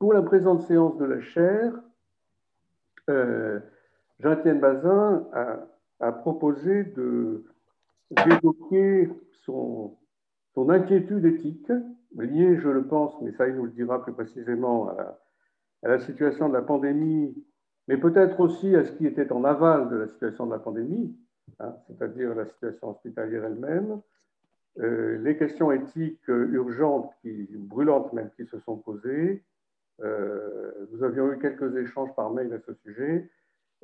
pour la présente séance de la chaire, Jean-Étienne Bazin a, proposé d'évoquer son, inquiétude éthique, liée, je le pense, mais ça il nous le dira plus précisément, à la, situation de la pandémie, mais peut-être aussi à ce qui était en aval de la situation de la pandémie, hein, c'est-à-dire la situation hospitalière elle-même, euh, les questions éthiques urgentes, qui, brûlantes même, qui se sont posées. Euh, nous avions eu quelques échanges par mail à ce sujet.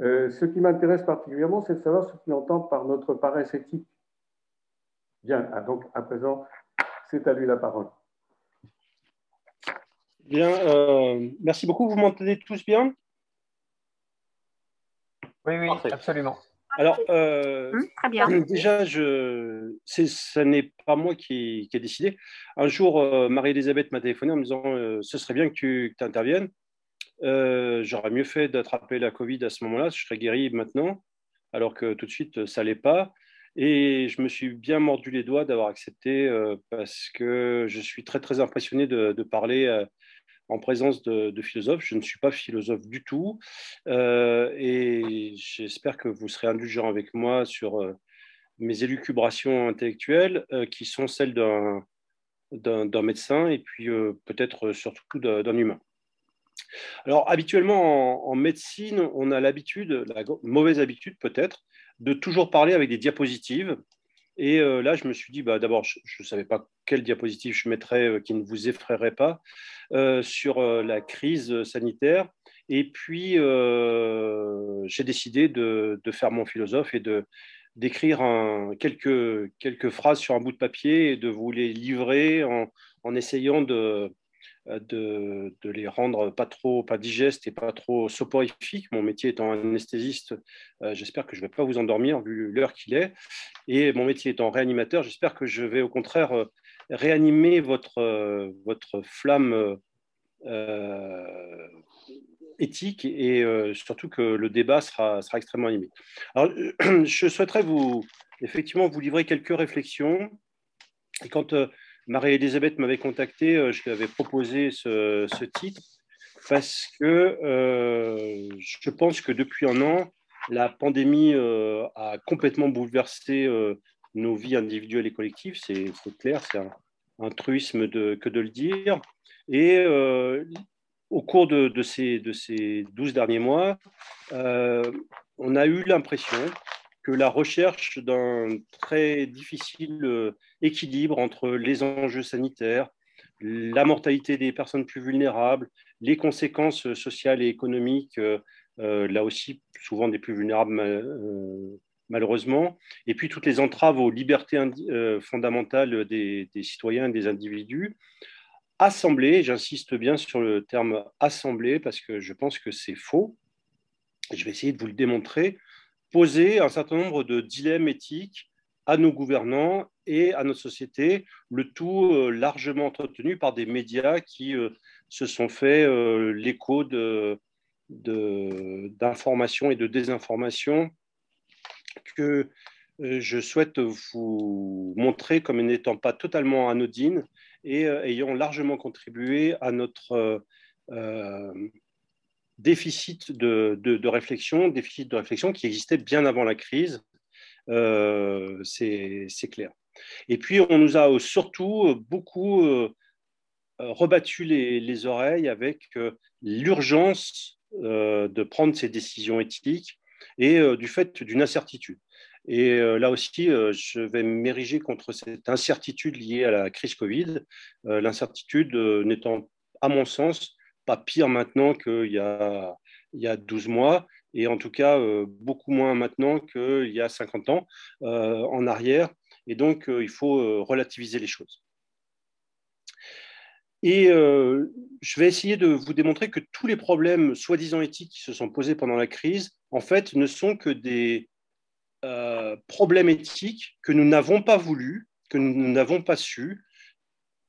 Euh, ce qui m'intéresse particulièrement, c'est de savoir ce qu'il entend par notre paresse éthique. Bien, ah, donc à présent, c'est à lui la parole. Bien, euh, merci beaucoup. Vous m'entendez tous bien? Oui, oui, absolument. Alors, euh, hum, Très bien. déjà, je, ce n'est pas moi qui, ai décidé. Un jour, euh, Marie-Elisabeth m'a téléphoné en me disant Ce serait bien que tu interviennes. J'aurais mieux fait d'attraper la Covid à ce moment-là, je serais guéri maintenant, alors que tout de suite, ça n'allait pas. Et je me suis bien mordu les doigts d'avoir accepté euh, parce que je suis très, très impressionné de, parler euh, en présence de, philosophes. Je ne suis pas philosophe du tout. Euh, et j'espère que vous serez indulgent avec moi sur mes élucubrations intellectuelles qui sont celles d'un médecin et puis peut-être surtout d'un humain. Alors, habituellement, en, en, médecine, on a l'habitude, la mauvaise habitude peut-être, de toujours parler avec des diapositives. Et euh, là, je me suis dit, bah, d'abord, je ne savais pas quelle diapositive je mettrais euh, qui ne vous effraierait pas euh, sur la crise sanitaire. Et puis, j'ai décidé de, faire mon philosophe et d'écrire quelques, quelques phrases sur un bout de papier et de vous les livrer en, essayant de, de, de, les rendre pas trop pas digestes et pas trop soporifiques. Mon métier étant anesthésiste, euh, j'espère que je ne vais pas vous endormir vu l'heure qu'il est. Et mon métier étant réanimateur, j'espère que je vais au contraire euh, réanimer votre, votre flamme éthique et surtout que le débat sera, sera extrêmement animé. Alors, je souhaiterais vous effectivement vous livrer quelques réflexions. Et quand Marie-Elisabeth m'avait contacté, euh, je lui avais proposé ce, titre parce que euh, je pense que depuis un an, la pandémie euh, a complètement bouleversé nos vies individuelles et collectives. C'est clair, c'est un, truisme que de le dire. Et au cours de, ces, de ces 12 derniers mois, on a eu l'impression que la recherche d'un très difficile euh, équilibre entre les enjeux sanitaires, la mortalité des personnes plus vulnérables, les conséquences sociales et économiques, euh, euh, là aussi souvent des plus vulnérables malheureusement, et puis toutes les entraves aux libertés fondamentales des, des, citoyens et des individus. Assemblée, j'insiste bien sur le terme assemblée parce que je pense que c'est faux. Je vais essayer de vous le démontrer poser un certain nombre de dilemmes éthiques à nos gouvernants et à notre société, le tout euh, largement entretenu par des médias qui euh, se sont fait euh, l'écho d'informations et de désinformations que je souhaite vous montrer comme n'étant pas totalement anodines et ayant largement contribué à notre déficit de, de, réflexion, déficit de réflexion qui existait bien avant la crise, euh, c'est clair. Et puis, on nous a surtout beaucoup euh, rebattu les, les, oreilles avec euh, l'urgence de prendre ces décisions éthiques et du fait d'une incertitude. Et là aussi, je vais m'ériger contre cette incertitude liée à la crise Covid, l'incertitude n'étant, à mon sens, pas pire maintenant qu'il y a, il y a 12 mois, et en tout cas euh, beaucoup moins maintenant qu'il y a 50 ans euh, en arrière. Et donc, euh, il faut relativiser les choses. Et je vais essayer de vous démontrer que tous les problèmes soi-disant éthiques qui se sont posés pendant la crise, en fait, ne sont que des problèmes éthiques que nous n'avons pas voulu, que nous n'avons pas su,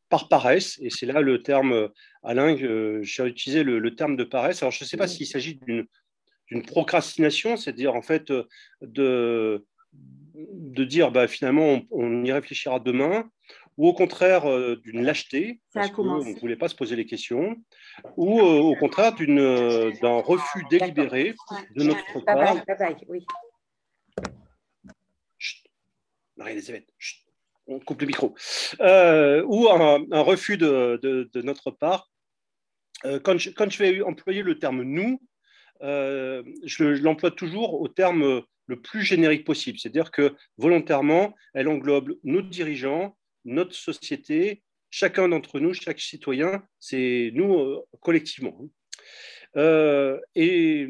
par paresse, et c'est là le terme, euh, Alain, j'ai utilisé le, terme de paresse. Alors, je ne sais pas s'il s'agit d'une procrastination, c'est-à-dire en fait euh, de, de dire bah, finalement on, y réfléchira demain, ou au contraire d'une lâcheté, parce qu'on ne voulait pas se poser les questions, ou au contraire d'un refus délibéré de notre part. oui. Marie-Elisabeth, on coupe le micro. ou un, refus de, notre part. quand, je, quand je vais employer le terme nous, je, je l'emploie toujours au terme le plus générique possible. C'est-à-dire que volontairement, elle englobe nos dirigeants, notre société, chacun d'entre nous, chaque citoyen, c'est nous euh, collectivement. Euh, et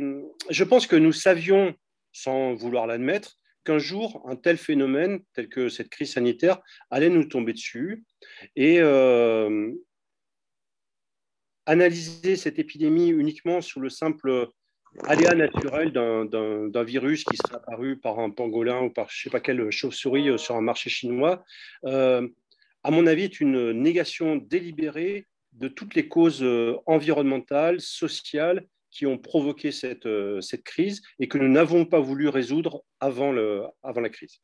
je pense que nous savions, sans vouloir l'admettre, qu'un jour, un tel phénomène, tel que cette crise sanitaire, allait nous tomber dessus. Et euh, analyser cette épidémie uniquement sous le simple aléa naturel d'un virus qui serait apparu par un pangolin ou par je ne sais pas quelle chauve-souris euh, sur un marché chinois, euh, à mon avis, est une négation délibérée de toutes les causes environnementales, sociales qui ont provoqué cette, cette crise et que nous n'avons pas voulu résoudre avant, le, avant la crise.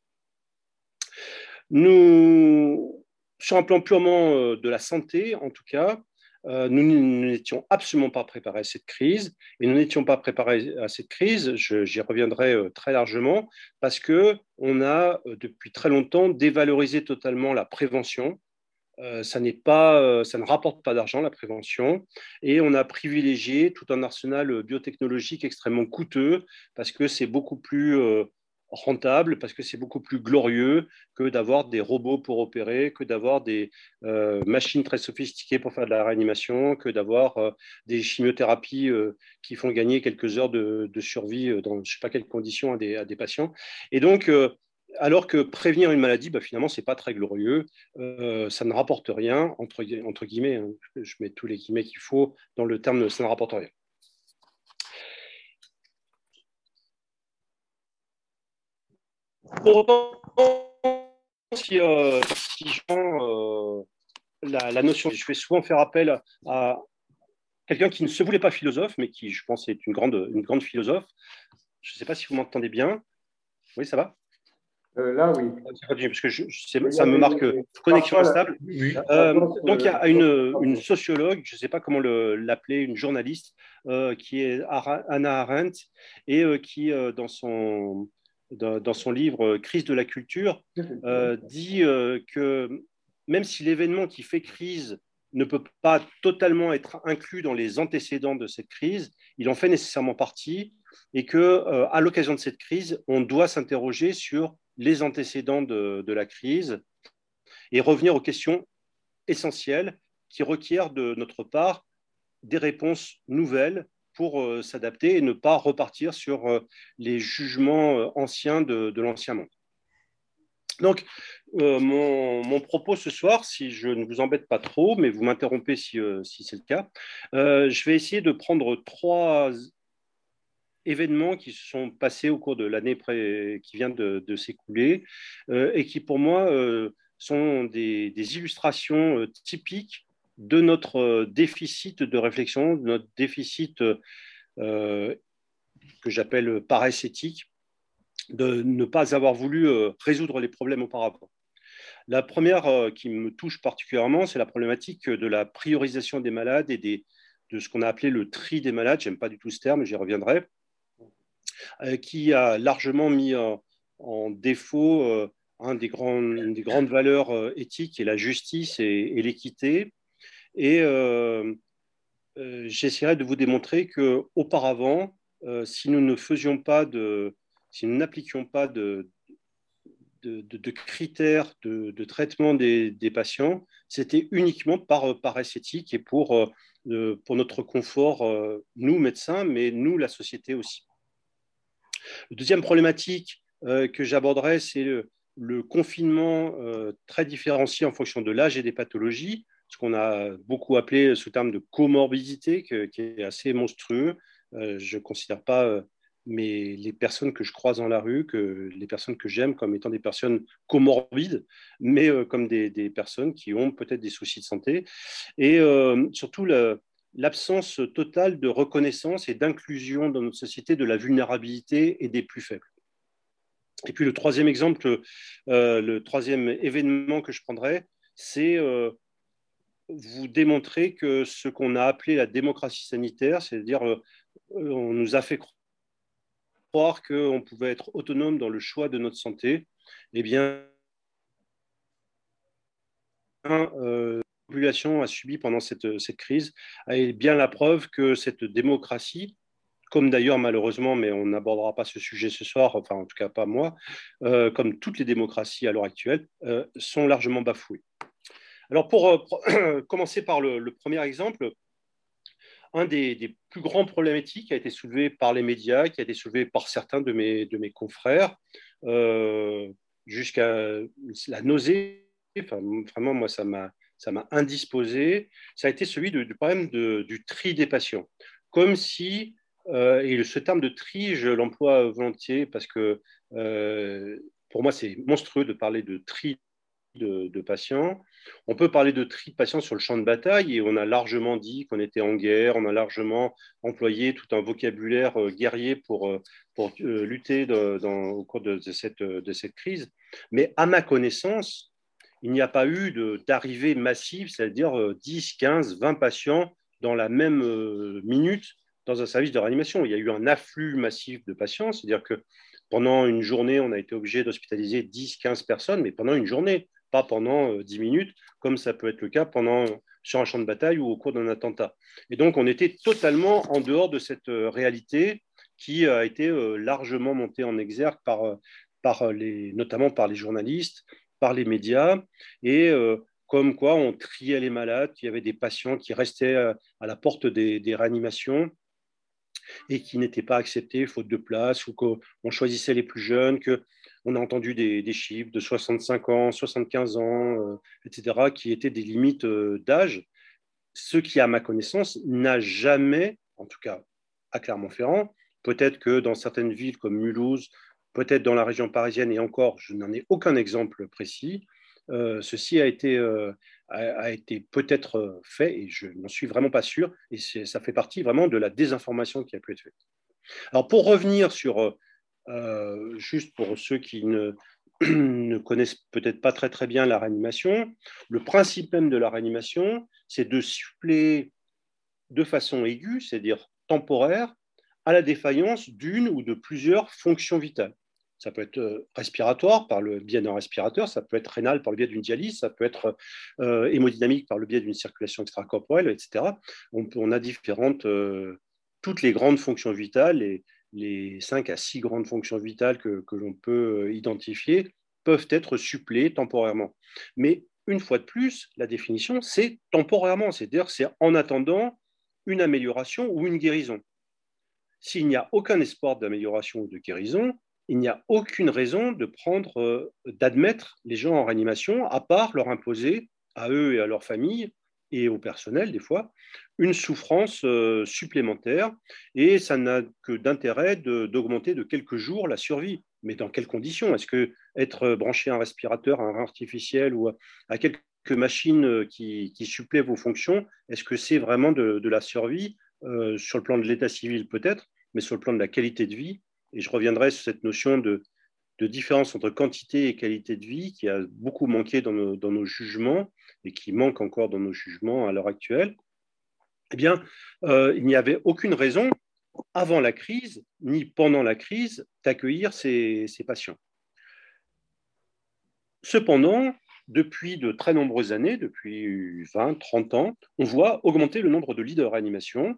Nous, sur un plan purement de la santé, en tout cas, euh, nous n'étions absolument pas préparés à cette crise et nous n'étions pas préparés à cette crise, j'y reviendrai euh, très largement, parce que on a euh, depuis très longtemps dévalorisé totalement la prévention. Ça, pas, ça ne rapporte pas d'argent, la prévention, et on a privilégié tout un arsenal biotechnologique extrêmement coûteux parce que c'est beaucoup plus rentable parce que c'est beaucoup plus glorieux que d'avoir des robots pour opérer, que d'avoir des euh, machines très sophistiquées pour faire de la réanimation, que d'avoir euh, des chimiothérapies euh, qui font gagner quelques heures de, survie dans je ne sais pas quelles conditions à des, patients. Et donc, alors que prévenir une maladie, bah, finalement, ce n'est pas très glorieux, ça ne rapporte rien, entre, guillemets, hein. je mets tous les guillemets qu'il faut dans le terme ça ne rapporte rien. Pour si, euh, euh, la, notion, je fais souvent faire appel à quelqu'un qui ne se voulait pas philosophe, mais qui, je pense, est une grande, une grande philosophe. Je ne sais pas si vous m'entendez bien. Oui, ça va? Euh, là, oui. Parce que ça me marque connexion instable. donc, il y a une, une sociologue, je ne sais pas comment l'appeler, une journaliste, qui est Anna Arendt, et qui, dans son, dans, son livre Crise de la culture, euh, dit euh, que même si l'événement qui fait crise ne peut pas totalement être inclus dans les antécédents de cette crise, il en fait nécessairement partie et que euh, à l'occasion de cette crise, on doit s'interroger sur les antécédents de, la crise et revenir aux questions essentielles qui requièrent de notre part des réponses nouvelles pour euh, s'adapter et ne pas repartir sur euh, les jugements euh, anciens de, l'ancien monde. Donc, mon, propos ce soir, si je ne vous embête pas trop, mais vous m'interrompez si, c'est le cas, je vais essayer de prendre trois événements qui se sont passés au cours de l'année qui vient de, s'écouler et qui, pour moi, sont des, illustrations typiques de notre euh, déficit de réflexion, de notre déficit euh, que j'appelle paresse éthique, de ne pas avoir voulu euh, résoudre les problèmes auparavant. La première qui me touche particulièrement, c'est la problématique de la priorisation des malades et de ce qu'on a appelé le tri des malades. J'aime pas du tout ce terme, j'y reviendrai, qui a largement mis en, défaut un des une des grandes valeurs éthiques et la justice et l'équité, et euh, euh, j'essaierai de vous démontrer que auparavant, euh, si nous ne faisions pas de, si nous n'appliquions pas de, critères de, traitement des, des patients, c'était uniquement par, par esthétique et pour, pour notre confort, nous médecins, mais nous la société aussi. La deuxième problématique que j'aborderai, c'est le, le, confinement très différencié en fonction de l'âge et des pathologies ce qu'on a beaucoup appelé sous terme de comorbidité, qui est assez monstrueux. Euh, je ne considère pas euh, mais les personnes que je croise dans la rue, que les personnes que j'aime comme étant des personnes comorbides, mais euh, comme des, personnes qui ont peut-être des soucis de santé. Et surtout, l'absence totale de reconnaissance et d'inclusion dans notre société de la vulnérabilité et des plus faibles. Et puis le troisième exemple, le troisième événement que je prendrai, c'est vous démontrer que ce qu'on a appelé la démocratie sanitaire, c'est-à-dire on nous a fait croire qu'on pouvait être autonome dans le choix de notre santé, eh bien, euh, population a subi pendant cette, crise est bien la preuve que cette démocratie, comme d'ailleurs malheureusement, mais on n'abordera pas ce sujet ce soir, enfin en tout cas pas moi, euh, comme toutes les démocraties à l'heure actuelle, euh, sont largement bafouées. Alors pour, euh, commencer par le, premier exemple, un des, plus grands problématiques a été soulevé par les médias, qui a été soulevé par certains de mes, de mes confrères, jusqu'à la nausée, enfin, vraiment moi ça m'a ça m'a indisposé, ça a été celui du problème du tri des patients. Comme si, euh, et ce terme de tri, je l'emploie volontiers parce que euh, pour moi, c'est monstrueux de parler de tri de, patients. On peut parler de tri de patients sur le champ de bataille et on a largement dit qu'on était en guerre, on a largement employé tout un vocabulaire euh, guerrier pour, pour lutter au cours de, de cette crise. Mais à ma connaissance, il n'y a pas eu d'arrivée massive, c'est-à-dire 10, 15, 20 patients dans la même euh, minute dans un service de réanimation. Il y a eu un afflux massif de patients, c'est-à-dire que pendant une journée, on a été obligé d'hospitaliser 10, 15 personnes, mais pendant une journée, pas pendant 10 euh, minutes, comme ça peut être le cas sur un champ de bataille ou au cours d'un attentat. Et donc, on était totalement en dehors de cette euh, réalité qui a été largement montée en exergue par, notamment par les journalistes, par les médias et euh, comme quoi on triait les malades, qu'il y avait des patients qui restaient euh, à la porte des, réanimations et qui n'étaient pas acceptés faute de place ou qu'on choisissait les plus jeunes, que on a entendu des, chiffres de 65 ans, 75 ans, euh, etc., qui étaient des limites d'âge, ce qui, à ma connaissance, n'a jamais, en tout cas à Clermont-Ferrand, peut-être que dans certaines villes comme Mulhouse peut-être dans la région parisienne, et encore, je n'en ai aucun exemple précis, euh, ceci a été, euh, a, été peut-être fait, et je n'en suis vraiment pas sûr, et ça fait partie vraiment de la désinformation qui a pu être faite. Alors pour revenir sur, euh, juste pour ceux qui ne, ne connaissent peut-être pas très très bien la réanimation, le principe même de la réanimation, c'est de suppléer de façon aiguë, c'est-à-dire temporaire, à la défaillance d'une ou de plusieurs fonctions vitales. Ça peut être euh, respiratoire par le biais d'un respirateur, ça peut être rénal par le biais d'une dialyse, ça peut être euh, hémodynamique par le biais d'une circulation extracorporelle, etc. On, a différentes, euh, toutes les grandes fonctions vitales, les, les 5 à 6 grandes fonctions vitales que, que l'on peut identifier peuvent être suppléées temporairement. Mais une fois de plus, la définition, c'est temporairement, c'est-à-dire c'est en attendant une amélioration ou une guérison. S'il n'y a aucun espoir d'amélioration ou de guérison, il n'y a aucune raison de prendre, euh, d'admettre les gens en réanimation, à part leur imposer à eux et à leur famille et au personnel des fois une souffrance euh, supplémentaire. Et ça n'a que d'intérêt d'augmenter de, quelques jours la survie. Mais dans quelles conditions? Est-ce que être branché à un respirateur, à un artificiel ou à, quelques machines euh, qui, qui vos fonctions, est-ce que c'est vraiment de, la survie? Sur le plan de l'état civil peut-être, mais sur le plan de la qualité de vie, et je reviendrai sur cette notion de, différence entre quantité et qualité de vie qui a beaucoup manqué dans nos, jugements et qui manque encore dans nos jugements à l'heure actuelle, eh bien, euh, il n'y avait aucune raison avant la crise ni pendant la crise d'accueillir ces, patients. Cependant, depuis de très nombreuses années, depuis 20, 30 ans, on voit augmenter le nombre de lits de réanimation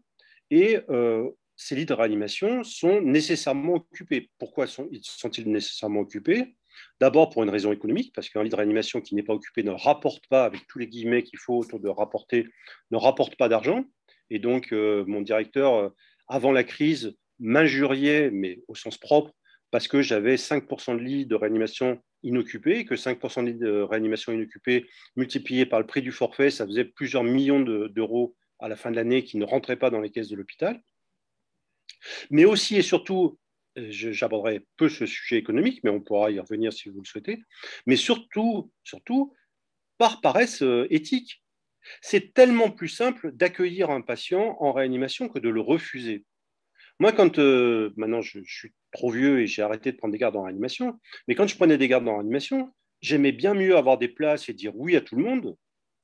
et euh, ces lits de réanimation sont nécessairement occupés. Pourquoi sont-ils nécessairement occupés? D'abord pour une raison économique, parce qu'un lit de réanimation qui n'est pas occupé ne rapporte pas, avec tous les guillemets qu'il faut autour de rapporter, ne rapporte pas d'argent. Et donc, euh, mon directeur, euh, avant la crise, m'injuriait, mais au sens propre, parce que j'avais 5% de lits de réanimation inoccupés, que 5% de lits de réanimation inoccupés multipliés par le prix du forfait, ça faisait plusieurs millions d'euros à la fin de l'année qui ne rentraient pas dans les caisses de l'hôpital. Mais aussi et surtout, euh, j'aborderai peu ce sujet économique, mais on pourra y revenir si vous le souhaitez, mais surtout, surtout par paresse euh, éthique. C'est tellement plus simple d'accueillir un patient en réanimation que de le refuser. Moi, quand euh, maintenant je, suis trop vieux et j'ai arrêté de prendre des gardes en réanimation, mais quand je prenais des gardes en réanimation, j'aimais bien mieux avoir des places et dire oui à tout le monde.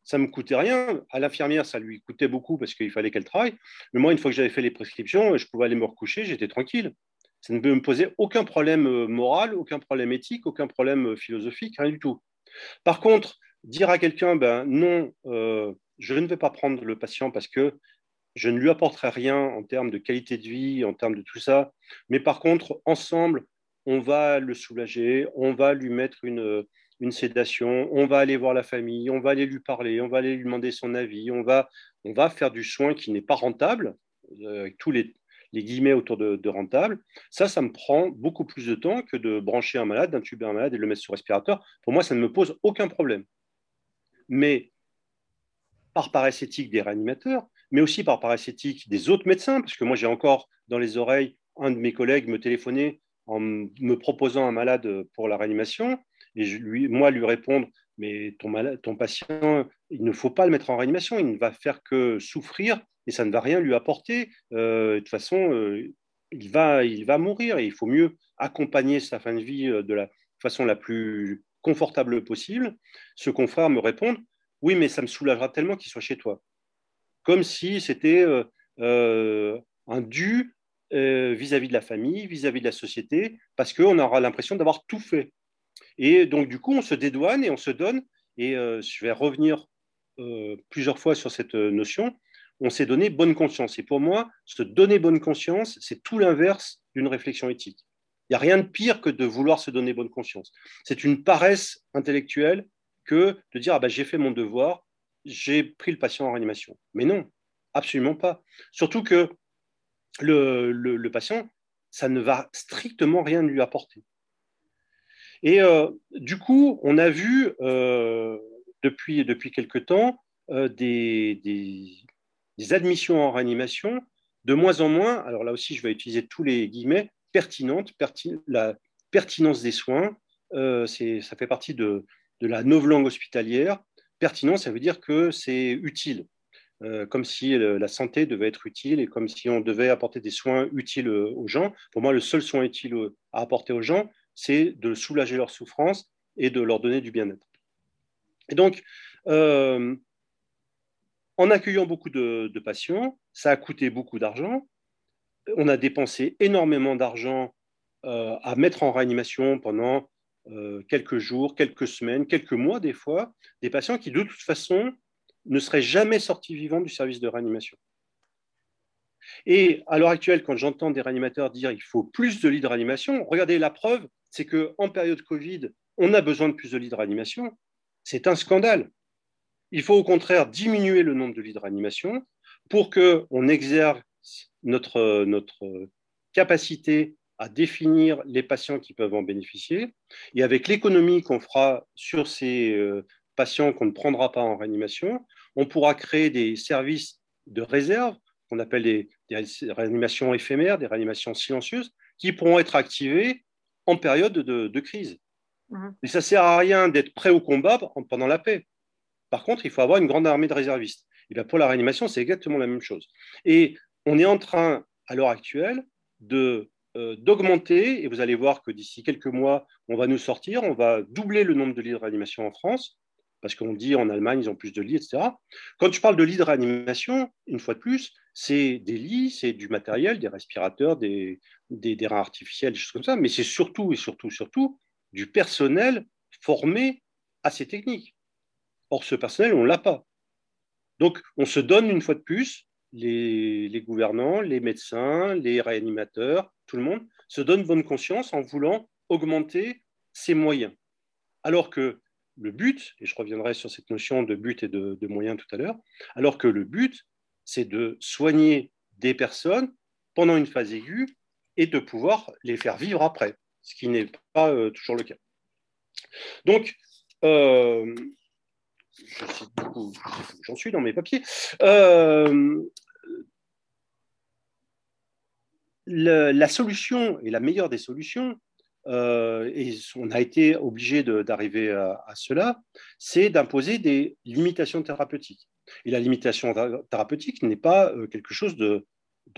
Ça ne me coûtait rien. À l'infirmière, ça lui coûtait beaucoup parce qu'il fallait qu'elle travaille. Mais moi, une fois que j'avais fait les prescriptions, je pouvais aller me recoucher, j'étais tranquille. Ça ne me posait aucun problème euh, moral, aucun problème éthique, aucun problème euh, philosophique, rien du tout. Par contre, dire à quelqu'un, ben non, euh, je ne vais pas prendre le patient parce que je ne lui apporterai rien en termes de qualité de vie, en termes de tout ça, mais par contre, ensemble, on va le soulager, on va lui mettre une, une sédation, on va aller voir la famille, on va aller lui parler, on va aller lui demander son avis, on va, faire du soin qui n'est pas rentable, euh, avec tous les, guillemets autour de, rentable. Ça, ça me prend beaucoup plus de temps que de brancher un malade, d'intuber un malade et de le mettre sous respirateur. Pour moi, ça ne me pose aucun problème. Mais par paresse des réanimateurs, mais aussi par paresse des autres médecins, parce que moi, j'ai encore dans les oreilles un de mes collègues me téléphoner en me proposant un malade pour la réanimation et moi lui répondre mais ton, patient, il ne faut pas le mettre en réanimation, il ne va faire que souffrir et ça ne va rien lui apporter. Euh, de toute façon, euh, il, va, mourir et il faut mieux accompagner sa fin de vie euh, de la façon la plus confortable possible. Ce confrère me répond Oui, mais ça me soulagera tellement qu'il soit chez toi. Comme si c'était un dû vis-à-vis de la famille, vis à -vis de la société, parce qu'on aura l'impression d'avoir tout fait. Et donc, du coup, on se dédouane et on se donne, et euh, je vais revenir euh, plusieurs fois sur cette euh, notion, on s'est donné bonne conscience. Et pour moi, se donner bonne conscience, c'est tout l'inverse d'une réflexion éthique. Il n'y a rien de pire que de vouloir se donner bonne conscience. C'est une paresse intellectuelle que de dire ah ben, j'ai fait mon devoir, j'ai pris le patient en réanimation. Mais non, absolument pas. Surtout que le, le patient, ça ne va strictement rien lui apporter. Et euh, du coup, on a vu euh, depuis, depuis quelque temps euh, des, admissions en réanimation de moins en moins, alors là aussi je vais utiliser tous les guillemets, pertinentes, la pertinence des soins, ça fait partie de, de la langue hospitalière. Pertinent, ça veut dire que c'est utile, comme si la santé devait être utile et comme si on devait apporter des soins utiles aux gens. Pour moi, le seul soin utile à apporter aux gens, c'est de soulager leur souffrance et de leur donner du bien-être. Et donc, euh, en accueillant beaucoup de, patients, ça a coûté beaucoup d'argent. On a dépensé énormément d'argent euh, à mettre en réanimation pendant euh, quelques jours, quelques semaines, quelques mois des fois, des patients qui de toute façon ne seraient jamais sortis vivants du service de réanimation. Et à l'heure actuelle, quand j'entends des réanimateurs dire qu'il faut plus de lits de réanimation, regardez la preuve, c'est qu'en période Covid, on a besoin de plus de lits de réanimation. C'est un scandale. Il faut au contraire diminuer le nombre de lits de réanimation pour qu'on exerce notre, notre capacité à définir les patients qui peuvent en bénéficier. Et avec l'économie qu'on fera sur ces euh, patients qu'on ne prendra pas en réanimation, on pourra créer des services de réserve qu'on appelle des, réanimations éphémères, des réanimations silencieuses, qui pourront être activées en période de, crise. Mhm. Et ça ne sert à rien d'être prêt au combat pendant la paix. Par contre, il faut avoir une grande armée de réservistes. Et bien pour la réanimation, c'est exactement la même chose. Et on est en train, à l'heure actuelle, de euh, d'augmenter, et vous allez voir que d'ici quelques mois, on va nous sortir, on va doubler le nombre de lits de réanimation en France, parce qu'on dit en Allemagne, ils ont plus de lits, etc. Quand je parle de lits de réanimation, une fois de plus, c'est des lits, c'est du matériel, des respirateurs, des, des, reins artificiels, des choses comme ça, mais c'est surtout et surtout, surtout du personnel formé à ces techniques. Or, ce personnel, on ne l'a pas. Donc, on se donne une fois de plus, les, les, gouvernants, les médecins, les réanimateurs, tout le monde se donne bonne conscience en voulant augmenter ses moyens. Alors que le but, et je reviendrai sur cette notion de but et de, de moyens tout à l'heure, alors que le but, c'est de soigner des personnes pendant une phase aiguë et de pouvoir les faire vivre après, ce qui n'est pas euh, toujours le cas. Donc, euh, j'en suis dans mes papiers. Euh, la solution et la meilleure des solutions, et on a été obligé d'arriver à, cela, c'est d'imposer des limitations thérapeutiques. Et la limitation thérapeutique n'est pas euh, quelque chose de,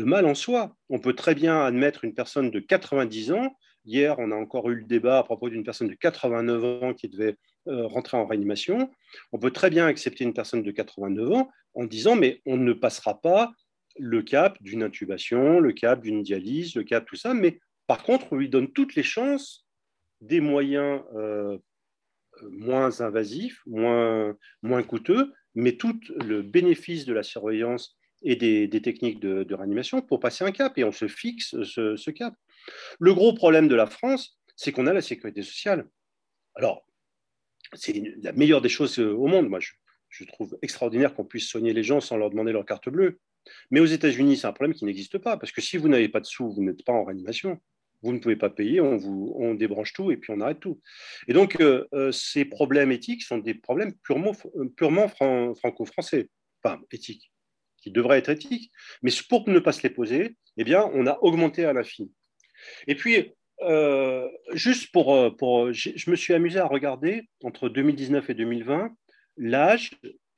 mal en soi. On peut très bien admettre une personne de 90 ans Hier, on a encore eu le débat à propos d'une personne de 89 ans qui devait euh, rentrer en réanimation. On peut très bien accepter une personne de 89 ans en disant, mais on ne passera pas le cap d'une intubation, le cap d'une dialyse, le cap tout ça, mais par contre, on lui donne toutes les chances des moyens euh, moins invasifs, moins, moins coûteux, mais tout le bénéfice de la surveillance et des, techniques de, réanimation pour passer un cap, et on se fixe ce, cap. Le gros problème de la France, c'est qu'on a la sécurité sociale. Alors, c'est la meilleure des choses au monde. Moi, je, je trouve extraordinaire qu'on puisse soigner les gens sans leur demander leur carte bleue. Mais aux États-Unis, c'est un problème qui n'existe pas, parce que si vous n'avez pas de sous, vous n'êtes pas en réanimation vous ne pouvez pas payer, on, vous, on débranche tout et puis on arrête tout. Et donc, euh, euh, ces problèmes éthiques sont des problèmes purement, purement franco-français, enfin éthiques, qui devraient être éthiques. Mais pour ne pas se les poser, eh bien, on a augmenté à l'infini. Et puis, euh, juste pour, pour je me suis amusé à regarder entre 2019 et 2020 l'âge,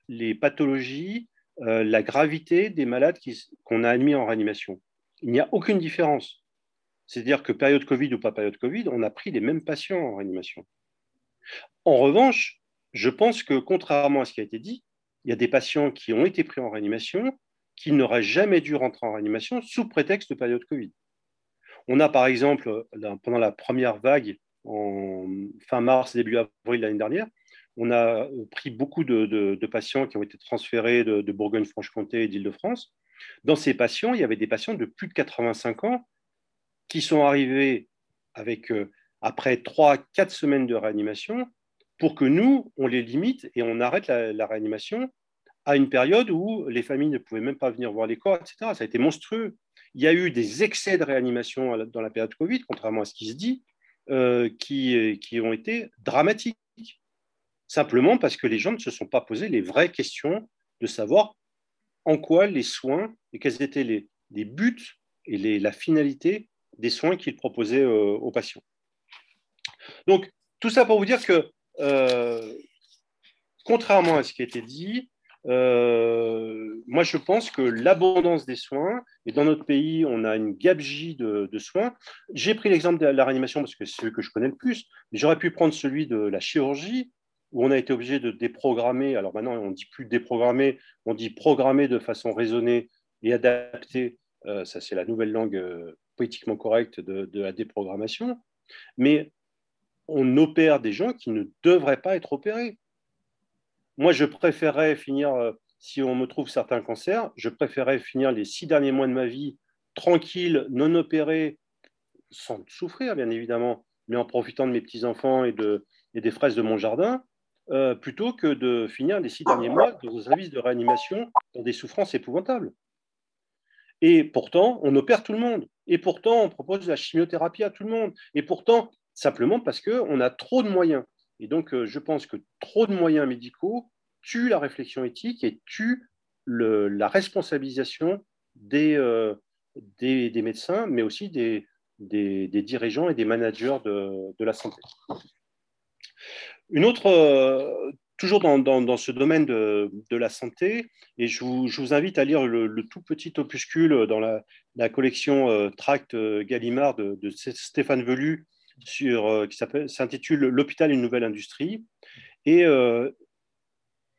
les pathologies, la gravité des malades qu'on a admis en réanimation. Il n'y a aucune différence. C'est-à-dire que période Covid ou pas période Covid, on a pris les mêmes patients en réanimation. En revanche, je pense que contrairement à ce qui a été dit, il y a des patients qui ont été pris en réanimation qui n'auraient jamais dû rentrer en réanimation sous prétexte de période Covid. On a par exemple, pendant la première vague, en fin mars, début avril l'année dernière, on a pris beaucoup de, patients qui ont été transférés de, de Bourgogne-Franche-Comté et d'Île-de-France. Dans ces patients, il y avait des patients de plus de 85 ans qui sont arrivés avec, euh, après 3-4 semaines de réanimation pour que nous, on les limite et on arrête la, réanimation à une période où les familles ne pouvaient même pas venir voir les corps, etc. Ça a été monstrueux. Il y a eu des excès de réanimation dans la période Covid, contrairement à ce qui se dit, euh, qui, qui ont été dramatiques. Simplement parce que les gens ne se sont pas posé les vraies questions de savoir en quoi les soins et quels étaient les, les buts et les, la finalité des soins qu'il proposait euh, aux patients. Donc, tout ça pour vous dire que, euh, contrairement à ce qui a été dit, euh, moi, je pense que l'abondance des soins, et dans notre pays, on a une gabegie de, soins. J'ai pris l'exemple de la réanimation parce que c'est celui que je connais le plus, mais j'aurais pu prendre celui de la chirurgie, où on a été obligé de déprogrammer. Alors maintenant, on ne dit plus déprogrammer, on dit programmer de façon raisonnée et adaptée. ça, c'est la nouvelle langue politiquement correcte de, la déprogrammation, mais on opère des gens qui ne devraient pas être opérés. Moi, je préférerais finir, euh, si on me trouve certains cancers, je préférerais finir les six derniers mois de ma vie tranquille, non opéré, sans souffrir, bien évidemment, mais en profitant de mes petits-enfants et, de, et des fraises de mon jardin, euh, plutôt que de finir les six derniers mois dans un service de réanimation dans des souffrances épouvantables. Et pourtant, on opère tout le monde. Et pourtant, on propose la chimiothérapie à tout le monde. Et pourtant, simplement parce qu'on a trop de moyens. Et donc, euh, je pense que trop de moyens médicaux tuent la réflexion éthique et tuent la responsabilisation euh, des, des, médecins, mais aussi des, des, dirigeants et des managers de, de la santé. Une autre, euh, toujours dans, ce domaine de, la santé, et je vous, invite à lire le, tout petit opuscule dans la, collection euh, Tract euh, Gallimard de, Stéphane Velu, sur, euh, qui s'intitule L'hôpital, une nouvelle industrie. Et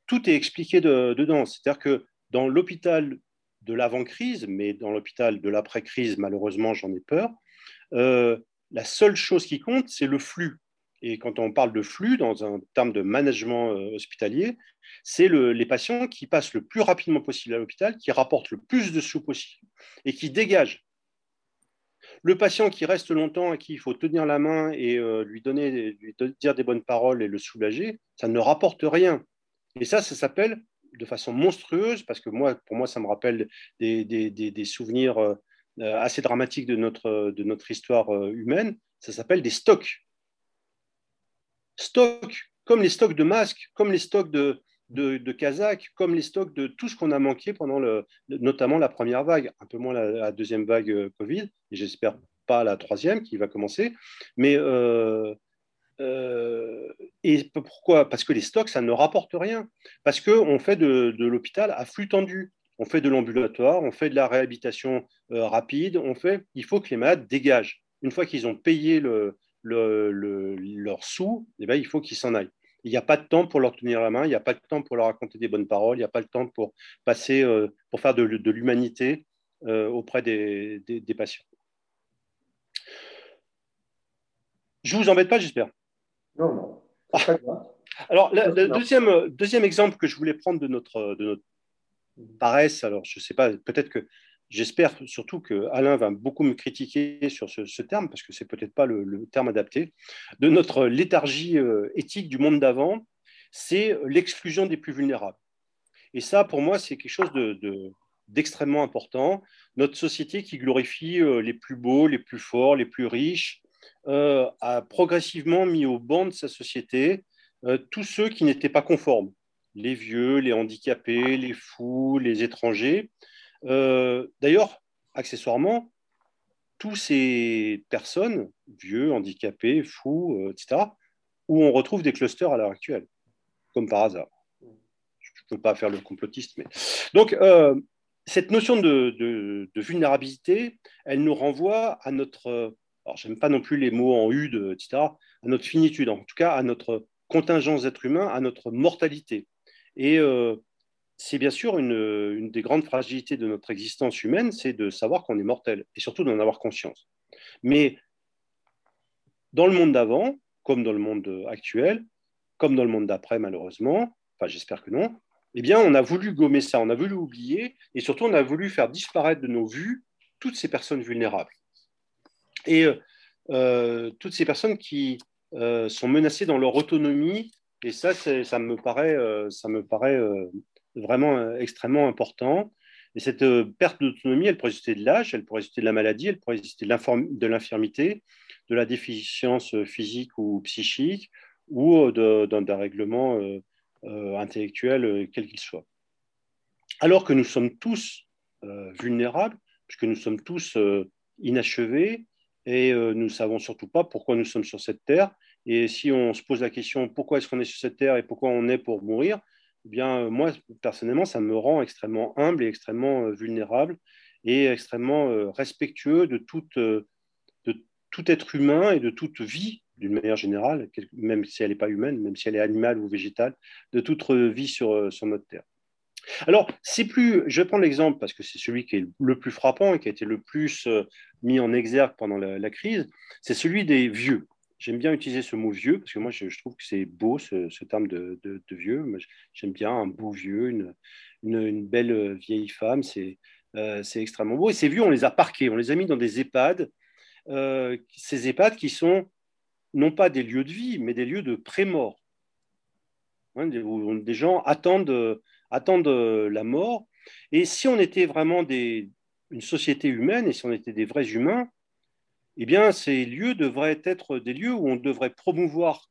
tout est expliqué dedans. C'est-à-dire que dans l'hôpital de l'avant-crise, mais dans l'hôpital de l'après-crise, malheureusement, j'en ai peur, la seule chose qui compte, c'est le flux. Et quand on parle de flux, dans un terme de management euh, hospitalier, c'est les patients qui passent le plus rapidement possible à l'hôpital, qui rapportent le plus de sous possible et qui dégagent. Le patient qui reste longtemps à qui il faut tenir la main et euh, lui, donner, lui dire des bonnes paroles et le soulager, ça ne rapporte rien. Et ça, ça s'appelle de façon monstrueuse, parce que moi, pour moi, ça me rappelle des, souvenirs euh, assez dramatiques de notre histoire humaine, ça s'appelle des stocks stocks, comme les stocks de masques, comme les stocks de, de, de comme les stocks de tout ce qu'on a manqué pendant le, notamment la première vague, un peu moins la, deuxième vague euh, Covid, et j'espère pas la troisième qui va commencer. Mais euh, euh, et pourquoi? Parce que les stocks, ça ne rapporte rien. Parce qu'on fait de, de l'hôpital à flux tendu. On fait de l'ambulatoire, on fait de la réhabilitation rapide, on fait, il faut que les malades dégagent. une fois qu'ils ont payé le, leur sous, eh ben, il faut qu'ils s'en aillent. Il n'y a pas de temps pour leur tenir la main, il n'y a pas de temps pour leur raconter des bonnes paroles, il n'y a pas le temps pour passer, euh, pour faire de, l'humanité euh, auprès des, patients. Je ne vous embête pas, j'espère. Non, non. alors, le deuxième, deuxième exemple que je voulais prendre de notre, de notre paresse, alors je ne sais pas, peut-être que J'espère surtout que Alain va beaucoup me critiquer sur ce, terme, parce que c'est peut-être pas le, terme adapté, de notre léthargie euh, éthique du monde d'avant, c'est l'exclusion des plus vulnérables. Et ça, pour moi, c'est quelque chose d'extrêmement important. Notre société qui glorifie euh, les plus beaux, les plus forts, les plus riches, euh, a progressivement mis au banc de sa société tous ceux qui n'étaient pas conformes, les vieux, les handicapés, les fous, les étrangers. Euh, d'ailleurs, accessoirement, tous ces personnes, vieux, handicapés, fous, euh, etc., où on retrouve des clusters à l'heure actuelle, comme par hasard. Je ne peux pas faire le complotiste, mais. Donc, euh, cette notion de, vulnérabilité, elle nous renvoie à notre. Alors, j'aime pas non plus les mots en UD, etc., à notre finitude, en tout cas à notre contingence d'être humain, à notre mortalité. Et c'est bien sûr une, des grandes fragilités de notre existence humaine, c'est de savoir qu'on est mortel et surtout d'en avoir conscience. Mais dans le monde d'avant, comme dans le monde actuel, comme dans le monde d'après, malheureusement, enfin j'espère que non, eh bien on a voulu gommer ça, on a voulu oublier et surtout on a voulu faire disparaître de nos vues toutes ces personnes vulnérables. Et euh, euh, toutes ces personnes qui euh, sont menacées dans leur autonomie, et ça, ça me paraît, ça me paraît vraiment euh, extrêmement important. Et cette euh, perte d'autonomie, elle pourrait résulter de l'âge, elle pourrait résulter de la maladie, elle pourrait résulter de l'infirmité, de la déficience euh, physique ou psychique, ou d'un dérèglement intellectuel, quel qu'il soit. Alors que nous sommes tous vulnérables, puisque nous sommes tous inachevés, et nous ne savons surtout pas pourquoi nous sommes sur cette terre. Et si on se pose la question pourquoi est-ce qu'on est sur cette terre et pourquoi on est pour mourir, bien, euh, moi, personnellement, ça me rend extrêmement humble et extrêmement euh, vulnérable et extrêmement euh, respectueux de, toute, de tout être humain et de toute vie, d'une manière générale, même si elle n'est pas humaine, même si elle est animale ou végétale, de toute vie sur, sur notre Terre. Alors, c'est plus, je prendre l'exemple parce que c'est celui qui est le plus frappant et qui a été le plus mis en exergue pendant la crise, c'est celui des vieux. J'aime bien utiliser ce mot vieux parce que moi, je, trouve que c'est beau ce, terme de, vieux. J'aime bien un beau vieux, une, belle euh, vieille femme. Euh, c'est extrêmement beau. Et ces vieux, on les a parqués, on les a mis dans des EHPAD. Euh, ces EHPAD qui sont non pas des lieux de vie, mais des lieux de pré-mort. Hein, des gens attendent, la mort. Et si on était vraiment une société humaine et si on était des vrais humains, eh bien, ces lieux devraient être des lieux où on devrait promouvoir,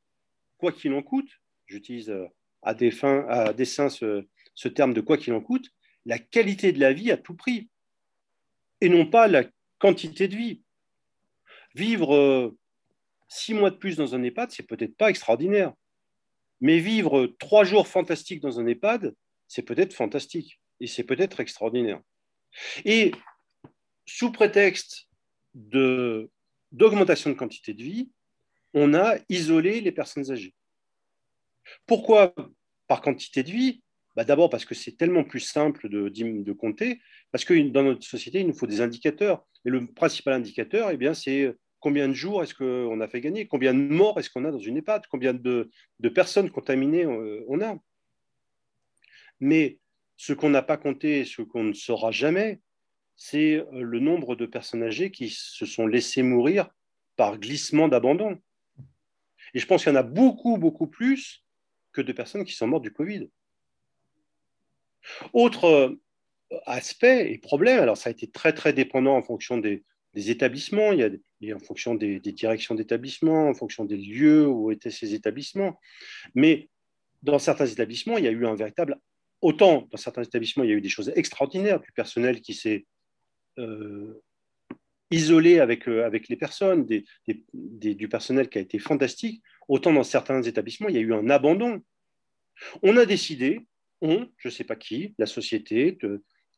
quoi qu'il en coûte, j'utilise euh, à, dessein ce, terme de quoi qu'il en coûte, la qualité de la vie à tout prix, et non pas la quantité de vie. Vivre euh, six mois de plus dans un EHPAD, c'est peut-être pas extraordinaire, mais vivre trois jours fantastiques dans un EHPAD, c'est peut-être fantastique, et c'est peut-être extraordinaire. Et sous prétexte de d'augmentation de quantité de vie, on a isolé les personnes âgées. Pourquoi par quantité de vie? Bah, D'abord parce que c'est tellement plus simple de, de, compter, parce que dans notre société, il nous faut des indicateurs. Et le principal indicateur, eh c'est combien de jours est-ce qu'on a fait gagner, combien de morts est-ce qu'on a dans une EHPAD, combien de, de personnes contaminées euh, on a? Mais ce qu'on n'a pas compté, ce qu'on ne saura jamais, c'est euh, le nombre de personnes âgées qui se sont laissées mourir par glissement d'abandon. Et je pense qu'il y en a beaucoup, beaucoup plus que de personnes qui sont mortes du Covid. Autre euh, aspect et problème, alors ça a été très, très dépendant en fonction des, établissements, il y a, en fonction des, des directions d'établissements, en fonction des lieux où étaient ces établissements. Mais dans certains établissements, il y a eu un véritable autant dans certains établissements, il y a eu des choses extraordinaires, du personnel qui s'est isolé avec, euh, avec les personnes, du personnel qui a été fantastique, autant dans certains établissements, il y a eu un abandon. On a décidé, on, je ne sais pas qui, la société,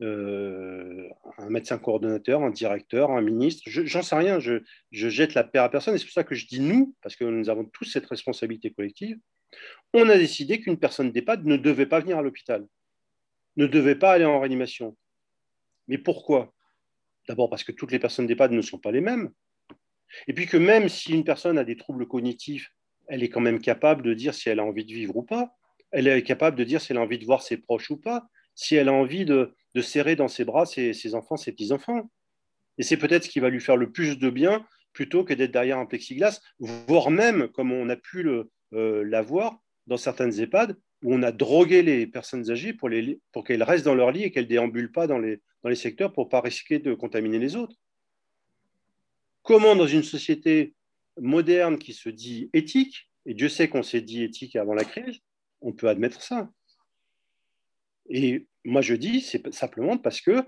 euh, un médecin coordonnateur, un directeur, un ministre, j'en sais rien, je, jette la paire à personne, et c'est pour ça que je dis nous, parce que nous avons tous cette responsabilité collective, on a décidé qu'une personne d'EHPAD ne devait pas venir à l'hôpital, ne devait pas aller en réanimation. Mais pourquoi? D'abord parce que toutes les personnes d'EHPAD ne sont pas les mêmes, et puis que même si une personne a des troubles cognitifs, elle est quand même capable de dire si elle a envie de vivre ou pas, elle est capable de dire si elle a envie de voir ses proches ou pas, si elle a envie de, serrer dans ses bras ses, enfants, ses petits-enfants. Et c'est peut-être ce qui va lui faire le plus de bien plutôt que d'être derrière un plexiglas, voire même, comme on a pu euh, l'avoir dans certaines EHPAD, où on a drogué les personnes âgées pour, pour qu'elles restent dans leur lit et qu'elles déambulent pas dans les, dans les secteurs pour ne pas risquer de contaminer les autres. Comment, dans une société moderne qui se dit éthique, et Dieu sait qu'on s'est dit éthique avant la crise, on peut admettre ça. Et moi, je dis, c'est simplement parce que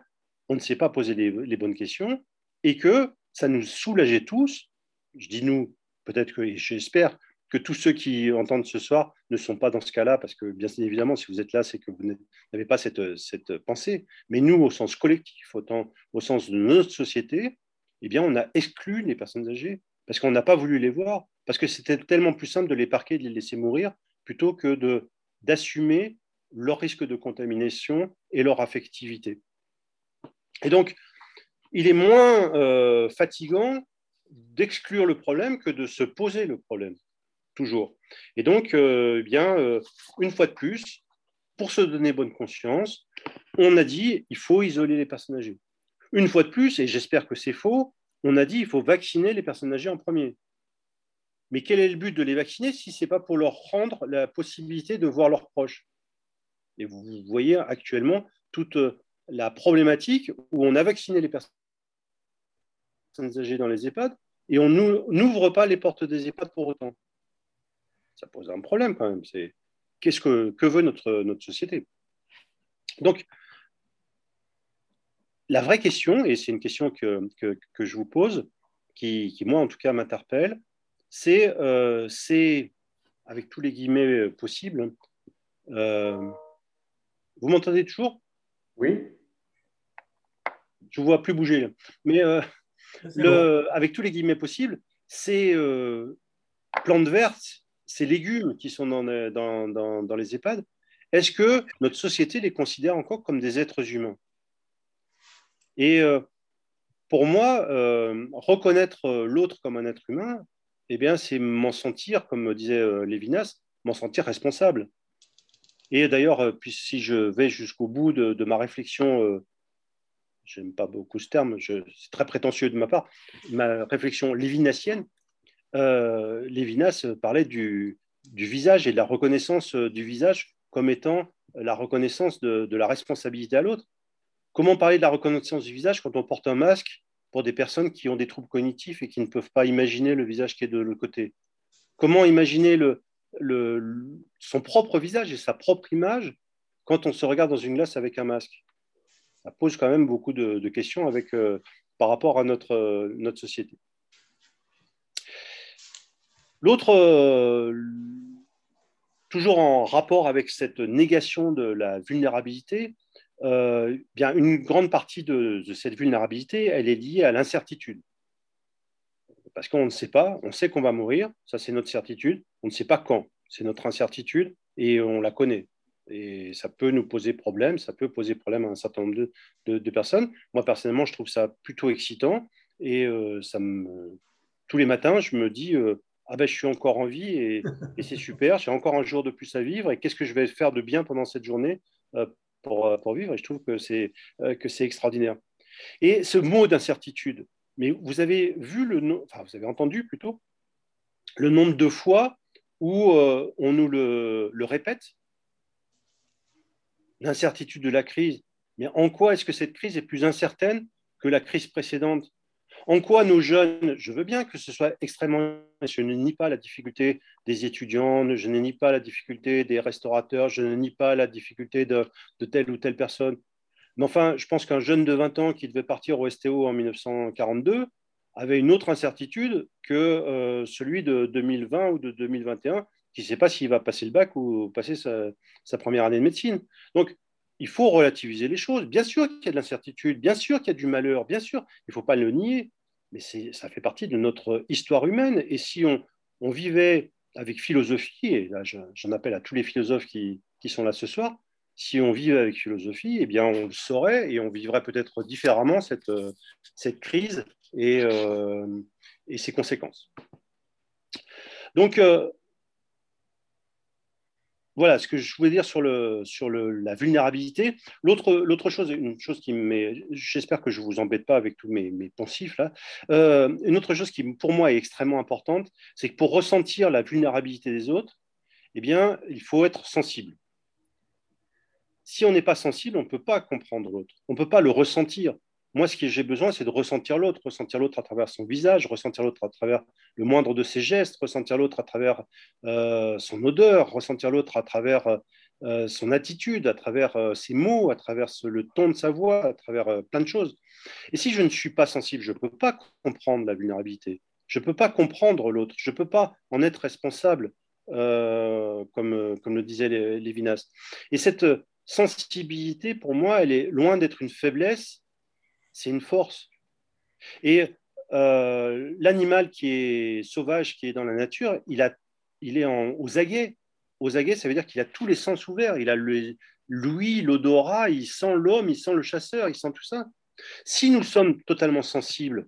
on ne s'est pas posé les, bonnes questions et que ça nous soulageait tous. Je dis nous, peut-être que j'espère que tous ceux qui entendent ce soir ne sont pas dans ce cas-là, parce que bien évidemment, si vous êtes là, c'est que vous n'avez pas cette, cette, pensée. Mais nous, au sens collectif, au sens de notre société, eh bien, on a exclu les personnes âgées parce qu'on n'a pas voulu les voir, parce que c'était tellement plus simple de les parquer, de les laisser mourir, plutôt que d'assumer leur risque de contamination et leur affectivité. Et donc, il est moins euh, fatigant d'exclure le problème que de se poser le problème, Et donc, euh, eh bien, euh, une fois de plus, pour se donner bonne conscience, on a dit il faut isoler les personnes âgées. Une fois de plus, et j'espère que c'est faux, on a dit il faut vacciner les personnes âgées en premier. Mais quel est le but de les vacciner si ce n'est pas pour leur rendre la possibilité de voir leurs proches? Et vous voyez actuellement toute euh, la problématique où on a vacciné les personnes âgées dans les EHPAD et on n'ouvre pas les portes des EHPAD pour autant. Ça pose un problème quand même. C'est qu'est-ce que, que veut notre, notre société? Donc, la vraie question, et c'est une question que, que, je vous pose, qui, qui, moi en tout cas m'interpelle, euh, c'est, avec tous les guillemets possibles, euh, vous m'entendez toujours? Oui. Je ne vous vois plus bouger. Mais euh, le, avec tous les guillemets possibles, ces plantes vertes, ces légumes qui sont dans, dans, dans, dans les EHPAD, est-ce que notre société les considère encore comme des êtres humains? Et pour moi, reconnaître l'autre comme un être humain, eh bien, c'est m'en sentir, comme disait euh, Lévinas, m'en sentir responsable. Et d'ailleurs, euh, si je vais jusqu'au bout de, ma réflexion, euh, j'aime pas beaucoup ce terme, c'est très prétentieux de ma part, ma réflexion lévinassienne, Lévinas parlait du, visage et de la reconnaissance du visage comme étant la reconnaissance de la responsabilité à l'autre. Comment parler de la reconnaissance du visage quand on porte un masque pour des personnes qui ont des troubles cognitifs et qui ne peuvent pas imaginer le visage qui est de l'autre côté? Comment imaginer son propre visage et sa propre image quand on se regarde dans une glace avec un masque? Ça pose quand même beaucoup de, questions euh, par rapport à notre, notre société. L'autre, euh, toujours en rapport avec cette négation de la vulnérabilité, euh, bien, une grande partie de, cette vulnérabilité, elle est liée à l'incertitude. Parce qu'on ne sait pas, on sait qu'on va mourir, ça c'est notre certitude, on ne sait pas quand, c'est notre incertitude et on la connaît. Et ça peut nous poser problème, ça peut poser problème à un certain nombre de, personnes. Moi, personnellement, je trouve ça plutôt excitant et euh, ça me, tous les matins, je me dis Ah ben, je suis encore en vie et, c'est super, j'ai encore un jour de plus à vivre et qu'est-ce que je vais faire de bien pendant cette journée euh, pour, vivre. Et je trouve que c'est, euh, que c'est extraordinaire. Et ce mot d'incertitude, mais vous avez vu le enfin, vous avez entendu plutôt le nombre de fois où euh, on nous le, le répète, l'incertitude de la crise. Mais en quoi est-ce que cette crise est plus incertaine que la crise précédente? En quoi nos jeunes, je veux bien que ce soit extrêmement, je ne nie pas la difficulté des étudiants, je ne nie pas la difficulté des restaurateurs, je ne nie pas la difficulté de, telle ou telle personne. Mais enfin, je pense qu'un jeune de 20 ans qui devait partir au STO en 1942 avait une autre incertitude que euh, celui de 2020 ou de 2021, qui ne sait pas s'il va passer le bac ou passer sa, sa première année de médecine. Donc, il faut relativiser les choses. Bien sûr qu'il y a de l'incertitude, bien sûr qu'il y a du malheur, bien sûr, il ne faut pas le nier, mais ça fait partie de notre histoire humaine. Et si on, vivait avec philosophie, et là j'en appelle à tous les philosophes qui, sont là ce soir, si on vivait avec philosophie, eh bien on le saurait et on vivrait peut-être différemment cette, cette crise et, euh, et ses conséquences. Donc, euh, voilà ce que je voulais dire sur, la vulnérabilité. L'autre chose, une chose qui j'espère que je ne vous embête pas avec tous mes, mes poncifs là, euh, une autre chose qui pour moi est extrêmement importante, c'est que pour ressentir la vulnérabilité des autres, eh bien, il faut être sensible. Si on n'est pas sensible, on ne peut pas comprendre l'autre, on ne peut pas le ressentir. Moi, ce que j'ai besoin, c'est de ressentir l'autre, ressentir l'autre à travers son visage, ressentir l'autre à travers le moindre de ses gestes, ressentir l'autre à travers euh, son odeur, ressentir l'autre à travers euh, son attitude, à travers euh, ses mots, à travers le ton de sa voix, à travers plein de choses. Et si je ne suis pas sensible, je ne peux pas comprendre la vulnérabilité. Je ne peux pas comprendre l'autre. Je ne peux pas en être responsable, comme, comme le disait Lévinas. Et cette sensibilité, pour moi, elle est loin d'être une faiblesse c'est une force. Et euh, l'animal qui est sauvage, qui est dans la nature, il, a, il est en, aux aguets. Aux aguets, ça veut dire qu'il a tous les sens ouverts. Il a l'ouïe, l'odorat, il sent l'homme, il sent le chasseur, il sent tout ça. Si nous sommes totalement sensibles,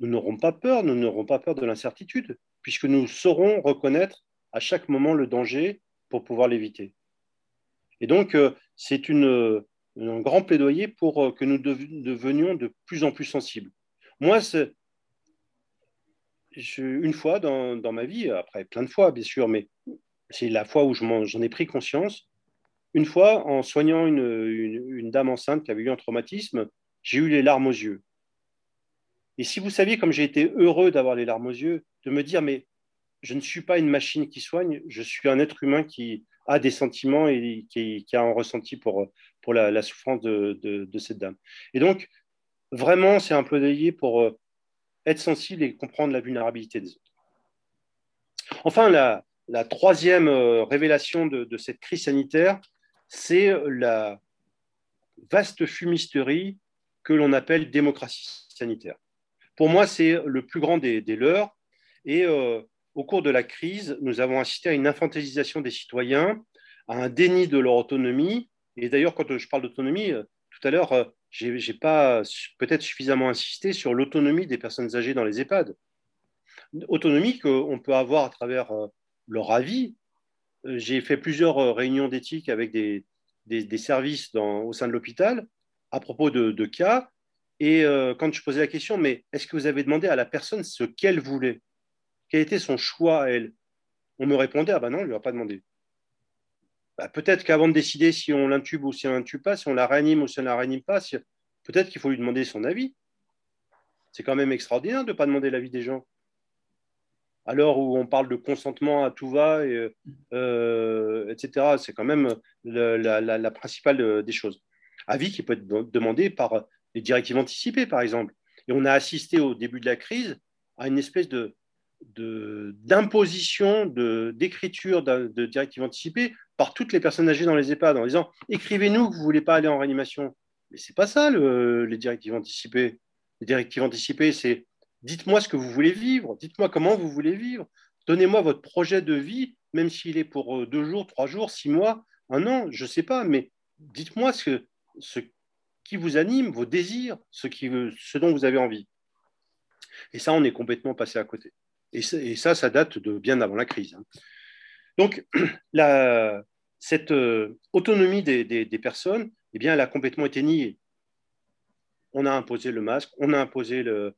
nous n'aurons pas peur, nous n'aurons pas peur de l'incertitude, puisque nous saurons reconnaître à chaque moment le danger pour pouvoir l'éviter. Et donc, euh, c'est une, un grand plaidoyer pour euh, que nous devenions de plus en plus sensibles. Moi, une fois dans, ma vie, après plein de fois, bien sûr, mais c'est la fois où j'en ai pris conscience. Une fois, en soignant une, dame enceinte qui avait eu un traumatisme, j'ai eu les larmes aux yeux. Et si vous saviez comme j'ai été heureux d'avoir les larmes aux yeux, de me dire, mais je ne suis pas une machine qui soigne, je suis un être humain qui a des sentiments et qui, a un ressenti pour, pour la, souffrance de, cette dame. Et donc, vraiment, c'est un plaidoyer pour euh, être sensible et comprendre la vulnérabilité des autres. Enfin, la, troisième euh, révélation de, cette crise sanitaire, c'est la vaste fumisterie que l'on appelle démocratie sanitaire. Pour moi, c'est le plus grand des, leurs. Et euh, au cours de la crise, nous avons assisté à une infantilisation des citoyens, à un déni de leur autonomie et d'ailleurs, quand je parle d'autonomie, euh, tout à l'heure, euh, je n'ai pas peut-être suffisamment insisté sur l'autonomie des personnes âgées dans les EHPAD. Autonomie qu'on peut avoir à travers euh, leur avis. J'ai fait plusieurs réunions d'éthique avec des, des, services au sein de l'hôpital à propos de, cas. Et quand je posais la question, mais est-ce que vous avez demandé à la personne ce qu'elle voulait? Quel était son choix à elle? On me répondait, ah ben non, on ne lui a pas demandé. Bah, peut-être qu'avant de décider si on l'intube ou si on l'intube pas, si on la réanime ou si on la réanime pas, peut-être qu'il faut lui demander son avis. C'est quand même extraordinaire de ne pas demander l'avis des gens. À l'heure où on parle de consentement à tout va, et, euh, etc., c'est quand même la, principale des choses. Avis qui peut être demandé par les directives anticipées, par exemple. Et on a assisté au début de la crise à une espèce de, d'imposition, d'écriture de, de directives anticipées par toutes les personnes âgées dans les EHPAD en disant écrivez-nous que vous ne voulez pas aller en réanimation. Mais ce n'est pas ça les directives anticipées. Les directives anticipées, c'est dites-moi ce que vous voulez vivre, dites-moi comment vous voulez vivre, donnez-moi votre projet de vie, même s'il est pour euh, deux jours, trois jours, six mois, un an, je ne sais pas, mais dites-moi ce, qui vous anime, vos désirs, ce, dont vous avez envie. Et ça, on est complètement passé à côté. Et ça, ça, date de bien avant la crise. Donc, cette euh, autonomie des, personnes, eh bien, elle a complètement été niée. On a imposé le masque, on a imposé le,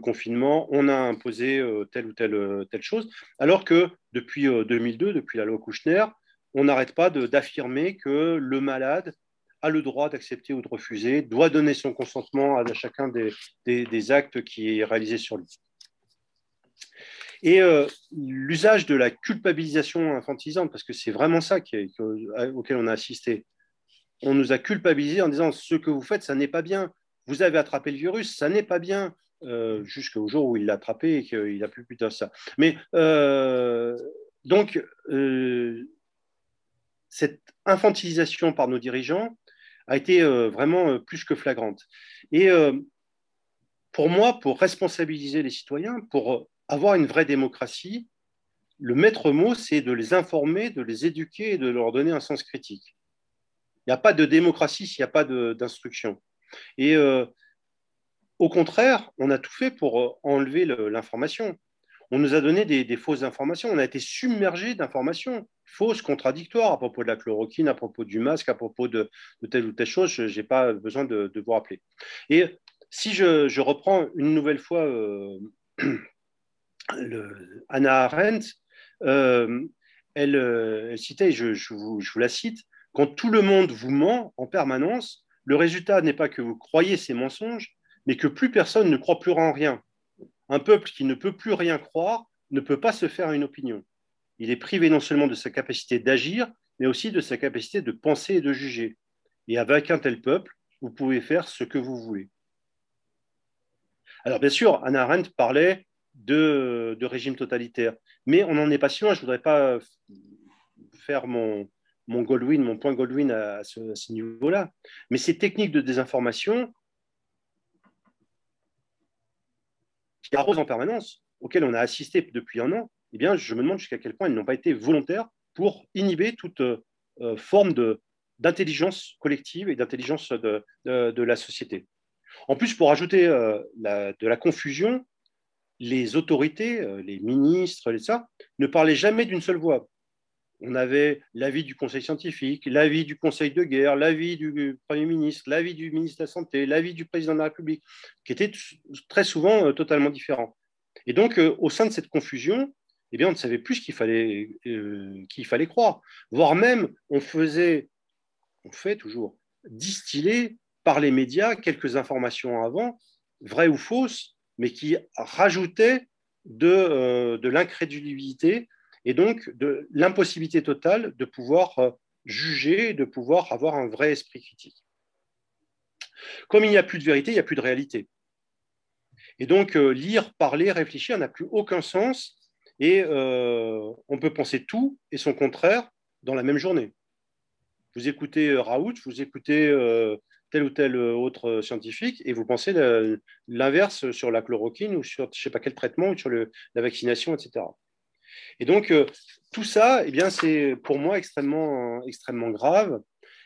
confinement, on a imposé euh, telle ou telle, euh, telle chose, alors que depuis 2002, depuis la loi Kouchner, on n'arrête pas d'affirmer que le malade a le droit d'accepter ou de refuser, doit donner son consentement à chacun des actes qui est réalisé sur lui. Et euh, l'usage de la culpabilisation infantilisante, parce que c'est vraiment ça auquel on a assisté. On nous a culpabilisés en disant ce que vous faites, ça n'est pas bien. Vous avez attrapé le virus, ça n'est pas bien. Euh, jusqu'au jour où il l'a attrapé et qu'il n'a plus de ça. Mais euh, donc, cette infantilisation par nos dirigeants, a été vraiment plus que flagrante. Et pour moi, pour responsabiliser les citoyens, pour avoir une vraie démocratie, le maître mot, c'est de les informer, de les éduquer et de leur donner un sens critique. Il n'y a pas de démocratie s'il n'y a pas d'instruction. Et euh, au contraire, on a tout fait pour euh, enlever l'information. On nous a donné des, fausses informations. On a été submergé d'informations fausses, contradictoires à propos de la chloroquine, à propos du masque, à propos de, telle ou telle chose. Je n'ai pas besoin de, vous rappeler. Et si je, reprends une nouvelle fois euh, Anna Arendt, euh, elle, citait, je, vous, je vous la cite, quand tout le monde vous ment en permanence, le résultat n'est pas que vous croyez ces mensonges, mais que plus personne ne croit plus en rien. Un peuple qui ne peut plus rien croire ne peut pas se faire une opinion. Il est privé non seulement de sa capacité d'agir, mais aussi de sa capacité de penser et de juger. Et avec un tel peuple, vous pouvez faire ce que vous voulez. Alors bien sûr, Anna Arendt parlait de, régime totalitaire, mais on n'en est pas si loin. Je ne voudrais pas faire mon, mon mon point Goldwyn à, ce, niveau-là. Mais ces techniques de désinformation qui arrosent en permanence, auxquelles on a assisté depuis un an, eh bien, je me demande jusqu'à quel point elles n'ont pas été volontaires pour inhiber toute euh, forme d'intelligence collective et d'intelligence de, la société. En plus, pour ajouter euh, de la confusion, les autorités, euh, les ministres, les ça, ne parlaient jamais d'une seule voix on avait l'avis du conseil scientifique, l'avis du conseil de guerre, l'avis du Premier ministre, l'avis du ministre de la Santé, l'avis du président de la République, qui étaient très souvent euh, totalement différents. Et donc, euh, au sein de cette confusion, eh bien, on ne savait plus ce qu'il fallait, qu'il fallait croire. Voire même, on faisait, on fait toujours, distiller par les médias quelques informations avant, vraies ou fausses, mais qui rajoutaient de, de l'incrédulité et donc de l'impossibilité totale de pouvoir euh, juger, de pouvoir avoir un vrai esprit critique. Comme il n'y a plus de vérité, il n'y a plus de réalité. Et donc euh, lire, parler, réfléchir n'a plus aucun sens et euh, on peut penser tout et son contraire dans la même journée. Vous écoutez Raoult, vous écoutez tel ou tel autre scientifique et vous pensez l'inverse sur la chloroquine ou sur je ne sais pas quel traitement ou sur la vaccination, etc. Et donc, euh, tout ça, eh bien, c'est pour moi extrêmement, extrêmement grave.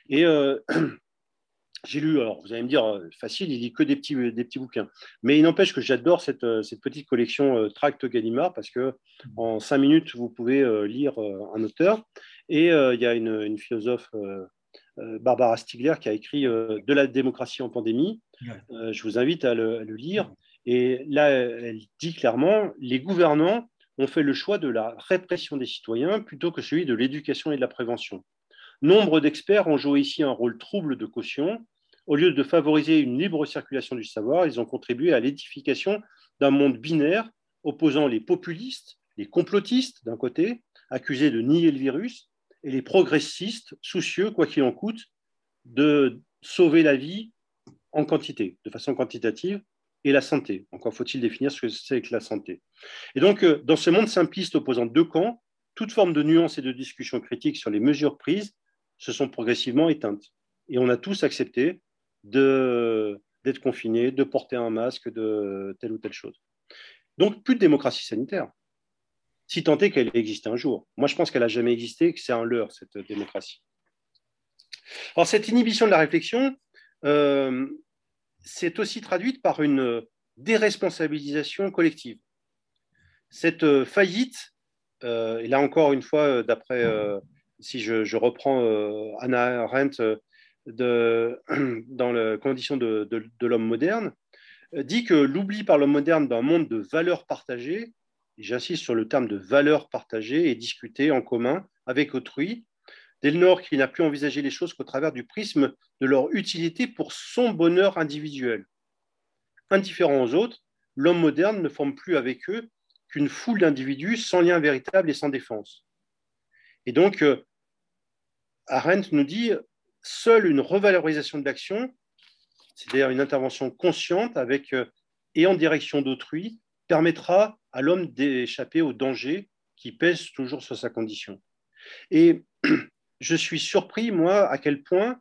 Et euh, j'ai lu, alors vous allez me dire, euh, facile, il lit que des petits, des petits bouquins. Mais il n'empêche que j'adore cette, cette, petite collection Tract Gallimard parce que en cinq minutes, vous pouvez lire un auteur. Et il y a une, philosophe, Barbara Stigler, qui a écrit De la démocratie en pandémie. je vous invite à le, à le lire. Et là, elle dit clairement, les gouvernants ont fait le choix de la répression des citoyens plutôt que celui de l'éducation et de la prévention. Nombre d'experts ont joué ici un rôle trouble de caution. Au lieu de favoriser une libre circulation du savoir, ils ont contribué à l'édification d'un monde binaire opposant les populistes, les complotistes d'un côté, accusés de nier le virus, et les progressistes, soucieux, quoi qu'il en coûte, de sauver la vie en quantité, de façon quantitative, et la santé. Encore faut-il définir ce que c'est que la santé. Et donc, euh, dans ce monde simpliste opposant deux camps, toute forme de nuance et de discussion critique sur les mesures prises se sont progressivement éteintes. Et on a tous accepté d'être confinés, de porter un masque, de telle ou telle chose. Donc, plus de démocratie sanitaire, si tant est qu'elle existe un jour. Moi, je pense qu'elle n'a jamais existé, que c'est un leurre, cette démocratie. Alors, cette inhibition de la réflexion, euh, c'est aussi traduite par une déresponsabilisation collective. Cette euh, faillite, euh, et là encore une fois, d'après, si je, reprends Anna Arendt dans la condition de, de l'homme moderne, dit que l'oubli par l'homme moderne d'un monde de valeurs partagées, j'insiste sur le terme de valeurs partagées et discutées en commun avec autrui, dès lors qu'il n'a plus envisagé les choses qu'au travers du prisme de leur utilité pour son bonheur individuel. Indifférent aux autres, l'homme moderne ne forme plus avec eux qu'une foule d'individus sans lien véritable et sans défense. Et donc, euh, Arendt nous dit, seule une revalorisation de l'action, c'est-à-dire une intervention consciente avec, euh, et en direction d'autrui, permettra à l'homme d'échapper au danger qui pèse toujours sur sa condition. Et je suis surpris, moi, à quel point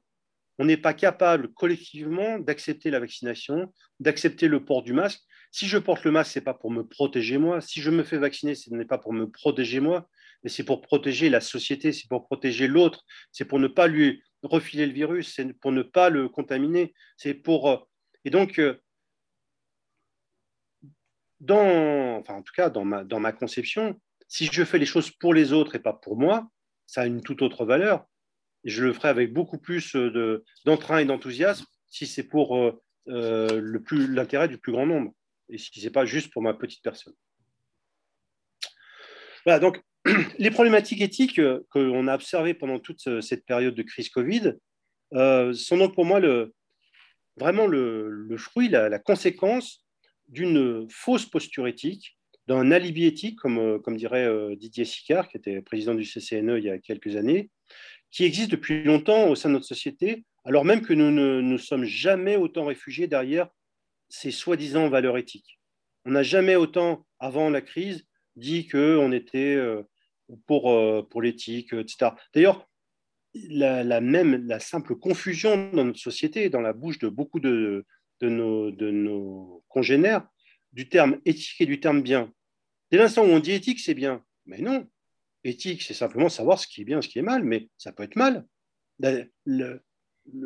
on n'est pas capable collectivement d'accepter la vaccination, d'accepter le port du masque. Si je porte le masque, ce n'est pas pour me protéger moi. Si je me fais vacciner, ce n'est pas pour me protéger moi, mais c'est pour protéger la société, c'est pour protéger l'autre, c'est pour ne pas lui refiler le virus, c'est pour ne pas le contaminer. C'est pour euh, et donc euh, enfin en tout cas dans ma, conception, si je fais les choses pour les autres et pas pour moi, ça a une toute autre valeur je le ferai avec beaucoup plus euh, d'entrain et d'enthousiasme si c'est pour euh, euh, l'intérêt du plus grand nombre et si ce n'est pas juste pour ma petite personne. Voilà, donc les problématiques éthiques qu'on a observées pendant toute cette période de crise Covid sont donc pour moi vraiment le, fruit, la, conséquence d'une fausse posture éthique, d'un alibi éthique, comme, comme dirait Didier Sicard, qui était président du CCNE il y a quelques années, qui existe depuis longtemps au sein de notre société, alors même que nous ne nous sommes jamais autant réfugiés derrière ces soi-disant valeurs éthiques. On n'a jamais autant, avant la crise, dit qu'on était euh, pour, euh, pour l'éthique, etc. D'ailleurs, la, même, la simple confusion dans notre société, dans la bouche de beaucoup de, de, nos, de nos congénères, du terme éthique et du terme bien. Dès l'instant où on dit éthique, c'est bien. Mais non, Éthique, c'est simplement savoir ce qui est bien, ce qui est mal, mais ça peut être mal.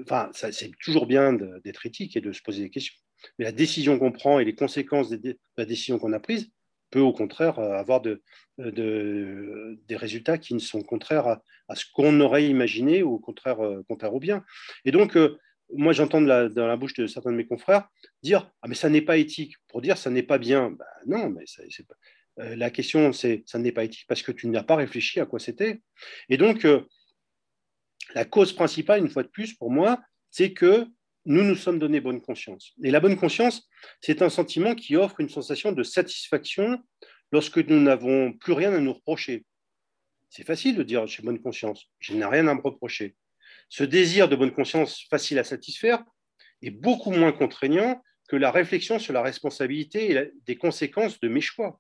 enfin, c'est toujours bien d'être éthique et de se poser des questions. Mais la décision qu'on prend et les conséquences de la décision qu'on a prise peut au contraire euh, avoir de, des résultats qui ne sont contraires à, ce qu'on aurait imaginé ou au contraire, euh, au bien. Et donc, euh, moi, j'entends dans la bouche de certains de mes confrères dire Ah, mais ça n'est pas éthique. Pour dire ça n'est pas bien. Ben, non, mais. Euh, la question, c'est ça n'est pas éthique parce que tu n'as pas réfléchi à quoi c'était. Et donc, euh, la cause principale, une fois de plus, pour moi, c'est que nous nous sommes donné bonne conscience. Et la bonne conscience, c'est un sentiment qui offre une sensation de satisfaction lorsque nous n'avons plus rien à nous reprocher. C'est facile de dire j'ai bonne conscience, je n'ai rien à me reprocher. Ce désir de bonne conscience facile à satisfaire est beaucoup moins contraignant que la réflexion sur la responsabilité et des conséquences de mes choix.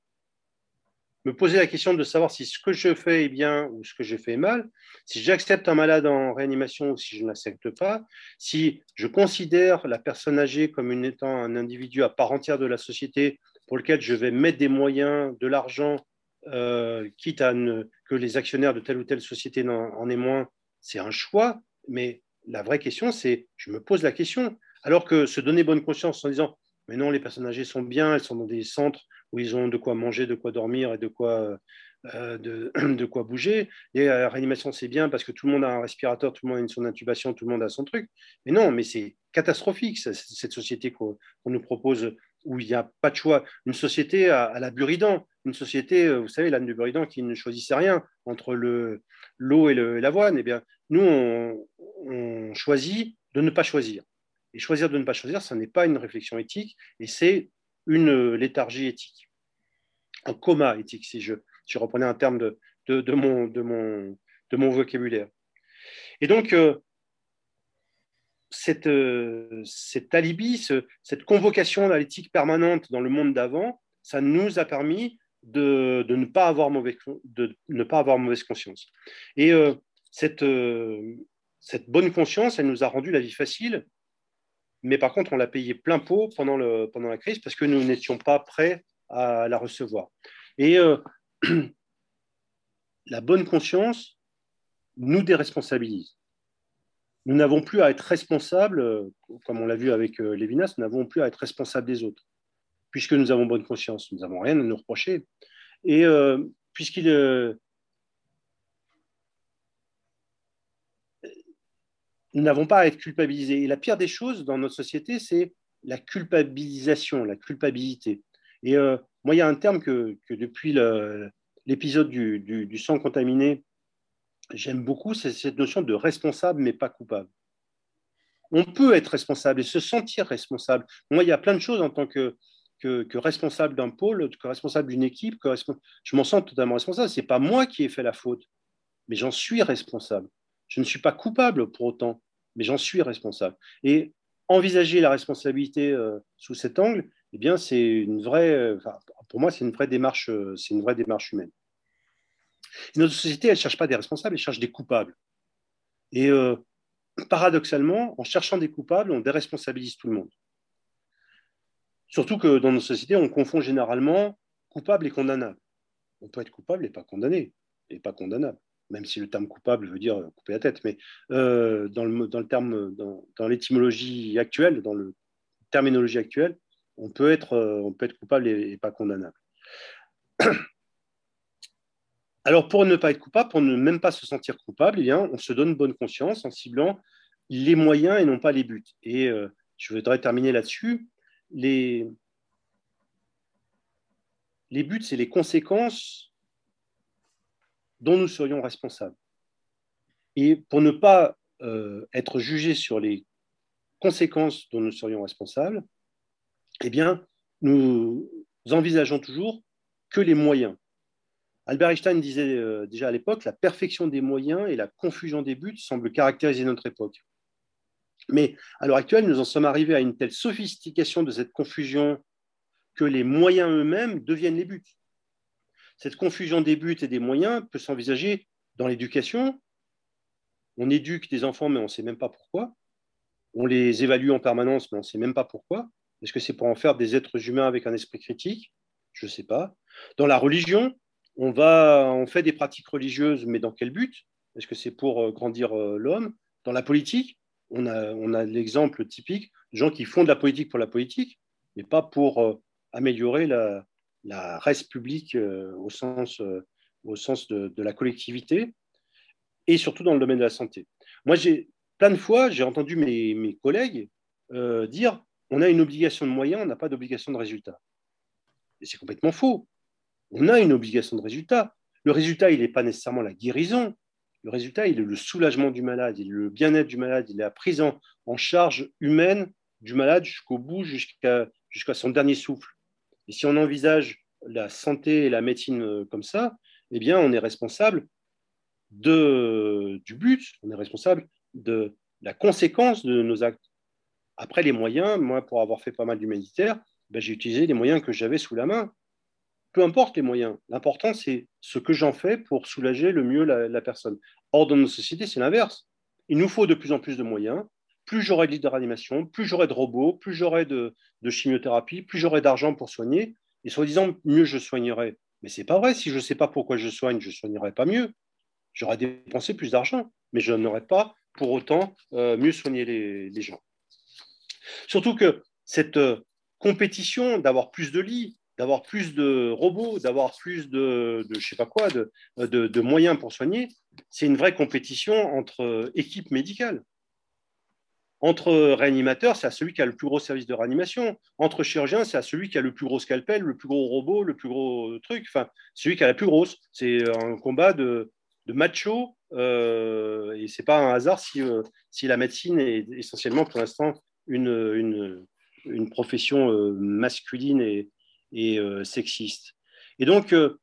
Me poser la question de savoir si ce que je fais est bien ou ce que je fais est mal, si j'accepte un malade en réanimation ou si je ne l'accepte pas, si je considère la personne âgée comme étant un individu à part entière de la société pour lequel je vais mettre des moyens, de l'argent, euh, quitte à que les actionnaires de telle ou telle société en, aient moins, c'est un choix, mais la vraie question, c'est, je me pose la question, alors que se donner bonne conscience en disant, mais non, les personnes âgées sont bien, elles sont dans des centres où ils ont de quoi manger, de quoi dormir et de quoi, euh, de, quoi bouger. Et la réanimation, c'est bien parce que tout le monde a un respirateur, tout le monde a son intubation, tout le monde a son truc. Mais non, mais c'est catastrophique, cette société qu'on nous propose où il n'y a pas de choix. Une société à, la Buridan, une société, euh, vous savez, l'âne du Buridan qui ne choisissait rien entre l'eau et l'avoine. Eh bien, nous, on, choisit de ne pas choisir. Et choisir de ne pas choisir, ce n'est pas une réflexion éthique, et c'est une léthargie éthique, un coma éthique, si je, je reprenais un terme de, de, mon, de, mon, de mon vocabulaire. Et donc, euh, cette, euh, cet alibi, cette convocation à l'éthique permanente dans le monde d'avant, ça nous a permis de, de, ne pas avoir mauvais, de ne pas avoir mauvaise conscience. Et euh, cette, cette bonne conscience, elle nous a rendu la vie facile mais par contre, on l'a payé plein pot pendant, la crise parce que nous n'étions pas prêts à la recevoir. Et euh, la bonne conscience nous déresponsabilise. Nous n'avons plus à être responsables, euh, comme on l'a vu avec euh, Lévinas, nous n'avons plus à être responsables des autres. Puisque nous avons bonne conscience, nous n'avons rien à nous reprocher. Et puisqu'il nous n'avons pas à être culpabilisés. Et la pire des choses dans notre société, c'est la culpabilisation, la culpabilité. Et euh, moi, il y a un terme que, depuis l'épisode du, sang contaminé, j'aime beaucoup, c'est cette notion de responsable mais pas coupable. On peut être responsable et se sentir responsable. Moi, il y a plein de choses en tant que, responsable d'un pôle, que responsable d'une équipe, que je m'en sens totalement responsable. Ce n'est pas moi qui ai fait la faute, mais j'en suis responsable. Je ne suis pas coupable pour autant mais j'en suis responsable. Et envisager la responsabilité euh, sous cet angle, eh bien, c'est une vraie, euh, pour moi, c'est une vraie démarche, euh, c'est une vraie démarche humaine. notre société, elle ne cherche pas des responsables, elle cherche des coupables. Et paradoxalement, en cherchant des coupables, on déresponsabilise tout le monde. Surtout que dans nos sociétés, on confond généralement coupable et condamnable. On peut être coupable et pas condamné, et pas condamnable, même si le terme coupable veut dire couper la tête. Mais euh, dans, le, dans, le, terme, dans, l'étymologie actuelle, dans la terminologie actuelle, on peut être, euh, on peut être coupable et, pas condamnable. Alors, pour ne pas être coupable, pour ne même pas se sentir coupable, eh bien, on se donne bonne conscience en ciblant les moyens et non pas les buts. Et euh, je voudrais terminer là-dessus les, les buts, c'est les conséquences dont nous serions responsables. Et pour ne pas euh, être jugé sur les conséquences dont nous serions responsables, eh bien, nous envisageons toujours que les moyens. Albert Einstein disait euh, déjà à l'époque, la perfection des moyens et la confusion des buts semblent caractériser notre époque. Mais à l'heure actuelle, nous en sommes arrivés à une telle sophistication de cette confusion que les moyens eux-mêmes deviennent les buts. Cette confusion des buts et des moyens peut s'envisager dans l'éducation. On éduque des enfants, mais on ne sait même pas pourquoi. On les évalue en permanence, mais on ne sait même pas pourquoi. Est-ce que c'est pour en faire des êtres humains avec un esprit critique? Je ne sais pas. Dans la religion, on, on fait des pratiques religieuses, mais dans quel but? Est-ce que c'est pour euh, grandir euh, l'homme? Dans la politique, on a, l'exemple typique de gens qui font de la politique pour la politique, mais pas pour euh, améliorer la, la reste publique euh, au sens, euh, au sens de, la collectivité, et surtout dans le domaine de la santé. Moi, j'ai plein de fois, j'ai entendu mes, collègues dire on a une obligation de moyens, on n'a pas d'obligation de résultat. Et c'est complètement faux. On a une obligation de résultat. Le résultat, il n'est pas nécessairement la guérison, le résultat, il est le soulagement du malade, il est le bien-être du malade, il est la prise en, charge humaine du malade jusqu'au bout, jusqu'à son dernier souffle. Et si on envisage la santé et la médecine euh, comme ça, eh bien, on est responsable de, du but, on est responsable de la conséquence de nos actes. Après, les moyens, moi, pour avoir fait pas mal d'humanitaire, ben, j'ai utilisé les moyens que j'avais sous la main peu importe les moyens. L'important, c'est ce que j'en fais pour soulager le mieux la, personne. Or, dans nos sociétés, c'est l'inverse. Il nous faut de plus en plus de moyens. Plus j'aurai de lits de réanimation, plus j'aurai de robots, plus j'aurai de, chimiothérapie, plus j'aurai d'argent pour soigner. Et soi-disant, mieux je soignerai. Mais c'est pas vrai. Si je ne sais pas pourquoi je soigne, je ne soignerai pas mieux. J'aurais dépensé plus d'argent, mais je n'aurais pas pour autant euh, mieux soigner les, gens. Surtout que cette euh, compétition d'avoir plus de lits, d'avoir plus de robots, d'avoir plus de, je sais pas quoi, de, de, moyens pour soigner, c'est une vraie compétition entre équipes médicales. Entre réanimateurs, c'est à celui qui a le plus gros service de réanimation. Entre chirurgiens, c'est à celui qui a le plus gros scalpel, le plus gros robot, le plus gros truc. Enfin, celui qui a la plus grosse. C'est un combat de, de macho. Euh, et c'est pas un hasard si, euh, si la médecine est essentiellement pour l'instant une, une, profession euh, masculine et, et euh, sexiste. Et donc, euh,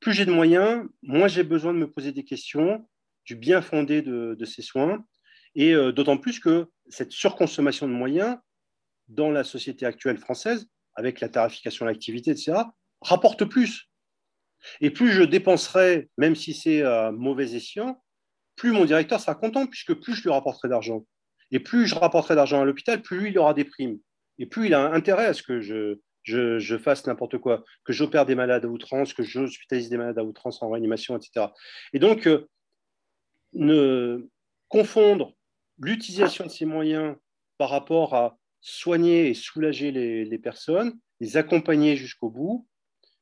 plus j'ai de moyens, moins j'ai besoin de me poser des questions du bien fondé de, ces soins, et euh, d'autant plus que cette surconsommation de moyens dans la société actuelle française, avec la tarification de l'activité, etc., rapporte plus. Et plus je dépenserai, même si c'est à mauvais escient, plus mon directeur sera content, puisque plus je lui rapporterai d'argent. Et plus je rapporterai d'argent à l'hôpital, plus lui, il aura des primes. Et plus il a intérêt à ce que je, je, fasse n'importe quoi, que j'opère des malades à outrance, que j'hospitalise des malades à outrance en réanimation, etc. Et donc, euh, ne confondre l'utilisation de ces moyens par rapport à soigner et soulager les, personnes, les accompagner jusqu'au bout,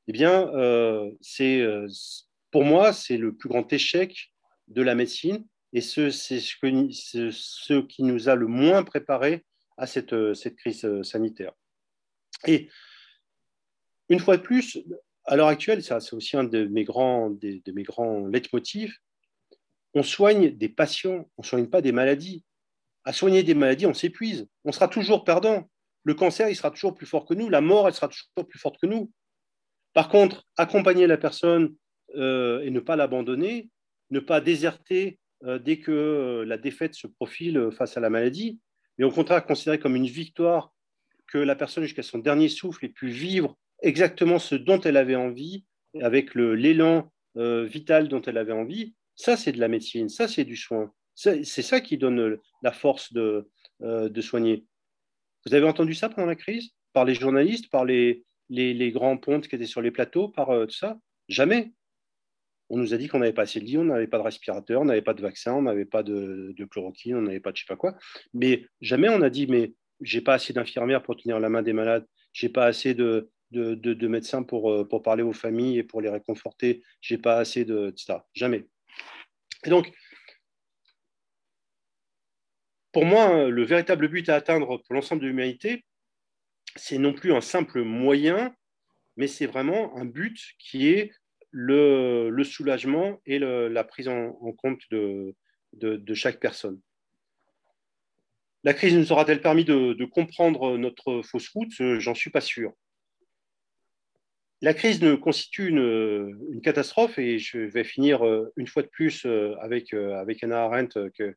eh bien, euh, c'est, euh, pour moi, c'est le plus grand échec de la médecine et c'est ce, qui nous a le moins préparé à cette, cette crise sanitaire. Et une fois de plus, à l'heure actuelle, ça c'est aussi un de mes grands, de, mes grands on soigne des patients, on ne soigne pas des maladies. À soigner des maladies, on s'épuise, on sera toujours perdant. Le cancer, il sera toujours plus fort que nous, la mort, elle sera toujours plus forte que nous. Par contre, accompagner la personne euh, et ne pas l'abandonner, ne pas déserter euh, dès que euh, la défaite se profile face à la maladie, mais au contraire considérer comme une victoire que la personne jusqu'à son dernier souffle ait pu vivre exactement ce dont elle avait envie, avec l'élan vital dont elle avait envie, Ça, c'est de la médecine, ça, c'est du soin. C'est ça qui donne la force de, de soigner. Vous avez entendu ça pendant la crise? Par les journalistes, par les, grands pontes qui étaient sur les plateaux, par tout ça? Jamais. On nous a dit qu'on n'avait pas assez de lits, on n'avait pas de respirateurs, on n'avait pas de vaccin, on n'avait pas de, chloroquine, on n'avait pas de je sais pas quoi. Mais jamais on a dit, mais j'ai pas assez d'infirmières pour tenir la main des malades, j'ai pas assez de, de, médecins pour, euh, parler aux familles et pour les réconforter, j'ai pas assez de. Jamais. Et donc, pour moi, le véritable but à atteindre pour l'ensemble de l'humanité, c'est non plus un simple moyen, mais c'est vraiment un but qui est le, soulagement et la prise en, compte de, chaque personne. La crise nous aura-t-elle permis de, comprendre notre fausse route? J'en suis pas sûr. La crise ne constitue une, catastrophe et je vais finir euh, une fois de plus euh, avec, euh, avec Anna Arendt que,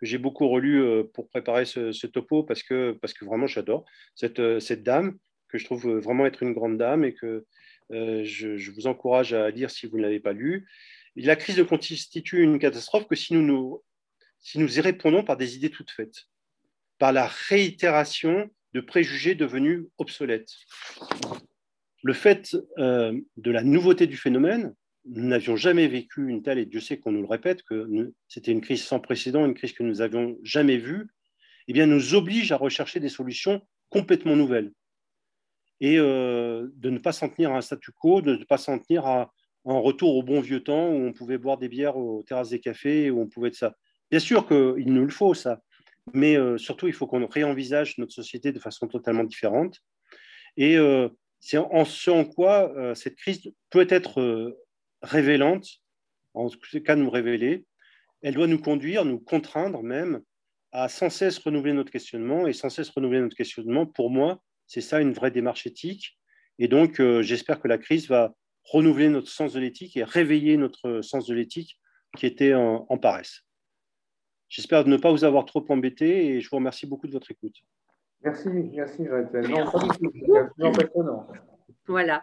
j'ai beaucoup relu pour préparer ce, topo parce que, parce que vraiment j'adore cette, cette dame que je trouve vraiment être une grande dame et que je, vous encourage à lire si vous ne l'avez pas lu. La crise ne constitue une catastrophe que si nous, nous, si nous y répondons par des idées toutes faites, par la réitération de préjugés devenus obsolètes. Le fait euh, de la nouveauté du phénomène, nous n'avions jamais vécu une telle, et Dieu sait qu'on nous le répète, que c'était une crise sans précédent, une crise que nous n'avions jamais vue, eh bien, nous oblige à rechercher des solutions complètement nouvelles et euh, de ne pas s'en tenir à un statu quo, de ne pas s'en tenir à un retour au bon vieux temps où on pouvait boire des bières aux terrasses des cafés, où on pouvait être ça. Bien sûr qu'il nous le faut, ça, mais euh, surtout, il faut qu'on réenvisage notre société de façon totalement différente. Et c'est en ce en quoi cette crise peut être révélante, en tout cas nous révéler. Elle doit nous conduire, nous contraindre même à sans cesse renouveler notre questionnement. Et sans cesse renouveler notre questionnement, pour moi, c'est ça une vraie démarche éthique. Et donc, euh, j'espère que la crise va renouveler notre sens de l'éthique et réveiller notre sens de l'éthique qui était en, paresse. J'espère ne pas vous avoir trop embêté et je vous remercie beaucoup de votre écoute. Merci, merci, Non, pas Voilà.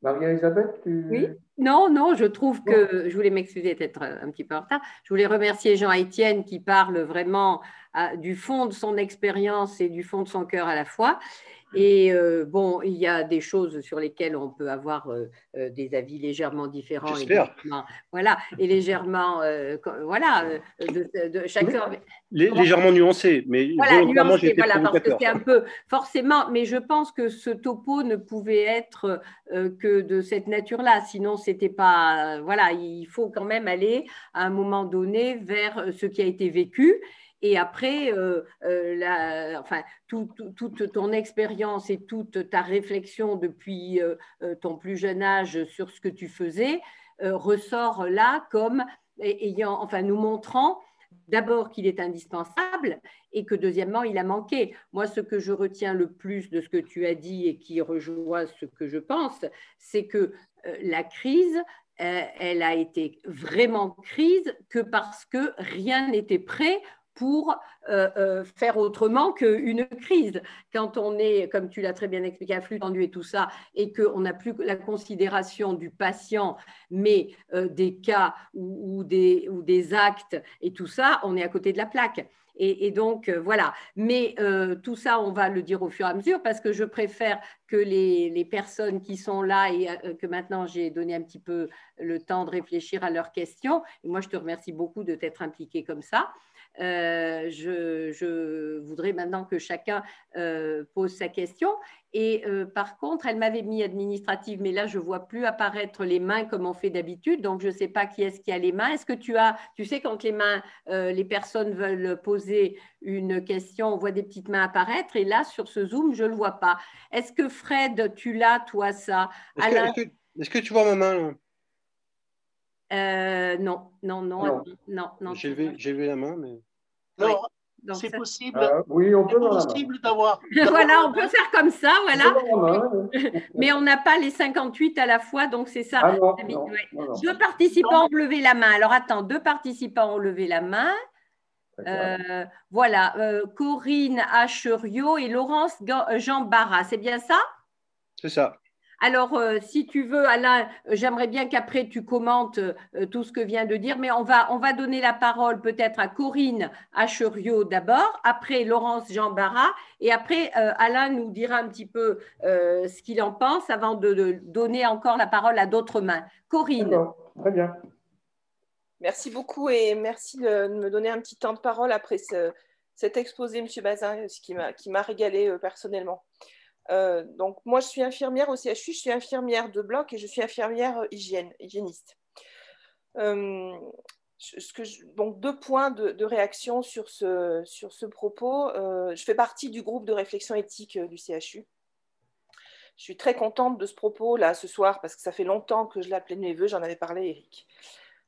Marie-Elisabeth, tu... Oui, non, non, je trouve que, je voulais m'excuser d'être un petit peu en retard, je voulais remercier Jean-Étienne qui parle vraiment du fond de son expérience et du fond de son cœur à la fois. Et euh, bon, il y a des choses sur lesquelles on peut avoir euh, euh, des avis légèrement différents. Et voilà, et légèrement, voilà, de, chacun. Légèrement nuancé, mais voilà, nuancé, voilà parce que c'est un peu forcément. Mais je pense que ce topo ne pouvait être que de cette nature-là, sinon c'était pas. voilà, il faut quand même aller à un moment donné vers ce qui a été vécu et après, euh, euh, enfin, toute ton expérience et toute ta réflexion depuis euh, ton plus jeune âge sur ce que tu faisais ressort là comme ayant, enfin, nous montrant d'abord qu'il est indispensable et que deuxièmement, il a manqué. Moi, ce que je retiens le plus de ce que tu as dit et qui rejoint ce que je pense, c'est que la crise, elle a été vraiment crise que parce que rien n'était prêt pour euh, euh, faire autrement qu'une crise. Quand on est, comme tu l'as très bien expliqué, à flux tendu et tout ça, et qu'on n'a plus la considération du patient, mais euh, des cas ou, des, actes et tout ça, on est à côté de la plaque. Et, donc, voilà. Mais tout ça, on va le dire au fur et à mesure parce que je préfère que les, les personnes qui sont là et que maintenant j'ai donné un petit peu le temps de réfléchir à leurs questions. Et moi, je te remercie beaucoup de t'être impliqué comme ça. Euh, je, voudrais maintenant que chacun euh, pose sa question. Et euh, par contre, elle m'avait mis administrative, mais là, je ne vois plus apparaître les mains comme on fait d'habitude. Donc, je ne sais pas qui est-ce qui a les mains. Est-ce que tu as, tu sais, quand les mains, les personnes veulent poser une question, on voit des petites mains apparaître. Et là, sur ce Zoom, je ne le vois pas. Est-ce que Fred, tu l'as, toi, ça Est-ce que, tu vois ma main non, non, non, non, non. J'ai levé, la main, mais. C'est possible. Euh, oui, on peut possible d'avoir. voilà, on peut faire comme ça, voilà. Mais on n'a pas les 58 à la fois, donc c'est ça. Ah deux participants ont levé la main. Alors attends, deux participants ont levé la main. Euh, voilà, euh, Corinne Acherio et Laurence Jean Barra, c'est bien ça? C'est ça. Alors, euh, si tu veux, Alain, euh, j'aimerais bien qu'après tu commentes euh, tout ce que vient de dire, mais on va, on va donner la parole peut-être à Corinne Acheriot d'abord, après Laurence Jean Barra, et après Alain nous dira un petit peu ce qu'il en pense avant de, donner encore la parole à d'autres mains. Corinne. Très bien. Merci beaucoup et merci de me donner un petit temps de parole après cet exposé, M. Bazin, qui m'a régalé personnellement. Euh, donc, moi, je suis infirmière au CHU, je suis infirmière de bloc et je suis infirmière hygiène, hygiéniste. Euh, donc, deux points de, réaction sur ce, sur ce propos. Euh, je fais partie du groupe de réflexion éthique du CHU. Je suis très contente de ce propos là ce soir parce que ça fait longtemps que je l'appelais de mes j'en avais parlé,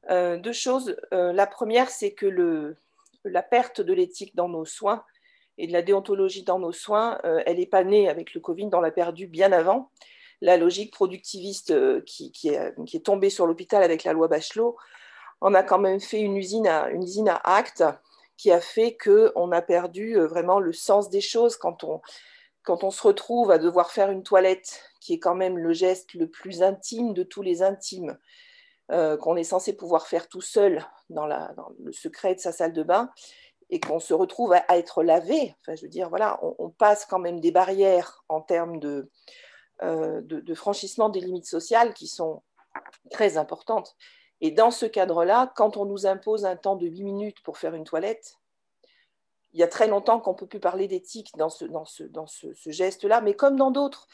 Eric. deux choses. la première, c'est que la perte de l'éthique dans nos soins et de la déontologie dans nos soins, euh, elle n'est pas née avec le Covid, on l'a perdu bien avant. La logique productiviste euh, qui, est, tombée sur l'hôpital avec la loi Bachelot en a quand même fait une usine à, actes qui a fait qu'on a perdu euh, vraiment le sens des choses quand on, on se retrouve à devoir faire une toilette, qui est quand même le geste le plus intime de tous les intimes, qu'on est censé pouvoir faire tout seul dans, le secret de sa salle de bain, et qu'on se retrouve à, être lavé, enfin, je veux dire, voilà, on, passe quand même des barrières en termes euh, de, franchissement des limites sociales qui sont très importantes. Et dans ce cadre-là, quand on nous impose un temps de 8 minutes pour faire une toilette, il y a très longtemps qu'on ne peut plus parler d'éthique dans ce, geste-là, mais comme dans d'autres.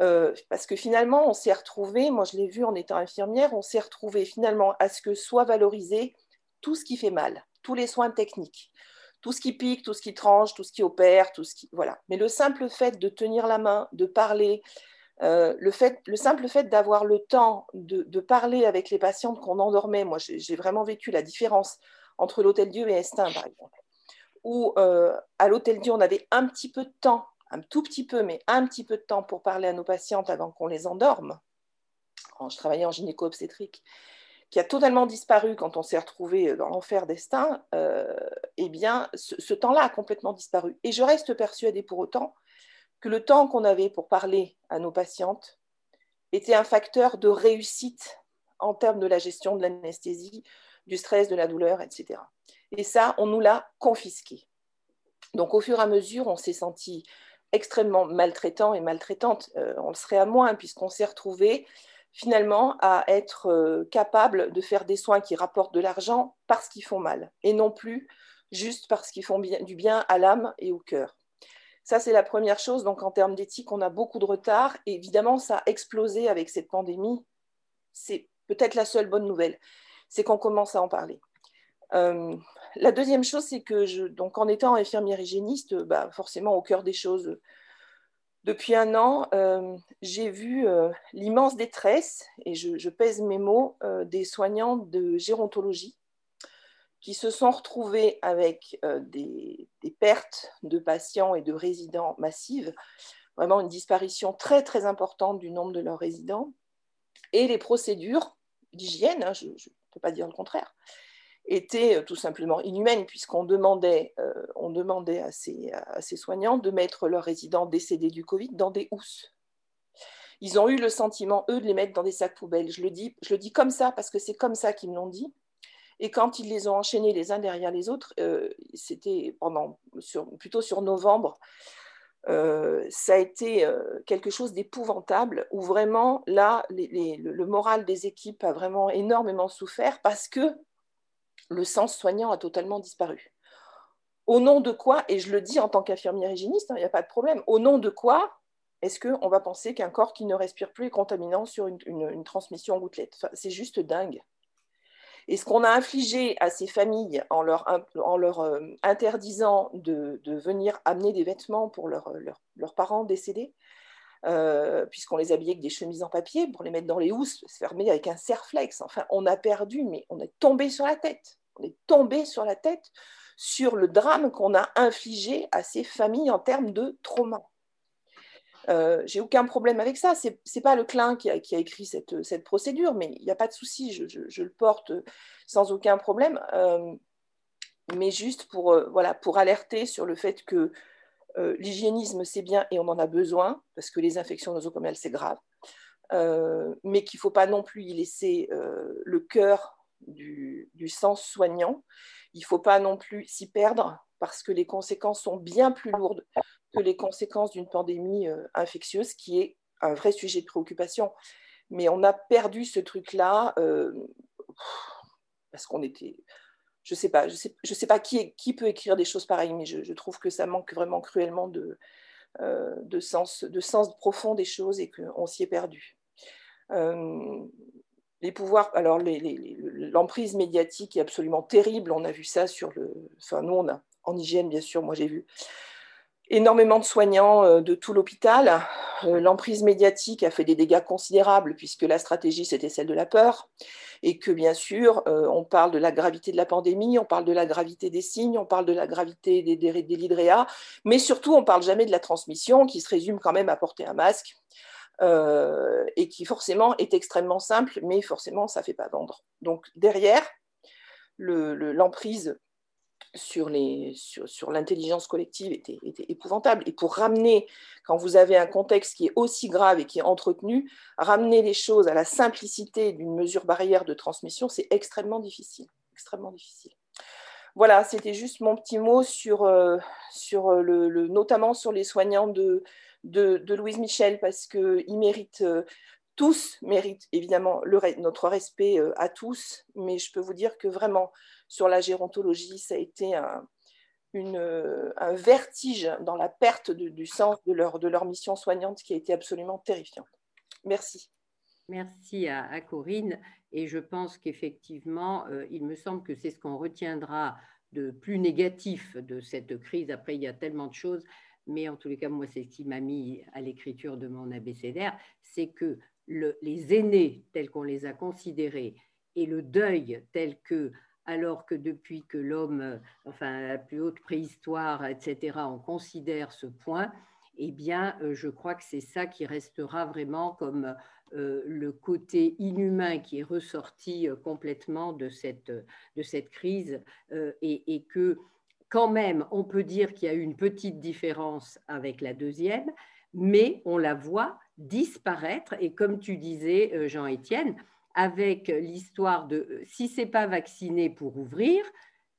Euh, parce que finalement, on s'est retrouvé, moi je l'ai vu en étant infirmière, on s'est retrouvé finalement à ce que soit valorisé tout ce qui fait mal, tous les soins techniques, tout ce qui pique, tout ce qui tranche, tout ce qui opère, tout ce qui voilà. Mais le simple fait de tenir la main, de parler, euh, le, fait, le simple fait d'avoir le temps de, parler avec les patientes qu'on endormait, moi j'ai vraiment vécu la différence entre l'Hôtel Dieu et Estin, par exemple, où euh, à l'Hôtel Dieu on avait un petit peu de temps, un tout petit peu, mais un petit peu de temps pour parler à nos patientes avant qu'on les endorme. je travaillais en gynéco-obstétrique qui a totalement disparu quand on s'est retrouvé dans l'enfer d'Estin, euh, eh bien, ce, temps-là a complètement disparu. Et je reste persuadée pour autant que le temps qu'on avait pour parler à nos patientes était un facteur de réussite en termes de la gestion de l'anesthésie, du stress, de la douleur, etc. Et ça, on nous l'a confisqué. Donc, au fur et à mesure, on s'est senti extrêmement maltraitant et maltraitante. Euh, on le serait à moins puisqu'on s'est retrouvé finalement à être euh, capable de faire des soins qui rapportent de l'argent parce qu'ils font mal et non plus juste parce qu'ils font du bien à l'âme et au cœur. Ça, c'est la première chose. Donc, en termes d'éthique, on a beaucoup de retard. Et évidemment, ça a explosé avec cette pandémie. C'est peut-être la seule bonne nouvelle, c'est qu'on commence à en parler. Euh, la deuxième chose, c'est que je, donc en étant infirmière hygiéniste, bah, forcément au cœur des choses, depuis un an, euh, j'ai vu euh, l'immense détresse, et je, pèse mes mots, euh, des soignants de gérontologie qui se sont retrouvés avec des, pertes de patients et de résidents massives, vraiment une disparition très très importante du nombre de leurs résidents, et les procédures d'hygiène, hein, je ne peux pas dire le contraire, était euh, tout simplement inhumaine, puisqu'on demandait, euh, on demandait à ces, à ces, soignants de mettre leurs résidents décédés du Covid dans des housses. Ils ont eu le sentiment, eux, de les mettre dans des sacs poubelles. Je le dis, je le dis comme ça, parce que c'est comme ça qu'ils me l'ont dit. Et quand ils les ont enchaînés les uns derrière les autres, euh, c'était pendant, sur, plutôt sur novembre, ça a été quelque chose d'épouvantable, où vraiment, là, le moral des équipes a vraiment énormément souffert parce que le sens soignant a totalement disparu. Au nom de quoi, et je le dis en tant qu'infirmière hygiéniste, il hein, n'y a pas de problème, au nom de quoi est-ce qu'on va penser qu'un corps qui ne respire plus est contaminant sur une, transmission gouttelette? C'est juste dingue. Et ce qu'on a infligé à ces familles en leur, en leur euh, interdisant de, venir amener des vêtements pour leurs parents décédés, euh, puisqu'on les habillait avec des chemises en papier pour les mettre dans les housses, se fermer avec un serflex. Enfin, on a perdu, mais on est tombé sur la tête on est tombé sur la tête sur le drame qu'on a infligé à ces familles en termes de trauma. Euh, j'ai aucun problème avec ça. C'est n'est pas le clin qui a, écrit cette, procédure, mais il n'y a pas de souci. Je, le porte sans aucun problème. Euh, mais juste pour, alerter sur le fait que l'hygiénisme, c'est bien et on en a besoin, parce que les infections nosocomiales, c'est grave. mais qu'il ne faut pas non plus y laisser le cœur du, du, sens soignant. Il ne faut pas non plus s'y perdre parce que les conséquences sont bien plus lourdes que les conséquences d'une pandémie infectieuse, qui est un vrai sujet de préoccupation. Mais on a perdu ce truc-là parce qu'on était je sais pas, je sais, pas qui, peut écrire des choses pareilles, mais je, trouve que ça manque vraiment cruellement de, euh, de sens profond des choses et qu'on s'y est perdu. Euh, les pouvoirs, alors l'emprise médiatique est absolument terrible. On a vu ça sur le, enfin nous on a en hygiène bien sûr, moi j'ai vu énormément de soignants euh, de tout l'hôpital. L'emprise médiatique a fait des dégâts considérables puisque la stratégie c'était celle de la peur et que bien sûr, euh, on parle de la gravité de la pandémie, on parle de la gravité des signes, on parle de la gravité des, des, mais surtout, on ne parle jamais de la transmission qui se résume quand même à porter un masque. Euh, et qui forcément est extrêmement simple, mais forcément ça ne fait pas vendre. Donc derrière, l'emprise sur, sur, l'intelligence collective était, épouvantable. Et pour ramener, quand vous avez un contexte qui est aussi grave et qui est entretenu, ramener les choses à la simplicité d'une mesure barrière de transmission, c'est extrêmement difficile. Extrêmement difficile. Voilà, c'était juste mon petit mot sur, euh, sur le, notamment sur les soignants de, de, Louise Michel, parce qu'ils méritent, euh, tous méritent évidemment notre respect euh, à tous, mais je peux vous dire que vraiment, sur la gérontologie, ça a été un, vertige dans la perte du sens de leur, de leur mission soignante qui a été absolument terrifiant. Merci. Merci à, Corinne. Et je pense qu'effectivement, euh, il me semble que c'est ce qu'on retiendra de plus négatif de cette crise. Après, il y a tellement de choses, mais en tous les cas, moi, c'est ce qui m'a mis à l'écriture de mon abécédaire, c'est que les aînés tels qu'on les a considérés et le deuil tel que alors que depuis que l'homme, enfin la plus haute préhistoire, etc., on considère ce point, eh bien, euh, je crois que c'est ça qui restera vraiment comme euh, le côté inhumain qui est ressorti euh, complètement de cette, de cette crise et, et, que quand même, on peut dire qu'il y a eu une petite différence avec la deuxième, mais on la voit disparaître. Et comme tu disais, Jean-Étienne, avec l'histoire de euh, si c'est pas vacciné pour ouvrir,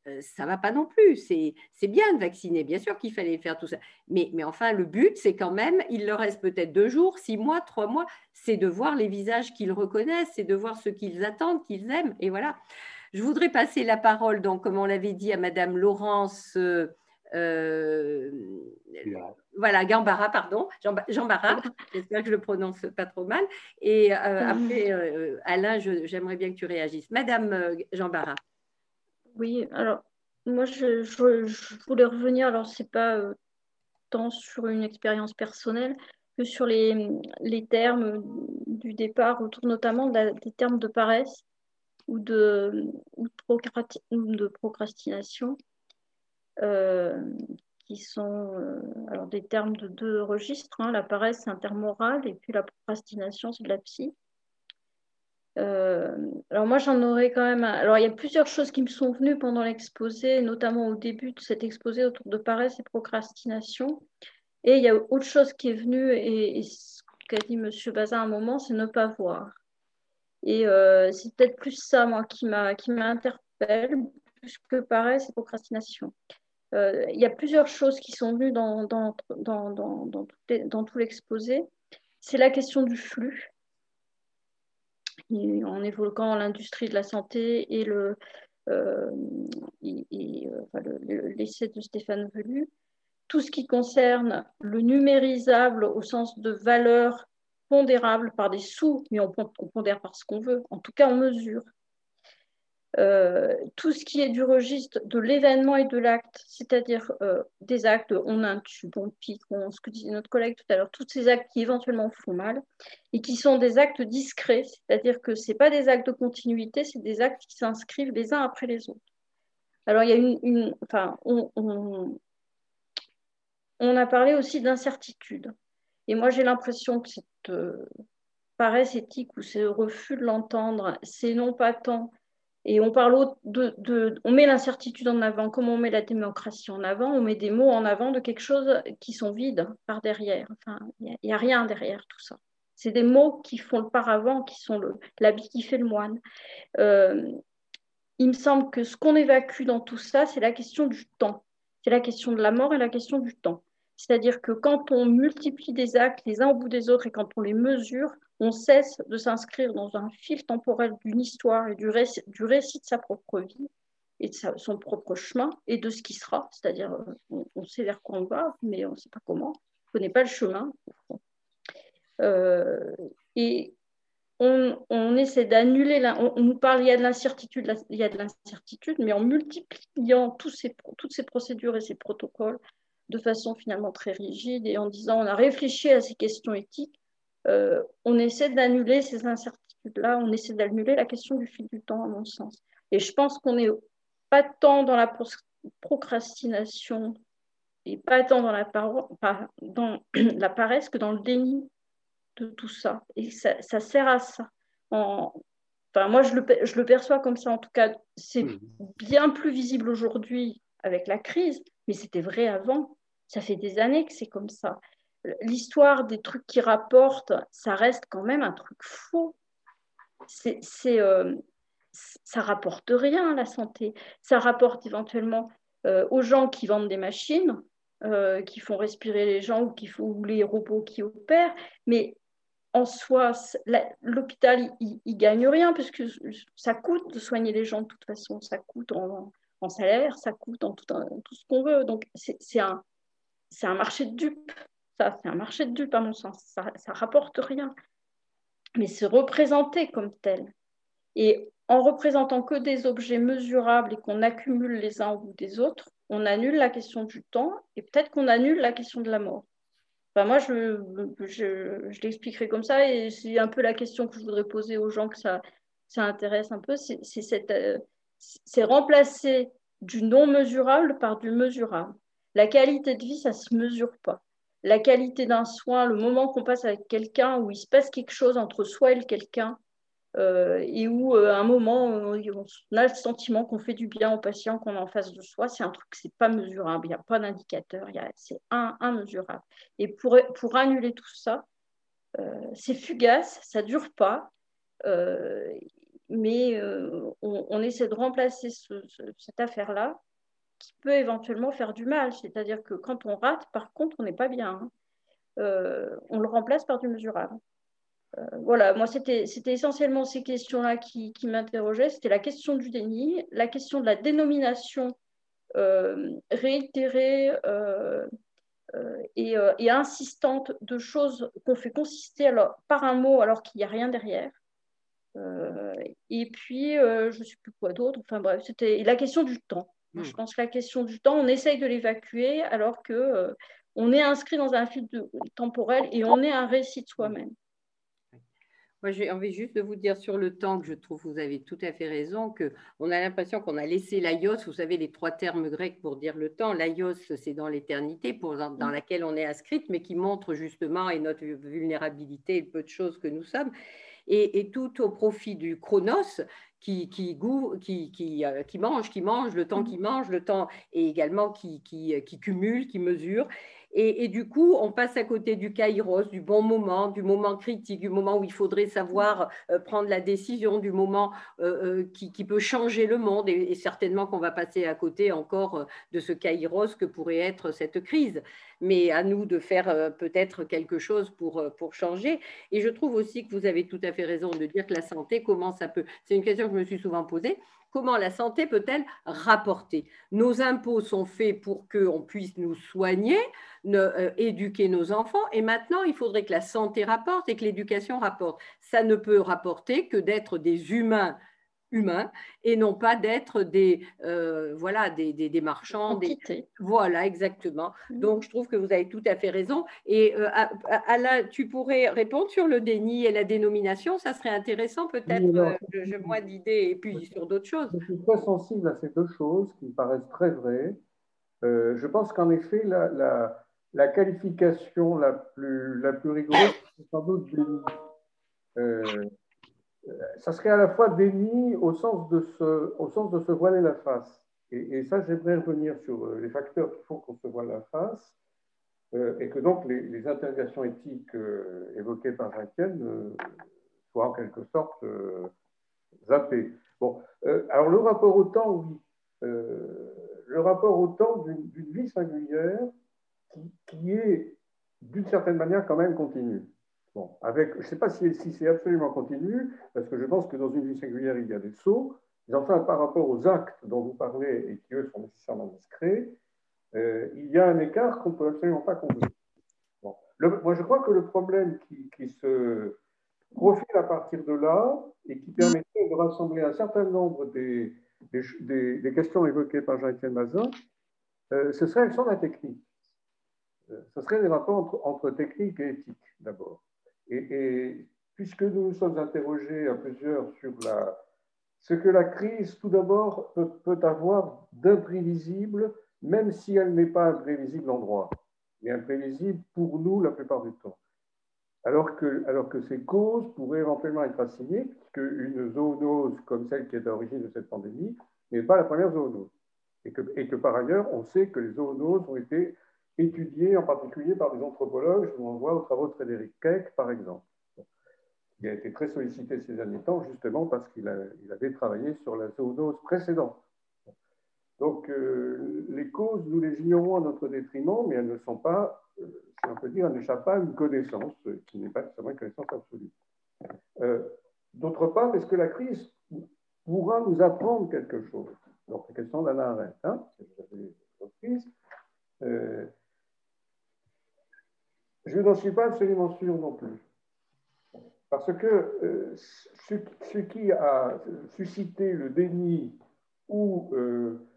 euh, ça va pas non plus. C'est bien de vacciner, bien sûr qu'il fallait faire tout ça. Mais, mais enfin, le but, c'est quand même, il leur reste peut-être deux jours, six mois, trois mois, c'est de voir les visages qu'ils reconnaissent, c'est de voir ce qu'ils attendent, qu'ils aiment. Et voilà. Je voudrais passer la parole, donc, comme on l'avait dit, à Madame Laurence. Euh, voilà, Gambara, pardon, Jean, Jean Barra, j'espère que je le prononce pas trop mal. Et euh, après, euh, Alain, j'aimerais bien que tu réagisses. Madame Jean Barra. Oui, alors, moi, je, voulais revenir, alors, c'est pas tant sur une expérience personnelle que sur les, les, termes du départ, autour notamment des termes de paresse ou de, ou de, procrastination qui sont euh, alors des termes de deux registres. Hein. La paresse, c'est un terme moral, et puis la procrastination, c'est de la psy. Euh, alors moi, j'en aurais quand même... Alors, il y a plusieurs choses qui me sont venues pendant l'exposé, notamment au début de cet exposé autour de paresse et procrastination. Et il y a autre chose qui est venue, et, ce qu'a dit M. Bazin à un moment, c'est ne pas voir. Et euh, c'est peut-être plus ça, moi, qui m'interpelle, plus que paresse et procrastination. Euh, il y a plusieurs choses qui sont venues dans, dans, dans, dans, dans tout l'exposé. C'est la question du flux, en évoquant l'industrie de la santé et le, euh, euh, l'essai de Stéphane Velu. Tout ce qui concerne le numérisable au sens de valeur pondérable par des sous, mais on, on pondère par ce qu'on veut, en tout cas on mesure. Euh, tout ce qui est du registre de l'événement et de l'acte, c'est-à-dire euh, des actes, on intube, on pique, on, ce que disait notre collègue tout à l'heure, tous ces actes qui éventuellement font mal et qui sont des actes discrets, c'est-à-dire que ce pas des actes de continuité, c'est des actes qui s'inscrivent les uns après les autres. Alors, il y a une. enfin, on, a parlé aussi d'incertitude. Et moi, j'ai l'impression que cette euh, paresse éthique ou ce refus de l'entendre, c'est non pas tant et on parle de, on met l'incertitude en avant, comme on met la démocratie en avant, on met des mots en avant de quelque chose qui sont vides par derrière. Enfin, il n'y a, rien derrière tout ça. C'est des mots qui font le paravent, qui sont l'habit qui fait le moine. Euh, il me semble que ce qu'on évacue dans tout ça, c'est la question du temps. C'est la question de la mort et la question du temps. C'est-à-dire que quand on multiplie des actes les uns au bout des autres et quand on les mesure, on cesse de s'inscrire dans un fil temporel d'une histoire et du récit, de sa propre vie et de son propre chemin et de ce qui sera. C'est-à-dire, euh, on, sait vers quoi on va, mais on ne sait pas comment. On ne connaît pas le chemin. Euh, et on, essaie d'annuler, on, nous parle, il y a de l'incertitude, il y a de l'incertitude, mais en multipliant toutes ces procédures et ces protocoles de façon finalement très rigide et en disant on a réfléchi à ces questions éthiques, euh, on essaie d'annuler ces incertitudes-là, on essaie d'annuler la question du fil du temps, à mon sens. Et je pense qu'on n'est pas tant dans la procrastination et pas tant dans la, dans la paresse que dans le déni de tout ça. Et ça, sert à ça. Enfin, moi, je le, je le, perçois comme ça. En tout cas, c'est mmh. bien plus visible aujourd'hui avec la crise, mais c'était vrai avant. Ça fait des années que c'est comme ça. L'histoire des trucs qui rapportent, ça reste quand même un truc faux. C'est, euh, ça rapporte rien la santé. Ça rapporte éventuellement euh, aux gens qui vendent des machines, euh, qui font respirer les gens ou qui font les robots qui opèrent, mais en soi, l'hôpital, il, ne gagne rien puisque ça coûte de soigner les gens de toute façon, ça coûte en, salaire, ça coûte en tout, tout ce qu'on veut. Donc, c'est un, un marché de dupes. Ça, c'est un marché de dupes à mon sens. Ça, ça rapporte rien. Mais c'est représenté comme tel. Et en représentant que des objets mesurables et qu'on accumule les uns au bout des autres, on annule la question du temps et peut-être qu'on annule la question de la mort moi, je, je, l'expliquerai comme ça et c'est un peu la question que je voudrais poser aux gens que ça, ça intéresse un peu. C'est, c'est, euh, c'est remplacer du non mesurable par du mesurable. La qualité de vie, ça ne se mesure pas. La qualité d'un soin, le moment qu'on passe avec quelqu'un où il se passe quelque chose entre soi et le quelqu'un, euh, et où euh, à un moment on a le sentiment qu'on fait du bien au patient qu'on est en face de soi, c'est un truc c'est pas mesurable, il n'y a pas d'indicateur, c'est immesurable. Et pour, pour annuler tout ça, euh, c'est fugace, ça dure pas, mais on, essaie de remplacer cette affaire-là qui peut éventuellement faire du mal. C'est-à-dire que quand on rate, par contre, on n'est pas bien. Hein. on le remplace par du mesurable. Euh, voilà, moi, c'était essentiellement ces questions-là qui, m'interrogeaient. C'était la question du déni, la question de la dénomination euh, réitérée euh, et, insistante de choses qu'on fait consister alors, par un mot alors qu'il n'y a rien derrière. et puis, je ne sais plus quoi d'autre. Enfin bref, c'était la question du temps. Hmm. Je pense que la question du temps, on essaye de l'évacuer alors que on est inscrit dans un fil temporel et on est un récit de soi-même. Moi, j'ai envie juste de vous dire sur le temps que je trouve que vous avez tout à fait raison, qu'on a l'impression qu'on a laissé l'aios, vous savez, les trois termes grecs pour dire le temps. L'aios, c'est dans l'éternité, dans, dans laquelle on est inscrite, mais qui montre justement et notre vulnérabilité et peu de choses que nous sommes. Et, tout au profit du chronos, qui, qui, qui, qui, euh, qui, mange, qui mange, le temps qui mange, le temps et également qui, qui, qui cumule, qui mesure. Et, du coup, on passe à côté du kairos, du bon moment, du moment critique, du moment où il faudrait savoir euh, prendre la décision, du moment euh, euh, qui, peut changer le monde. Et, certainement qu'on va passer à côté encore de ce kairos que pourrait être cette crise. Mais à nous de faire peut-être quelque chose pour, pour changer. Et je trouve aussi que vous avez tout à fait raison de dire que la santé, comment ça peut. C'est une question que je me suis souvent posée comment la santé peut-elle rapporter Nos impôts sont faits pour qu'on puisse nous soigner, euh, éduquer nos enfants, et maintenant il faudrait que la santé rapporte et que l'éducation rapporte. Ça ne peut rapporter que d'être des humains humains et non pas d'être des euh, voilà des, des, marchands des... voilà exactement. Mmh. donc je trouve que vous avez tout à fait raison. Et euh, Alain tu pourrais répondre sur le déni et la dénomination? Ça serait intéressant peut-être euh, je, moins d'idées et puis sur d'autres choses. Je suis très sensible à ces deux choses qui me paraissent très vraies. Je pense qu'en effet la, la, la, qualification la plus la plus rigoureuse c'est sans doute déni ça serait à la fois déni au sens de se, voiler la face. Et, ça, j'aimerais revenir sur euh, les facteurs qui font qu'on se voile la face. et que donc les, interrogations éthiques évoquées par Jean-Étienne soient en quelque sorte zappées. Bon, alors le rapport au temps, oui. le rapport au temps d'une vie singulière qui est d'une certaine manière quand même continue. Bon, avec, je ne sais pas si, c'est absolument continu, parce que je pense que dans une vie singulière, il y a des sauts. Mais enfin, par rapport aux actes dont vous parlez et qui, eux, sont nécessairement discrets, euh, il y a un écart qu'on ne peut absolument pas combler. Bon. moi, je crois que le problème qui, se profile à partir de là et qui permettrait de rassembler un certain nombre des, questions évoquées par Jean-Étienne Mazin, euh, ce serait le de la technique. Euh, ce serait des rapports entre technique et éthique, d'abord. Et, puisque nous nous sommes interrogés à plusieurs sur ce que la crise, tout d'abord, peut, avoir d'imprévisible, même si elle n'est pas imprévisible en droit, mais imprévisible pour nous la plupart du temps. Alors que, alors que ces causes pourraient éventuellement être assignées, puisque une zoonose comme celle qui est à l'origine de cette pandémie n'est pas la première zoonose. Et que, et que par ailleurs, on sait que les zoonoses ont été étudié en particulier par des anthropologues. Je vous renvoie aux travaux de Frédéric Keck, par exemple. Il a été très sollicité ces derniers temps, justement parce qu'il avait travaillé sur la zoonose précédente. Donc, euh, les causes, nous les ignorons à notre détriment, mais elles ne sont pas, euh, si on peut dire, elles n'échappent pas à une connaissance qui n'est pas seulement une connaissance absolue. Euh, d'autre part, est-ce que la crise pourra nous apprendre quelque chose? Donc, la question d'Anna Arendt, hein, je n'en suis pas absolument sûr non plus. Parce que euh, ce, qui a suscité le déni ou euh,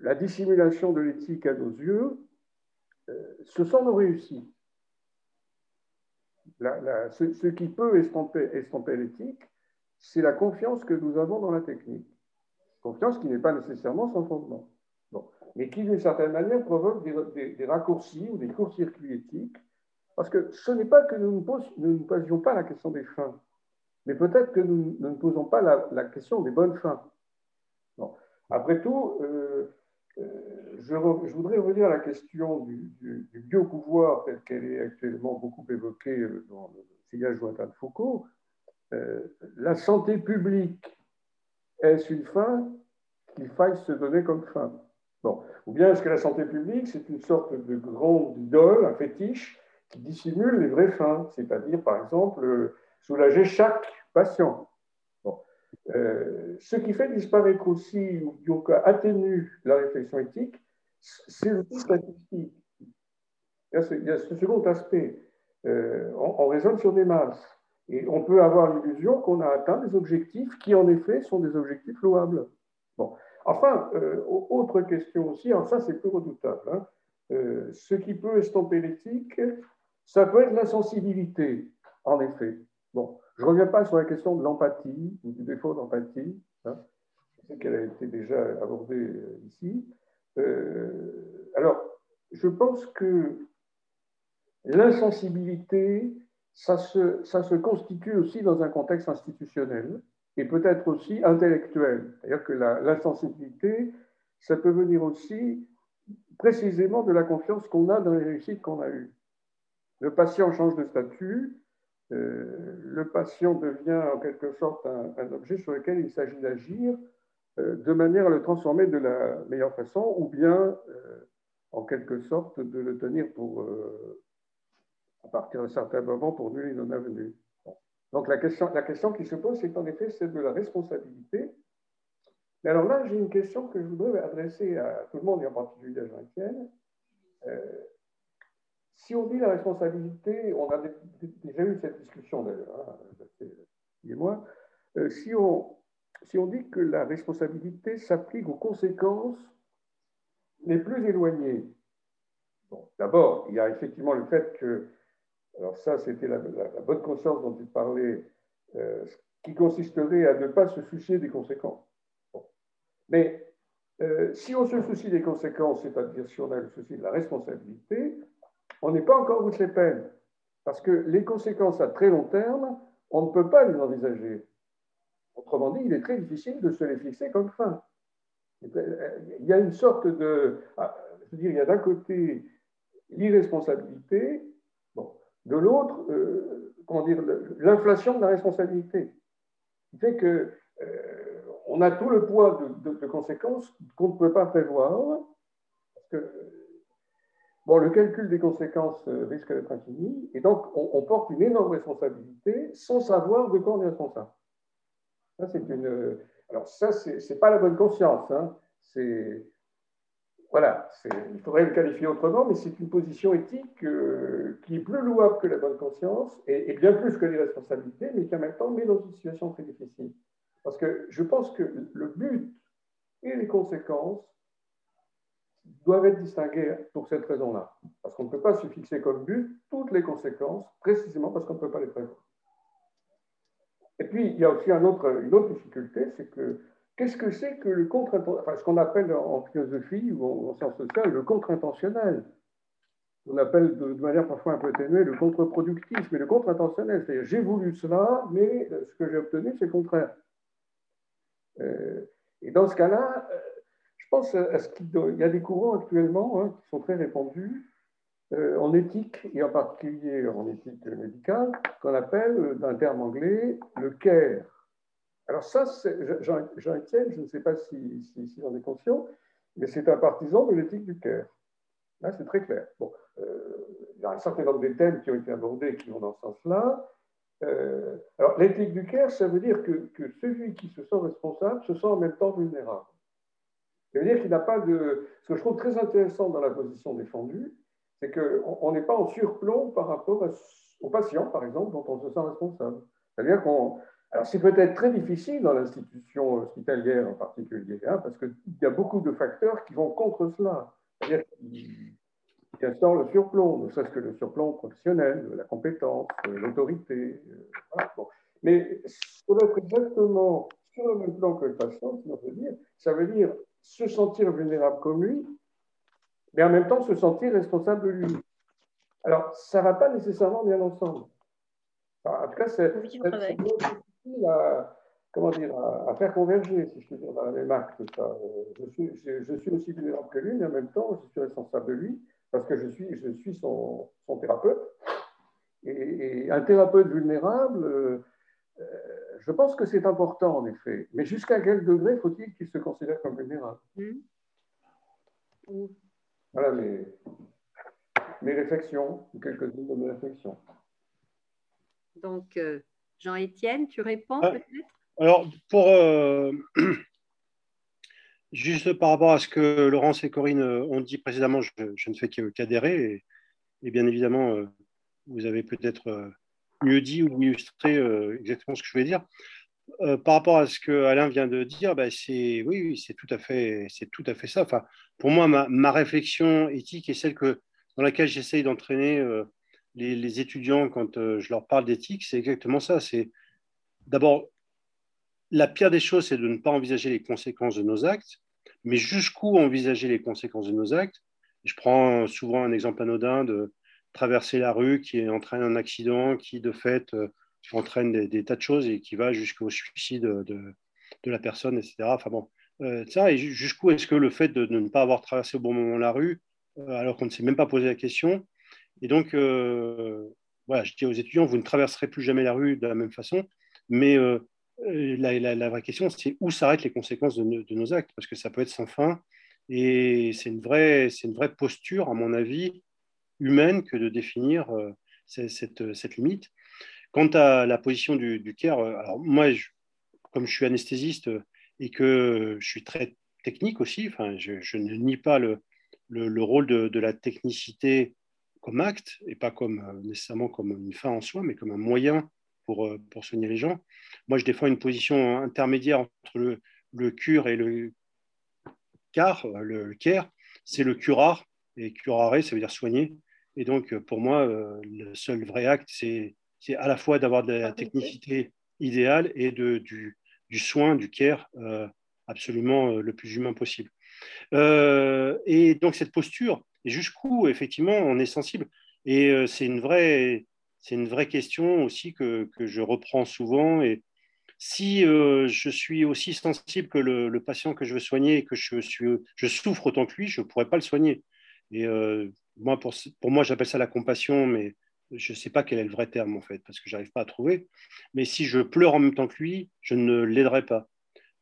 la dissimulation de l'éthique à nos yeux, euh, ce sont nos réussites. ce, qui peut estomper l'éthique, c'est la confiance que nous avons dans la technique. Confiance qui n'est pas nécessairement sans fondement mais qui, d'une certaine manière, provoque des, raccourcis ou des courts-circuits éthiques, parce que ce n'est pas que nous ne, posions pas la question des fins, mais peut-être que nous, ne posons pas la, question des bonnes fins. Après tout, euh, euh, je, voudrais revenir à la question du, du, du biopouvoir telle qu'elle est actuellement beaucoup évoquée euh, dans le sillage Jointin de Foucault. la santé publique, est-ce une fin qu'il faille se donner comme fin? Ou bien est-ce que la santé publique, c'est une sorte de grande idole, un fétiche, qui dissimule les vraies fins, c'est-à-dire, par exemple, euh, soulager chaque patient. Euh, ce qui fait disparaître aussi, ou du cas atténue la réflexion éthique, c'est le statistique. Il y, a ce, il y a ce second aspect. Euh, on, on raisonne sur des masses. Et on peut avoir l'illusion qu'on a atteint des objectifs qui, en effet, sont des objectifs louables. Bon. Enfin, euh, autre question aussi, alors ça c'est plus redoutable. Hein. Euh, ce qui peut estomper l'éthique, ça peut être l'insensibilité, en effet. Bon, je ne reviens pas sur la question de l'empathie ou du défaut d'empathie. Hein. Je sais qu'elle a été déjà abordée euh, ici. alors, je pense que l'insensibilité, ça se, ça se constitue aussi dans un contexte institutionnel et peut-être aussi intellectuelle. C'est-à-dire que l'insensibilité, ça peut venir aussi précisément de la confiance qu'on a dans les réussites qu'on a eues. Le patient change de statut, euh, le patient devient en quelque sorte un, objet sur lequel il s'agit d'agir euh, de manière à le transformer de la meilleure façon ou bien euh, en quelque sorte de le tenir pour, à partir d'un certain moment pour nul et non avenu. Donc la question, la question qui se pose, c'est en effet celle de la responsabilité. Mais alors là, j'ai une question que je voudrais adresser à tout le monde, et en particulier à Jean-Étienne. Euh, si on dit la responsabilité, on a déjà eu cette discussion d'ailleurs, hein, et moi, euh, si, on, si on dit que la responsabilité s'applique aux conséquences les plus éloignées, bon, d'abord, il y a effectivement le fait que alors ça, c'était la, bonne conscience dont il parlait, euh, qui consisterait à ne pas se soucier des conséquences. Mais euh, si on se soucie des conséquences, c'est-à-dire si on a le souci de la responsabilité, on n'est pas encore au bout peines. Parce que les conséquences à très long terme, on ne peut pas les envisager. Autrement dit, il est très difficile de se les fixer comme fin. Il y a une sorte de. Ah, je veux dire, il y a d'un côté l'irresponsabilité. De l'autre, comment dire, l'inflation de la responsabilité. Qui fait que on a tout le poids de, conséquences qu'on ne peut pas prévoir. Bon, le calcul des conséquences risque d'être infini, et donc on, porte une énorme responsabilité sans savoir de quoi on est responsable. Ça, c'est une. Alors, ça, c'est pas la bonne conscience. Hein. C'est. Voilà, il faudrait le qualifier autrement, mais c'est une position éthique euh, qui est plus louable que la bonne conscience et, bien plus que les responsabilités, mais qui en même temps met dans une situation très difficile. Parce que je pense que le but et les conséquences doivent être distingués pour cette raison-là. Parce qu'on ne peut pas se fixer comme but toutes les conséquences, précisément parce qu'on ne peut pas les prévoir. Et puis, il y a aussi une autre difficulté, c'est que qu'est-ce que c'est que le contre enfin, ce qu'on appelle en philosophie ou en, sciences sociales le contre-intentionnel? On appelle de, manière parfois un peu atténuée le contre-productif, mais le contre-intentionnel, c'est-à-dire j'ai voulu cela, mais ce que j'ai obtenu, c'est le contraire. Euh, et dans ce cas-là, euh, je pense à ce qu'il y a des courants actuellement hein, qui sont très répandus euh, en éthique, et en particulier en éthique médicale, qu'on appelle, d'un terme anglais, le care. Alors ça, Jean-Étienne, je ne sais pas si, si, si est conscient, mais c'est un partisan de l'éthique du care. Là, c'est très clair. Bon, il y a un certain nombre de thèmes qui ont été abordés qui vont dans ce sens-là. Euh, alors, l'éthique du care, ça veut dire que, celui qui se sent responsable se sent en même temps vulnérable. Ça veut dire qu'il n'a pas de. Ce que je trouve très intéressant dans la position défendue, c'est qu'on n'est pas en surplomb par rapport au patient, par exemple, dont on se sent responsable. C'est-à-dire qu'on. Alors, c'est peut-être très difficile dans l'institution hospitalière en particulier, hein, parce qu'il y a beaucoup de facteurs qui vont contre cela. C'est-à-dire qui instaure le surplomb, ne serait-ce que le surplomb professionnel, la compétence, l'autorité. Euh, Mais ça doit être exactement sur le même plan que le patient, veut dire. Ça veut dire se sentir vulnérable comme lui, mais en même temps se sentir responsable de lui. Alors, ça ne va pas nécessairement bien ensemble. en tout cas, c'est difficile à, comment dire, à, faire converger, si je peux dire, dans la même acte. Euh, je, suis, je, suis, aussi vulnérable que lui, mais en même temps, je suis responsable de lui parce que je suis, je suis son, son thérapeute. Et, un thérapeute vulnérable, euh, je pense que c'est important en effet. Mais jusqu'à quel degré faut-il qu'il se considère comme vulnérable? Mmh. Voilà mes, mes réflexions, quelques-unes de mes réflexions. Donc, euh, Jean-Étienne, tu réponds ah, peut-être? Alors, pour. Euh, Juste par rapport à ce que Laurence et Corinne euh, ont dit précédemment, je, ne fais qu'adhérer. Et, bien évidemment, euh, vous avez peut-être euh, mieux dit ou illustré exactement ce que je voulais dire. par rapport à ce que Alain vient de dire, bah, c'est oui, c'est tout à fait, c'est tout à fait ça. Enfin, pour moi, ma, réflexion éthique est celle que dans laquelle j'essaye d'entraîner les, étudiants quand je leur parle d'éthique, c'est exactement ça. C'est d'abord la pire des choses, c'est de ne pas envisager les conséquences de nos actes, mais jusqu'où envisager les conséquences de nos actes? Je prends souvent un exemple anodin de traverser la rue qui entraîne un accident, qui de fait euh, entraîne des, tas de choses et qui va jusqu'au suicide de, la personne, etc. Enfin bon, euh, ça, et jusqu'où est-ce que le fait de, ne pas avoir traversé au bon moment la rue, euh, alors qu'on ne s'est même pas posé la question, et donc, voilà, je dis aux étudiants, vous ne traverserez plus jamais la rue de la même façon, mais euh, la, vraie question, c'est où s'arrêtent les conséquences de, nos actes, parce que ça peut être sans fin. Et c'est une, vraie, une vraie posture, à mon avis, humaine que de définir euh, cette, cette, limite. Quant à la position du, du CARE, euh, alors moi, comme je suis anesthésiste et que je suis très technique aussi, enfin, je, ne nie pas le, le, rôle de, la technicité comme acte, et pas comme, nécessairement comme une fin en soi, mais comme un moyen pour, euh, pour soigner les gens. Moi, je défends une position intermédiaire entre le, le cure et le car, euh, le care. C'est le curar, et curare, ça veut dire soigner. Et donc, pour moi, euh, le seul vrai acte, c'est à la fois d'avoir de la technicité idéale et de, du, du soin, du care, absolument le plus humain possible. et donc, cette posture, et jusqu'où, effectivement, on est sensible. Et c'est une vraie, c'est une vraie question aussi que, je reprends souvent. Et si euh, je suis aussi sensible que le, patient que je veux soigner et que je, suis, je souffre autant que lui, je ne pourrais pas le soigner. Et euh, moi, pour, pour moi, j'appelle ça la compassion, mais je ne sais pas quel est le vrai terme en fait, parce que je n'arrive pas à trouver. Mais si je pleure en même temps que lui, je ne l'aiderai pas.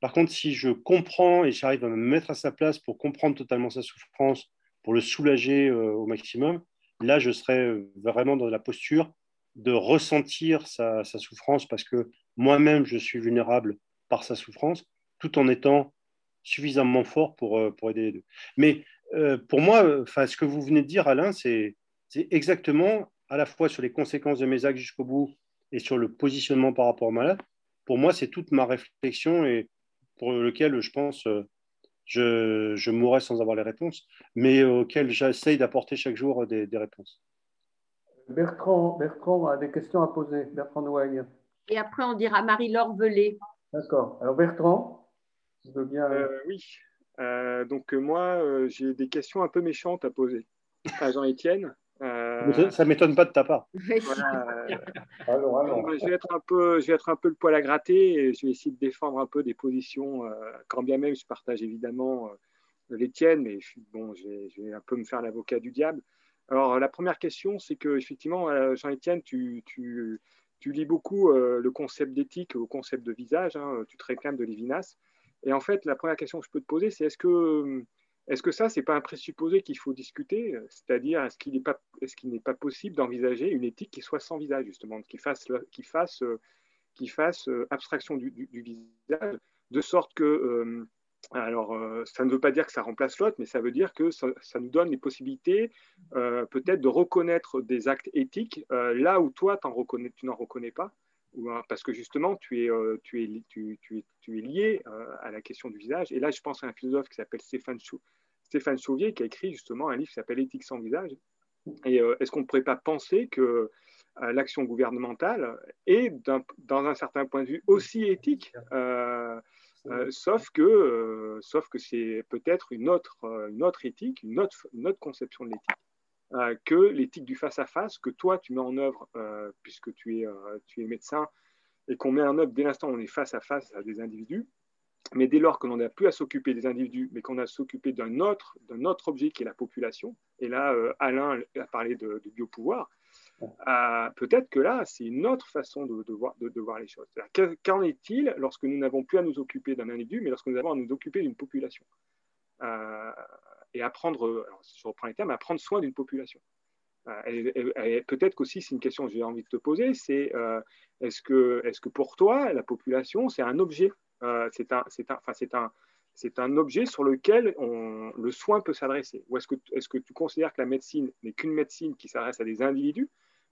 Par contre, si je comprends et j'arrive à me mettre à sa place pour comprendre totalement sa souffrance, pour le soulager euh, au maximum, là, je serai vraiment dans la posture de ressentir sa, souffrance parce que moi-même, je suis vulnérable par sa souffrance, tout en étant suffisamment fort pour, euh, pour aider les deux. Mais euh, pour moi, ce que vous venez de dire, Alain, c'est exactement à la fois sur les conséquences de mes actes jusqu'au bout et sur le positionnement par rapport au malade. Pour moi, c'est toute ma réflexion et pour lequel je pense euh, je, je mourrais sans avoir les réponses, mais auquel j'essaye d'apporter chaque jour des, des réponses. Bertrand, Bertrand a des questions à poser. Bertrand. Et après, on dira Marie-Laure Velay. D'accord. Alors, Bertrand, tu veux bien. Euh, oui. Euh, donc, moi, j'ai des questions un peu méchantes à poser à Jean-Étienne. Euh, ça ne m'étonne pas de ta part. je, vais être un peu, je vais être un peu le poil à gratter et je vais essayer de défendre un peu des positions, euh, quand bien même je partage évidemment euh, les tiennes, mais bon, je vais, un peu me faire l'avocat du diable. Alors, la première question, c'est que effectivement, Jean-Étienne, tu, tu, tu, lis beaucoup le concept d'éthique au concept de visage, hein, tu te réclames de Lévinas. Et en fait, la première question que je peux te poser, c'est est-ce que est-ce que ça, ce n'est pas un présupposé qu'il faut discuter C'est-à-dire, est-ce qu'il n'est pas, possible d'envisager une éthique qui soit sans visage, justement, qui fasse, qui fasse abstraction du, visage, de sorte que, euh, alors, euh, ça ne veut pas dire que ça remplace l'autre, mais ça veut dire que ça, nous donne les possibilités, euh, peut-être, de reconnaître des actes éthiques là où toi, tu n'en reconnais pas. Parce que justement, tu es, lié à la question du visage. Et là, je pense à un philosophe qui s'appelle Stéphane Chauvier qui a écrit justement un livre qui s'appelle Éthique sans visage. Et euh, est-ce qu'on ne pourrait pas penser que euh, l'action gouvernementale est, dans un certain point de vue, aussi éthique euh, sauf que, que c'est peut-être une autre, éthique, une autre conception de l'éthique, que l'éthique du face-à-face que toi tu mets en œuvre, puisque tu es, tu es médecin, et qu'on met en œuvre dès l'instant où on est face à face à des individus, mais dès lors que l'on n'a plus à s'occuper des individus, mais qu'on a à s'occuper d'un autre, autre objet qui est la population, et là, euh, Alain a parlé de, biopouvoir, euh, peut-être que là, c'est une autre façon de, voir, voir, les choses. Qu'en est-il lorsque nous n'avons plus à nous occuper d'un individu, mais lorsque nous avons à nous occuper d'une population? Euh, Et à prendre, je reprends les termes, à prendre soin d'une population. Peut-être qu'aussi, c'est une question que j'ai envie de te poser, c'est est-ce que, est -ce que pour toi, la population, c'est un objet euh, c'est un, un, un, un, objet sur lequel on, le soin peut s'adresser? Ou est-ce que, est que tu considères que la médecine n'est qu'une médecine qui s'adresse à des individus?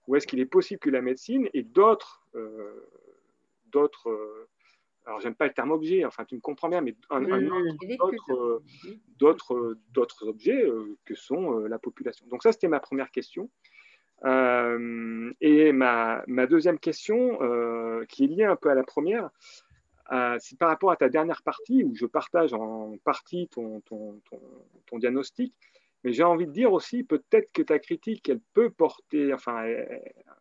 Ou est-ce qu'il est possible que la médecine ait d'autres, euh, d'autres euh, alors j'aime pas le terme objet, enfin tu me comprends bien, mais d'autres, d'autres, objets que sont la population. Donc ça, c'était ma première question. et ma, ma, deuxième question, qui est liée un peu à la première, euh, c'est par rapport à ta dernière partie, où je partage en partie ton, ton, ton, diagnostic, mais j'ai envie de dire aussi, peut-être que ta critique, elle peut porter, enfin, euh,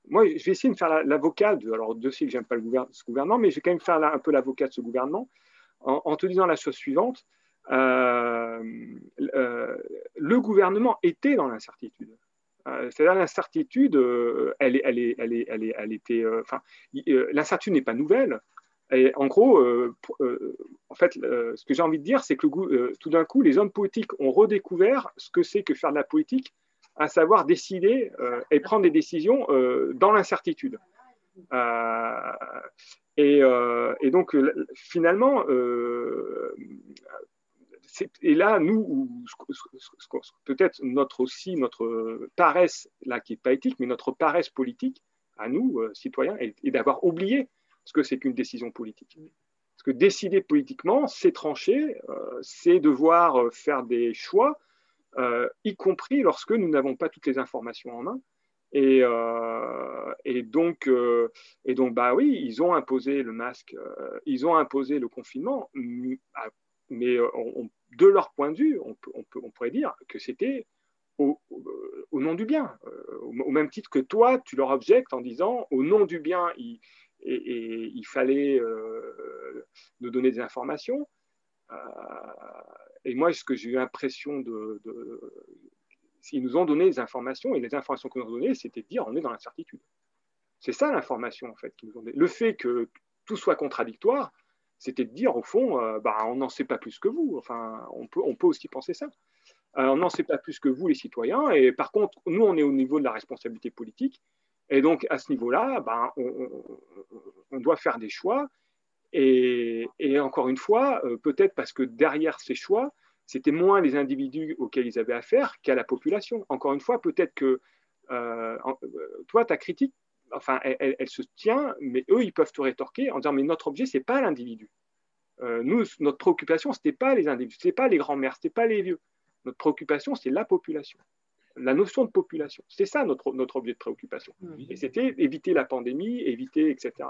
moi, je vais essayer de faire l'avocat, de, alors de que j'aime pas ce gouvernement, mais je vais quand même faire un peu l'avocat de ce gouvernement, en, te disant la chose suivante, euh, le gouvernement était dans l'incertitude. C'est-à-dire l'incertitude, elle, elle, elle, était, enfin, l'incertitude n'est pas nouvelle. En gros, euh, euh, en fait, ce que j'ai envie de dire, c'est que euh, tout d'un coup, les hommes politiques ont redécouvert ce que c'est que faire de la politique, à savoir décider et prendre des décisions dans l'incertitude. Et, donc, finalement, et là, nous, peut-être notre aussi, notre paresse, là qui n'est pas éthique, mais notre paresse politique, à nous, citoyens, est d'avoir oublié ce que c'est qu'une décision politique. Parce que décider politiquement, c'est trancher, euh, c'est devoir euh, faire des choix, euh, y compris lorsque nous n'avons pas toutes les informations en main. Et, donc, bah oui, ils ont imposé le masque, ils ont imposé le confinement, mais de leur point de vue, on, pourrait dire que c'était au, au, nom du bien, au, même titre que toi, tu leur objectes en disant au nom du bien, ils, et, il fallait euh, nous donner des informations. Euh, et moi, ce que j'ai eu l'impression de, ils nous ont donné des informations, et les informations qu'ils nous ont données, c'était de dire on est dans l'incertitude. C'est ça l'information, en fait, qu'ils nous ont donné. Le fait que tout soit contradictoire, c'était de dire, au fond, euh, bah, on n'en sait pas plus que vous. Enfin, on peut, on peut aussi penser ça. On n'en sait pas plus que vous, les citoyens. Et par contre, nous, on est au niveau de la responsabilité politique. Et donc, à ce niveau-là, ben, on, doit faire des choix. Et, encore une fois, euh, peut-être parce que derrière ces choix, c'était moins les individus auxquels ils avaient affaire qu'à la population. Encore une fois, peut-être que toi, ta critique, enfin, elle, se tient, mais eux, ils peuvent te rétorquer en disant, mais notre objet, ce n'est pas l'individu. Euh, nous, notre préoccupation, ce n'était pas les individus, ce n'était pas les grands-mères, ce n'était pas les vieux. Notre préoccupation, c'est la population, la notion de population. C'est ça notre, notre objet de préoccupation. Et c'était éviter la pandémie, éviter, etc.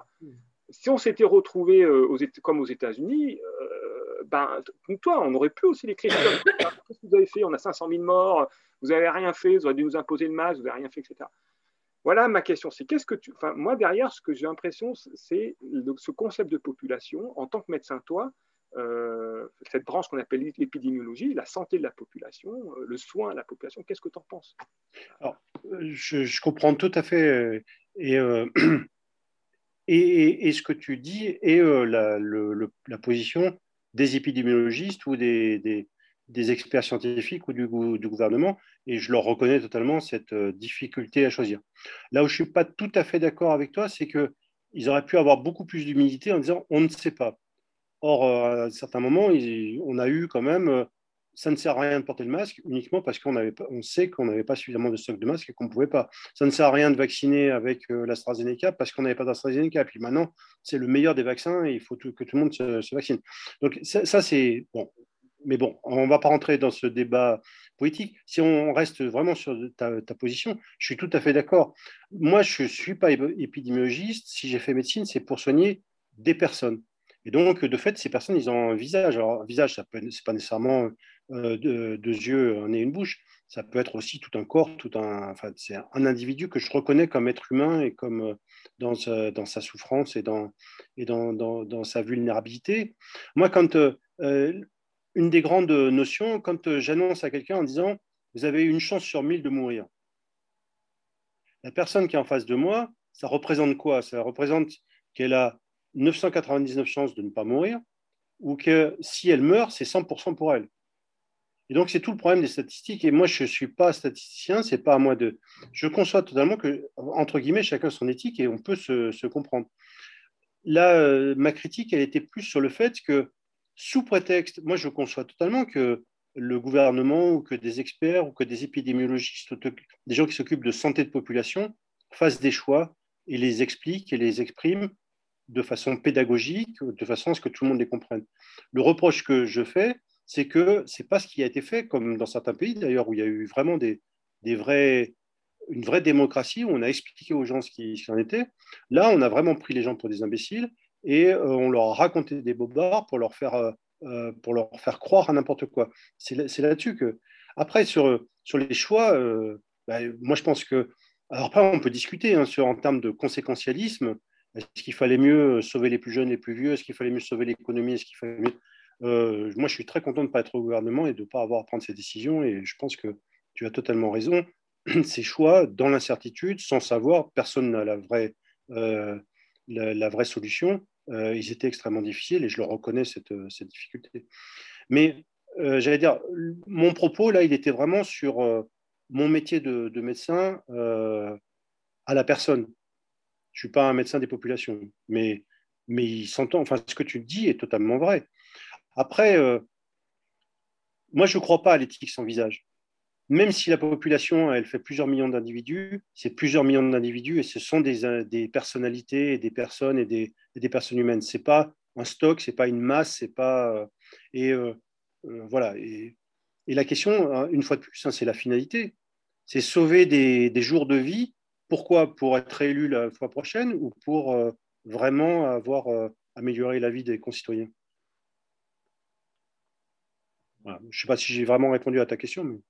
Si on s'était retrouvé euh, aux, comme aux États-Unis, euh, ben, toi, on aurait pu aussi l'écrire Qu'est-ce que vous avez fait? On a 500 000 morts, vous n'avez rien fait, vous auriez dû nous imposer le masque, vous n'avez rien fait, etc. Voilà ma question. C'est qu'est-ce que tu. Enfin, moi, derrière, ce que j'ai l'impression, c'est ce concept de population. En tant que médecin, toi, euh, cette branche qu'on appelle l'épidémiologie, la santé de la population, euh, le soin à la population, qu'est-ce que tu en penses? Alors, je, comprends tout à fait. Euh, et, et, ce que tu dis est la, la, position des épidémiologistes ou des, des experts scientifiques ou du, du, gouvernement, et je leur reconnais totalement cette euh, difficulté à choisir. Là où je ne suis pas tout à fait d'accord avec toi, c'est qu'ils auraient pu avoir beaucoup plus d'humilité en disant on ne sait pas. Or, euh, à certains moments, on a eu quand même, euh, ça ne sert à rien de porter le masque uniquement parce qu'on on sait qu'on n'avait pas suffisamment de stock de masques et qu'on ne pouvait pas. Ça ne sert à rien de vacciner avec l'AstraZeneca parce qu'on n'avait pas d'AstraZeneca. Puis maintenant, c'est le meilleur des vaccins et il faut que tout le monde se, vaccine. Donc ça, ça c'est bon mais bon, on ne va pas rentrer dans ce débat politique. Si on reste vraiment sur ta, position, je suis tout à fait d'accord. Moi, je ne suis pas épidémiologiste. Si j'ai fait médecine, c'est pour soigner des personnes. Et donc, de fait, ces personnes, ils ont un visage. Alors, un visage, ce n'est pas nécessairement euh, deux, yeux, un nez, une bouche. Ça peut être aussi tout un corps, tout un. Enfin, c'est un individu que je reconnais comme être humain et comme euh, dans, sa, souffrance et dans, et dans, dans, sa vulnérabilité. Moi, quand euh, une des grandes notions quand euh, j'annonce à quelqu'un en disant vous avez une chance sur mille de mourir. La personne qui est en face de moi, ça représente quoi? Ça représente qu'elle a 999 chances de ne pas mourir ou que si elle meurt, c'est 100% pour elle. Et donc, c'est tout le problème des statistiques. Et moi, je ne suis pas statisticien, c'est pas à moi de. Je conçois totalement que, entre guillemets, chacun son éthique et on peut se, comprendre. Là, euh, ma critique, elle était plus sur le fait que sous prétexte, moi je conçois totalement que le gouvernement ou que des experts ou que des épidémiologistes, des gens qui s'occupent de santé de population, fassent des choix et les expliquent et les expriment de façon pédagogique, de façon à ce que tout le monde les comprenne. Le reproche que je fais, c'est que ce n'est pas ce qui a été fait, comme dans certains pays d'ailleurs, où il y a eu vraiment des, des vrais, une vraie démocratie, où on a expliqué aux gens ce qui, ce qui en était. Là, on a vraiment pris les gens pour des imbéciles et euh, on leur a raconté des bobards pour leur faire, euh, euh, pour leur faire croire à n'importe quoi. C'est là-dessus que. Après, sur, sur les choix, bah, moi je pense que. Alors après, on peut discuter hein, sur, en termes de conséquentialisme. Est-ce qu'il fallait mieux sauver les plus jeunes, les plus vieux? Est-ce qu'il fallait mieux sauver l'économie? Est-ce qu'il fallait mieux... moi, je suis très content de ne pas être au gouvernement et de ne pas avoir à prendre ces décisions. Et je pense que tu as totalement raison. Ces choix, dans l'incertitude, sans savoir, personne n'a la vraie, la, vraie solution. Euh, ils étaient extrêmement difficiles et je le reconnais, cette, euh, cette difficulté. Mais euh, j'allais dire, mon propos, là, il était vraiment sur mon métier de, médecin à la personne. Je suis pas un médecin des populations, mais, mais il s'entend, enfin, ce que tu dis est totalement vrai. Après, moi, je ne crois pas à l'éthique sans visage même si la population, elle fait plusieurs millions d'individus, c'est plusieurs millions d'individus et ce sont des, euh, des, personnalités et des personnes et des, des personnes humaines. Ce n'est pas un stock, ce n'est pas une masse, c'est pas. Euh, et euh, voilà. Et, et, la question, hein, une fois de plus, hein, c'est la finalité. C'est sauver des, des, jours de vie. Pourquoi Pour être élu la fois prochaine ou pour vraiment avoir amélioré la vie des concitoyens? Je ne sais pas si j'ai vraiment répondu à ta question, mais.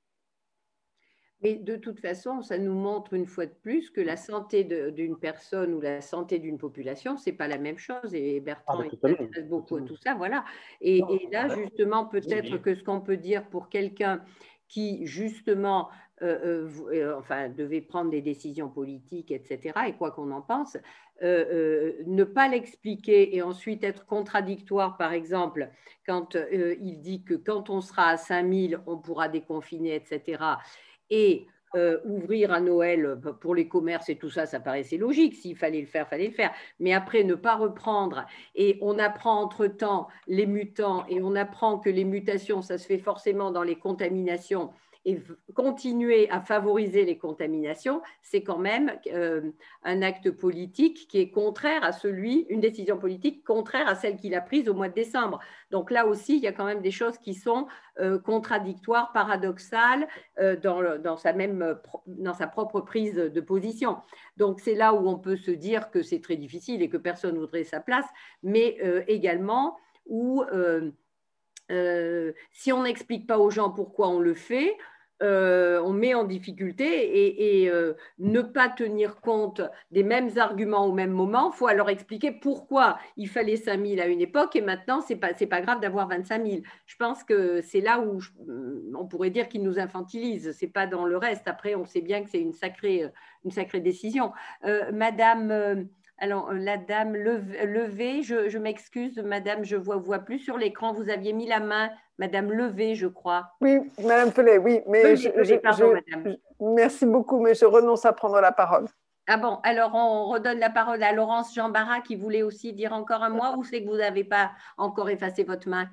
Mais de toute façon, ça nous montre une fois de plus que la santé d'une personne ou la santé d'une population, ce n'est pas la même chose. Et Bertrand ah, intéresse beaucoup à tout ça. Voilà. Et, et là, justement, peut-être que ce qu'on peut dire pour quelqu'un qui, justement, euh, enfin, devait prendre des décisions politiques, etc., et quoi qu'on en pense, ne pas l'expliquer et ensuite être contradictoire, par exemple, quand il dit que quand on sera à 5000, on pourra déconfiner, etc., et euh, ouvrir à Noël euh, pour les commerces et tout ça, ça paraissait logique. S'il fallait le faire, fallait le faire. Mais après, ne pas reprendre. Et on apprend entre-temps les mutants et on apprend que les mutations, ça se fait forcément dans les contaminations et continuer à favoriser les contaminations, c'est quand même euh, un acte politique qui est contraire à celui, une décision politique contraire à celle qu'il a prise au mois de décembre. Donc là aussi, il y a quand même des choses qui sont euh, contradictoires, paradoxales euh, dans, sa même, dans sa propre prise de position. Donc c'est là où on peut se dire que c'est très difficile et que personne ne voudrait sa place, mais également où... si on n'explique pas aux gens pourquoi on le fait, euh, on met en difficulté et, euh, ne pas tenir compte des mêmes arguments au même moment, il faut alors expliquer pourquoi il fallait 5 000 à une époque et maintenant, ce n'est pas, pas grave d'avoir 25 000. Je pense que c'est là où on pourrait dire qu'il nous infantilise, ce n'est pas dans le reste. Après, on sait bien que c'est une sacrée, une sacrée décision. Euh, madame... Alors, la dame levée, je, m'excuse, madame, je ne vois, vois plus sur l'écran, vous aviez mis la main Madame Levé, je crois. Oui, Madame Pellet, oui. Mais Merci beaucoup, mais je renonce à prendre la parole. Ah bon, alors on redonne la parole à Laurence Jean Barra qui voulait aussi dire encore un mot ou c'est que vous n'avez pas encore effacé votre main?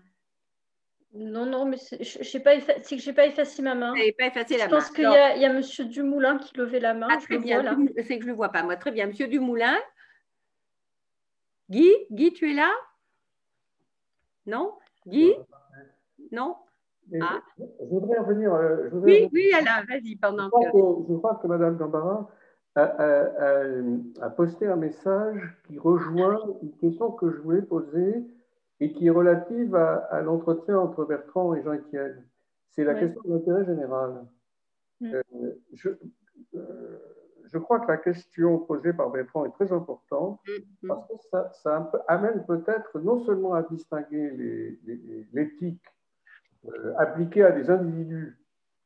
Non, non, mais c'est que je n'ai pas effacé ma main. Vous pas effacé la main. Je pense qu'il y, a M. Dumoulin qui levait la main. Ah, très bien, c'est que je ne le vois pas, moi. Très bien, M. Dumoulin. Guy, Guy, tu es là? Non? Guy? Non? Ah. je, voudrais revenir. Euh, oui, oui, Alain, vas-y, pendant je que... Je crois que Mme Gambara a, posté un message qui rejoint une question que je voulais poser et qui est relative à, l'entretien entre Bertrand et Jean-Étienne. C'est la question de l'intérêt général. Mm. Euh, je, euh, je, crois que la question posée par Bertrand est très importante mm, mm. parce que ça, ça amène peut-être non seulement à distinguer l'éthique euh, appliquée à des individus,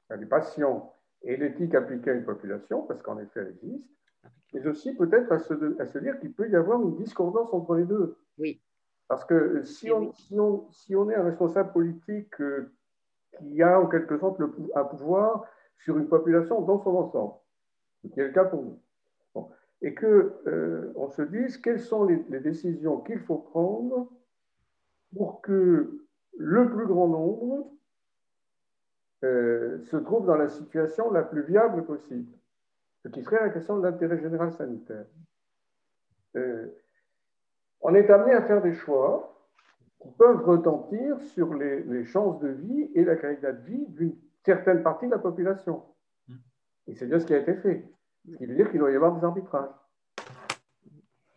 à des patients, et l'éthique appliquée à une population, parce qu'en effet, elle existe, mais aussi peut-être à se, à se dire qu'il peut y avoir une discordance entre les deux. Oui. Parce que si on, si on, si on est un responsable politique euh, qui a en quelque sorte le, un pouvoir sur une population dans son ensemble, ce qui est le cas pour nous, et qu'on euh, se dise quelles sont les, les décisions qu'il faut prendre pour que le plus grand nombre euh, se trouve dans la situation la plus viable possible, ce qui serait la question de l'intérêt général sanitaire. Euh, on est amené à faire des choix qui peuvent retentir sur les, chances de vie et la qualité de vie d'une certaine partie de la population. Et c'est bien ce qui a été fait. Ce qui veut dire qu'il doit y avoir des arbitrages.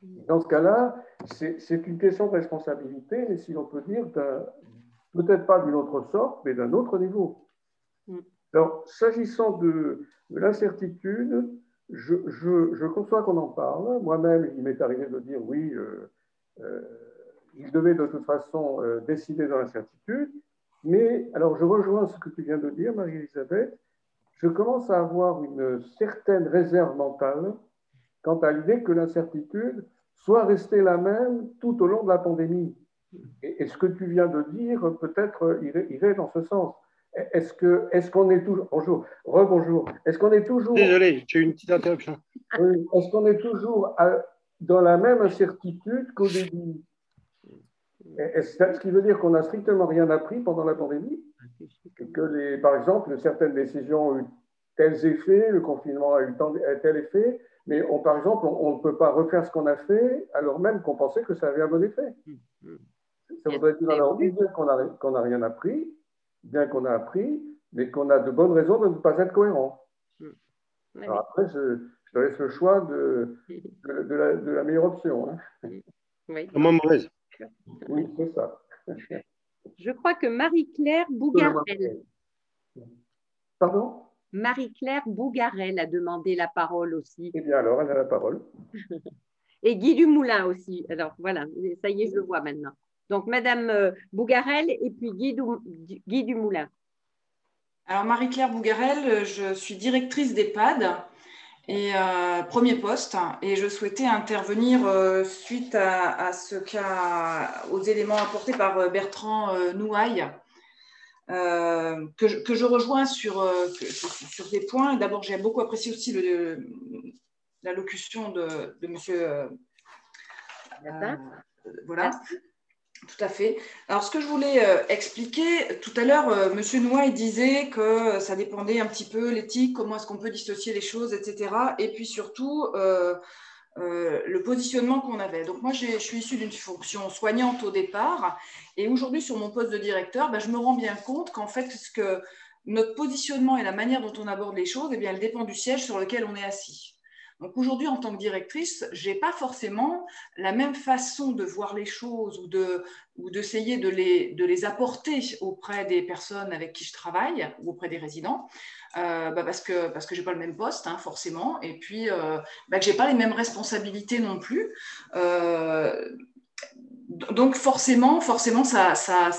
Dans ce cas-là, c'est une question de responsabilité, mais si l'on peut dire peut-être pas d'une autre sorte, mais d'un autre niveau. Mm. Alors, s'agissant de, l'incertitude, je, conçois qu'on en parle. Moi-même, il m'est arrivé de dire oui, euh, euh, il devait de toute façon euh, décider dans l'incertitude. Mais alors, je rejoins ce que tu viens de dire, Marie-Elisabeth. Je commence à avoir une certaine réserve mentale quant à l'idée que l'incertitude soit restée la même tout au long de la pandémie. Et, ce que tu viens de dire peut-être irait, dans ce sens? Est-ce que est-ce qu'on est toujours bonjour rebonjour est-ce qu'on est toujours désolé j'ai une petite interruption est-ce qu'on est toujours dans la même incertitude qu'au début? Est-ce ce qui veut dire qu'on n'a strictement rien appris pendant la pandémie que les par exemple certaines décisions ont eu tels effets le confinement a eu tel effet mais on, par exemple on, ne peut pas refaire ce qu'on a fait alors même qu'on pensait que ça avait un bon effet ça voudrait dire alors qu'on n'a rien appris, bien qu'on a appris, mais qu'on a de bonnes raisons de ne pas être cohérent. Hmm. Alors après, je, je, laisse le choix de, de, la, meilleure option. Hein. Oui. mauvaise. Oui, c'est ça. Je crois que Marie-Claire Bougarel. Pardon? Marie-Claire Bougarel a demandé la parole aussi. Eh bien alors, elle a la parole. Et Guy Dumoulin aussi. Alors voilà, ça y est, je le vois maintenant. Donc, Madame euh, Bougarel et puis Guy, Dumoulin. Alors, Marie-Claire Bougarel, je suis directrice d'EHPAD et euh, premier poste et je souhaitais intervenir euh, suite à, ce cas, aux éléments apportés par euh, Bertrand Nouaille. Que je, rejoins sur, sur des points. D'abord, j'ai beaucoup apprécié aussi l'allocution de, de monsieur. voilà. Tout à fait. Alors, ce que je voulais euh, expliquer, tout à l'heure, euh, M. Nouaille disait que ça dépendait un petit peu l'éthique, comment est-ce qu'on peut dissocier les choses, etc. Et puis surtout, euh, le positionnement qu'on avait. Donc, moi, je suis issue d'une fonction soignante au départ. Et aujourd'hui, sur mon poste de directeur, ben, je me rends bien compte qu'en fait, ce que notre positionnement et la manière dont on aborde les choses, eh bien, elle dépend du siège sur lequel on est assis. Donc aujourd'hui, en tant que directrice, je n'ai pas forcément la même façon de voir les choses ou, de, ou d'essayer de les, apporter auprès des personnes avec qui je travaille ou auprès des résidents, euh, bah parce que, parce que pas le même poste, hein, forcément, et puis euh, bah que je n'ai pas les mêmes responsabilités non plus. Euh, donc forcément, forcément, ça, ça,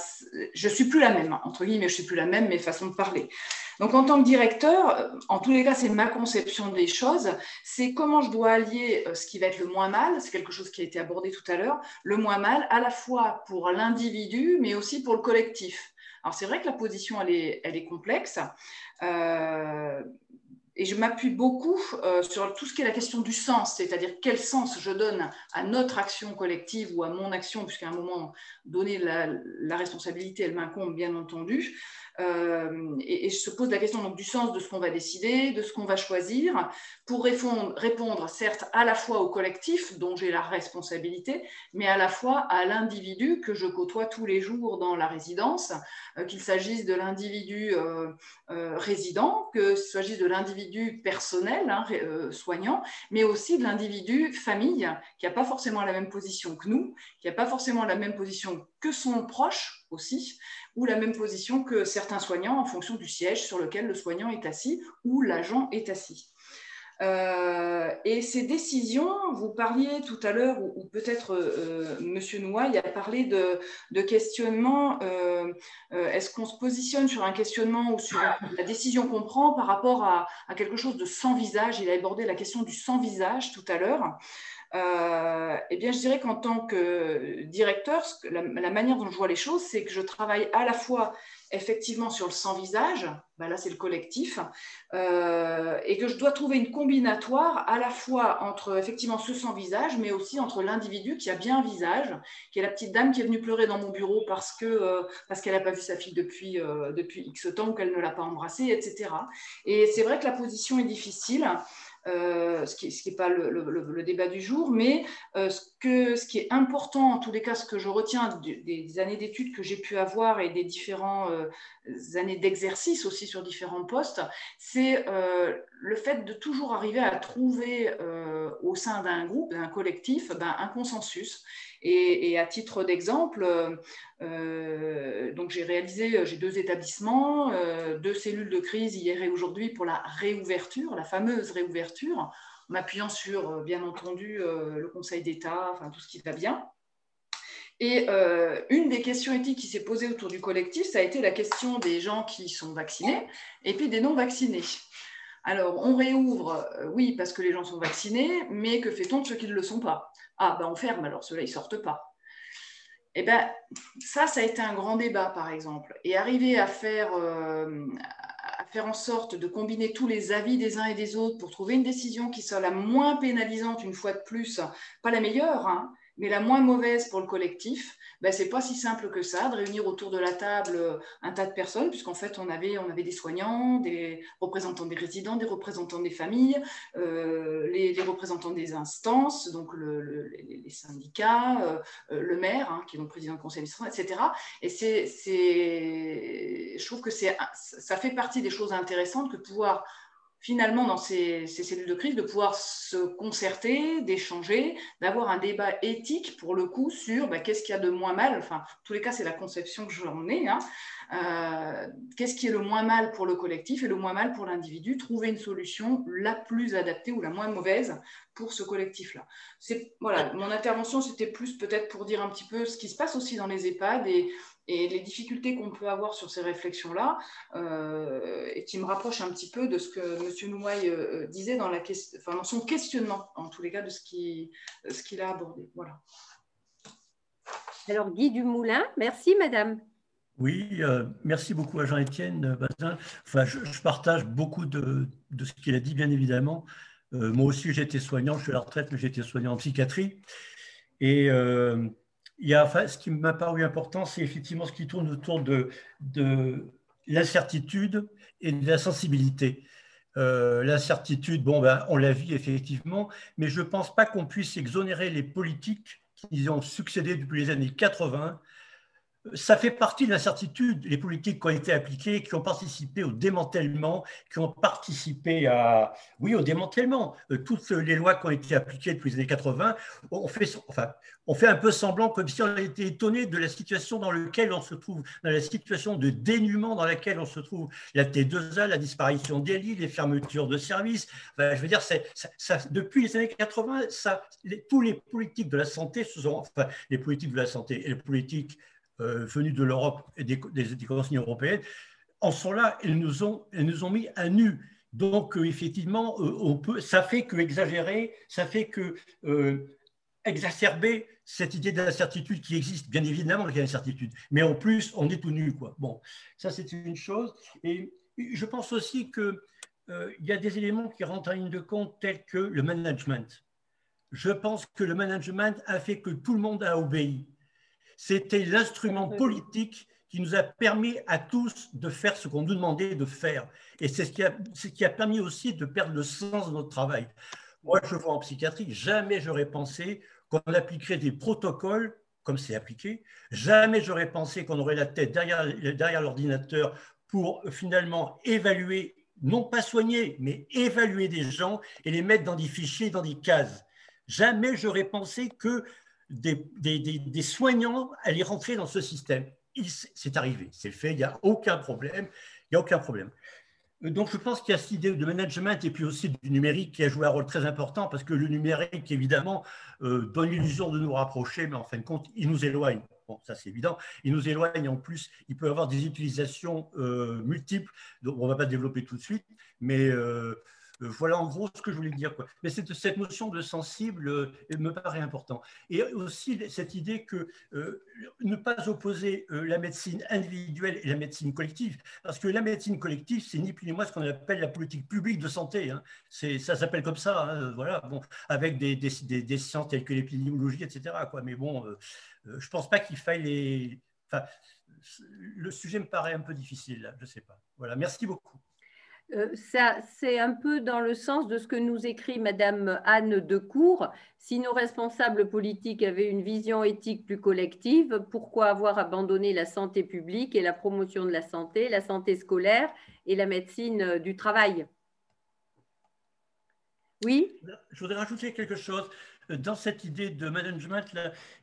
je suis plus la même, entre guillemets, je suis plus la même, mes façons de parler. Donc, en tant que directeur, en tous les cas, c'est ma conception des choses. C'est comment je dois allier euh, ce qui va être le moins mal, c'est quelque chose qui a été abordé tout à l'heure, le moins mal à la fois pour l'individu, mais aussi pour le collectif. Alors, c'est vrai que la position, elle est, complexe. Euh, et je m'appuie beaucoup euh, sur tout ce qui est la question du sens, c'est-à-dire quel sens je donne à notre action collective ou à mon action, puisqu'à un moment donné, la, responsabilité, elle m'incombe, bien entendu. Euh, et, je se pose la question donc, du sens de ce qu'on va décider, de ce qu'on va choisir, pour répondre, répondre certes à la fois au collectif dont j'ai la responsabilité, mais à la fois à l'individu que je côtoie tous les jours dans la résidence, euh, qu'il s'agisse de l'individu résident, que s'agisse de l'individu personnel, hein, soignant, mais aussi de l'individu famille, qui n'a pas forcément la même position que nous, qui n'a pas forcément la même position que son proche aussi, ou la même position que certains soignants en fonction du siège sur lequel le soignant est assis ou l'agent est assis. Euh, et ces décisions, vous parliez tout à l'heure, ou, peut-être euh, Monsieur Nouaille a parlé de, questionnement. Euh, est-ce qu'on se positionne sur un questionnement ou sur la décision qu'on prend par rapport à, à, quelque chose de sans visage? Il a abordé la question du sans visage tout à l'heure. Euh, eh bien, je dirais qu'en tant que directeur, la, manière dont je vois les choses, c'est que je travaille à la fois effectivement sur le sans-visage, ben là c'est le collectif, euh, et que je dois trouver une combinatoire à la fois entre effectivement ce sans-visage, mais aussi entre l'individu qui a bien un visage, qui est la petite dame qui est venue pleurer dans mon bureau parce que euh, parce qu'elle n'a pas vu sa fille depuis, depuis X temps ou qu'elle ne l'a pas embrassée, etc. Et c'est vrai que la position est difficile. Euh, ce qui n'est pas le, débat du jour, mais euh, ce, qui est important, en tous les cas, ce que je retiens des, années d'études que j'ai pu avoir et des différentes euh, années d'exercice aussi sur différents postes, c'est le fait de toujours arriver à trouver au sein d'un groupe, d'un collectif, ben, un consensus. Et, à titre d'exemple, euh, donc j'ai réalisé, j'ai deux établissements, euh, deux cellules de crise hier et aujourd'hui pour la réouverture, la fameuse réouverture, en m'appuyant sur, euh, bien entendu, le Conseil d'État, enfin tout ce qui va bien. Et une des questions éthiques qui s'est posée autour du collectif, ça a été la question des gens qui sont vaccinés et puis des non vaccinés. Alors, on réouvre, oui, parce que les gens sont vaccinés, mais que fait-on de ceux qui ne le sont pas? Ah, ben on ferme, alors ceux-là, ils ne sortent pas. Eh bien, ça, ça a été un grand débat, par exemple. Et arriver à faire, euh, à faire en sorte de combiner tous les avis des uns et des autres pour trouver une décision qui soit la moins pénalisante, une fois de plus, pas la meilleure, hein, mais la moins mauvaise pour le collectif, ben, ce n'est pas si simple que ça de réunir autour de la table euh, un tas de personnes, puisqu'en fait, on avait, on avait des soignants, des représentants des résidents, des représentants des familles, euh, les, représentants des instances, donc les, syndicats, euh, le maire, hein, qui est donc président du conseil d'administration, etc. Et c'est, je trouve que ça fait partie des choses intéressantes que pouvoir finalement dans ces, cellules de crise de pouvoir se concerter, d'échanger, d'avoir un débat éthique pour le coup sur bah, qu'est-ce qu'il y a de moins mal, enfin, en tous les cas, c'est la conception que j'en ai, hein. Euh, qu'est-ce qui est le moins mal pour le collectif et le moins mal pour l'individu, trouver une solution la plus adaptée ou la moins mauvaise pour ce collectif-là. Voilà, mon intervention, c'était plus peut-être pour dire un petit peu ce qui se passe aussi dans les EHPAD et, et les difficultés qu'on peut avoir sur ces réflexions-là, et qui me rapprochent un petit peu de ce que M. Nouaille disait dans, la, enfin, dans son questionnement, en tous les cas, de ce qu'il a abordé. Voilà. Alors, Guy Dumoulin, merci Madame. Oui, euh, merci beaucoup à Jean-Étienne Bazin. Enfin, je, partage beaucoup de, ce qu'il a dit, bien évidemment. Euh, moi aussi, j'étais soignant, je suis à la retraite, mais j'étais soignant en psychiatrie. Et euh, il y a, ce qui m'a paru important, c'est effectivement ce qui tourne autour de, de l'incertitude et de la sensibilité. l'incertitude, bon, ben, on la vit effectivement, mais je ne pense pas qu'on puisse exonérer les politiques qui ont succédé depuis les années 80, ça fait partie de l'incertitude, les politiques qui ont été appliquées, qui ont participé au démantèlement, qui ont participé à, oui, au démantèlement. Euh, toutes les lois qui ont été appliquées depuis les années 80, on fait, enfin, on fait un peu semblant comme si on était étonné de la situation dans laquelle on se trouve, dans la situation de dénuement dans laquelle on se trouve. La T2A, la disparition des lits, les fermetures de services. je veux dire, depuis les années 80, ça, tous les politiques de la santé, se sont, enfin, les politiques de la santé et les politiques euh, venus de l'Europe et des, des, consignes européennes, en sont là, ils nous ont, nous ont mis à nu. Donc, euh, effectivement, euh, on peut, ça fait que exagérer, ça fait que exacerber cette idée d'incertitude qui existe. Bien évidemment qu'il y a incertitude, mais en plus, on est tout nu. Quoi. Bon, ça, c'est une chose. Et je pense aussi qu'il il y a des éléments qui rentrent en ligne de compte, tels que le management. Je pense que le management a fait que tout le monde a obéi. C'était l'instrument politique qui nous a permis à tous de faire ce qu'on nous demandait de faire. Et c'est ce, ce, qui a permis aussi de perdre le sens de notre travail. Moi, je vois en psychiatrie, jamais j'aurais pensé qu'on appliquerait des protocoles comme c'est appliqué. Jamais j'aurais pensé qu'on aurait la tête derrière, derrière l'ordinateur pour finalement évaluer, non pas soigner, mais évaluer des gens et les mettre dans des fichiers, dans des cases. Jamais j'aurais pensé que des, soignants allaient rentrer dans ce système. C'est arrivé, c'est fait, il n'y a aucun problème. Il n'y a aucun problème. Donc, je pense qu'il y a cette idée de management et puis aussi du numérique qui a joué un rôle très important parce que le numérique, évidemment, euh, donne l'illusion de nous rapprocher, mais en fin de compte, il nous éloigne. Bon, ça c'est évident. Il nous éloigne en plus. Il peut avoir des utilisations euh, multiples. Donc, on ne va pas développer tout de suite, mais euh, euh, voilà en gros ce que je voulais dire. Mais cette, notion de sensible euh, me paraît important. Et aussi cette idée que euh, ne pas opposer la médecine individuelle et la médecine collective, parce que la médecine collective, c'est ni plus ni moins ce qu'on appelle la politique publique de santé. Hein. Ça s'appelle comme ça, hein, voilà, bon, avec des, sciences telles que l'épidémiologie, etc. Quoi. Mais bon, je ne pense pas qu'il faille les... Le sujet me paraît un peu difficile, je ne sais pas. Voilà, merci beaucoup. Euh, c'est un peu dans le sens de ce que nous écrit Madame Anne Decour. Si nos responsables politiques avaient une vision éthique plus collective, pourquoi avoir abandonné la santé publique et la promotion de la santé, la santé scolaire et la médecine euh, du travail? Oui? Je voudrais rajouter quelque chose. Dans cette idée de management,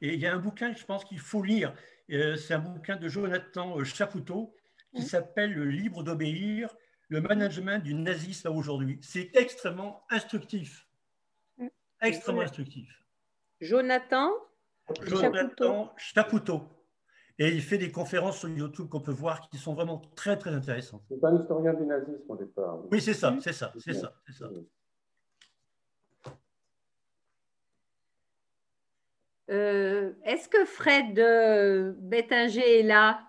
il y a un bouquin que je pense qu'il faut lire. Euh, c'est un bouquin de Jonathan Chapoutot qui mmh. s'appelle Le Libre d'obéir le management du nazisme aujourd'hui. C'est extrêmement instructif. Extrêmement instructif. Jonathan Jonathan Chapoutot. Et il fait des conférences sur YouTube qu'on peut voir qui sont vraiment très, très intéressantes. C'est un historien du nazisme au départ. Oui, c'est ça, c'est ça, c'est ça, ça. Euh, est-ce que Fred euh, Bettinger est là?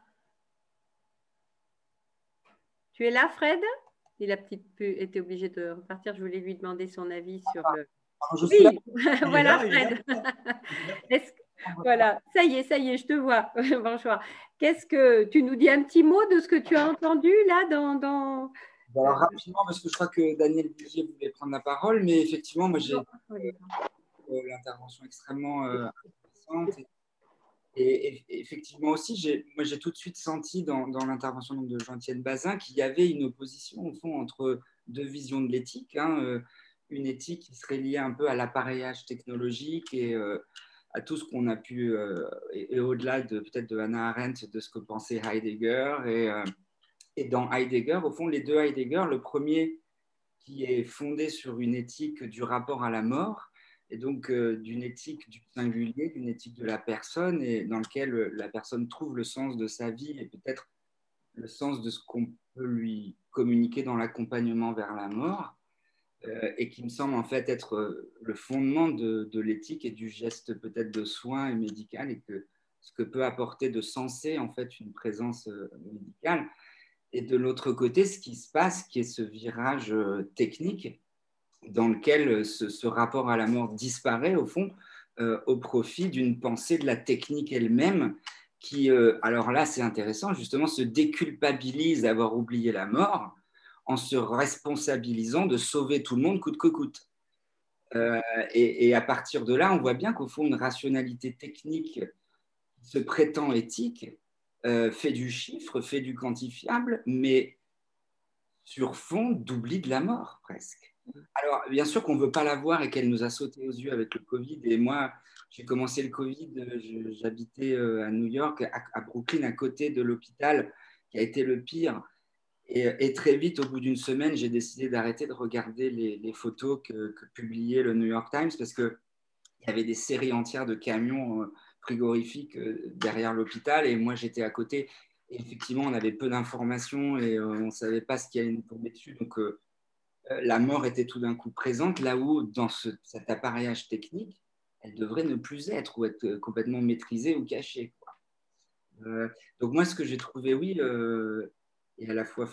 Tu es là, Fred? Il a été obligé de repartir. Je voulais lui demander son avis sur le. Ah, oui, voilà, Fred. Voilà, ça y est, ça y est, je te vois. Bonjour. Qu'est-ce que tu nous dis un petit mot de ce que tu as entendu là dans, dans... Alors, rapidement, parce que je crois que Daniel Bugier voulait prendre la parole, mais effectivement, moi j'ai l'intervention extrêmement euh, intéressante et, effectivement aussi, moi j'ai tout de suite senti dans, l'intervention de Jean-Étienne Bazin qu'il y avait une opposition au fond entre deux visions de l'éthique. Hein, euh, une éthique qui serait liée un peu à l'appareillage technologique et euh, à tout ce qu'on a pu, euh, et, au-delà de peut-être de Hannah Arendt, de ce que pensait Heidegger. Et, et dans Heidegger, au fond, les deux Heidegger, le premier qui est fondé sur une éthique du rapport à la mort, et donc d'une éthique du singulier, d'une éthique de la personne, et dans lequel la personne trouve le sens de sa vie et peut-être le sens de ce qu'on peut lui communiquer dans l'accompagnement vers la mort, et qui me semble en fait être le fondement de, l'éthique et du geste peut-être de soin et médical, et que ce que peut apporter de sensé en fait une présence médicale. Et de l'autre côté, ce qui se passe, qui est ce virage technique, dans lequel euh, ce, rapport à la mort disparaît au fond euh, au profit d'une pensée de la technique elle-même qui, euh, alors là c'est intéressant, justement se déculpabilise d'avoir oublié la mort en se responsabilisant de sauver tout le monde coûte que coûte. et, à partir de là, on voit bien qu'au fond, une rationalité technique se prétend éthique fait du chiffre, fait du quantifiable, mais sur fond d'oubli de la mort presque. Alors, bien sûr qu'on ne veut pas la voir et qu'elle nous a sauté aux yeux avec le Covid. Et moi, j'ai commencé le Covid, j'habitais euh, à New York, à, Brooklyn, à côté de l'hôpital qui a été le pire. Et, très vite, au bout d'une semaine, j'ai décidé d'arrêter de regarder les, photos que, publiait le New York Times parce qu'il y avait des séries entières de camions euh, frigorifiques euh, derrière l'hôpital. Et moi, j'étais à côté. Effectivement, on avait peu d'informations et on ne savait pas ce qui allait nous tomber dessus. Donc, euh, la mort était tout d'un coup présente, là où dans cet appareillage technique, elle devrait ne plus être ou être complètement maîtrisée ou cachée. Euh, donc moi, ce que j'ai trouvé, oui, euh, et à la fois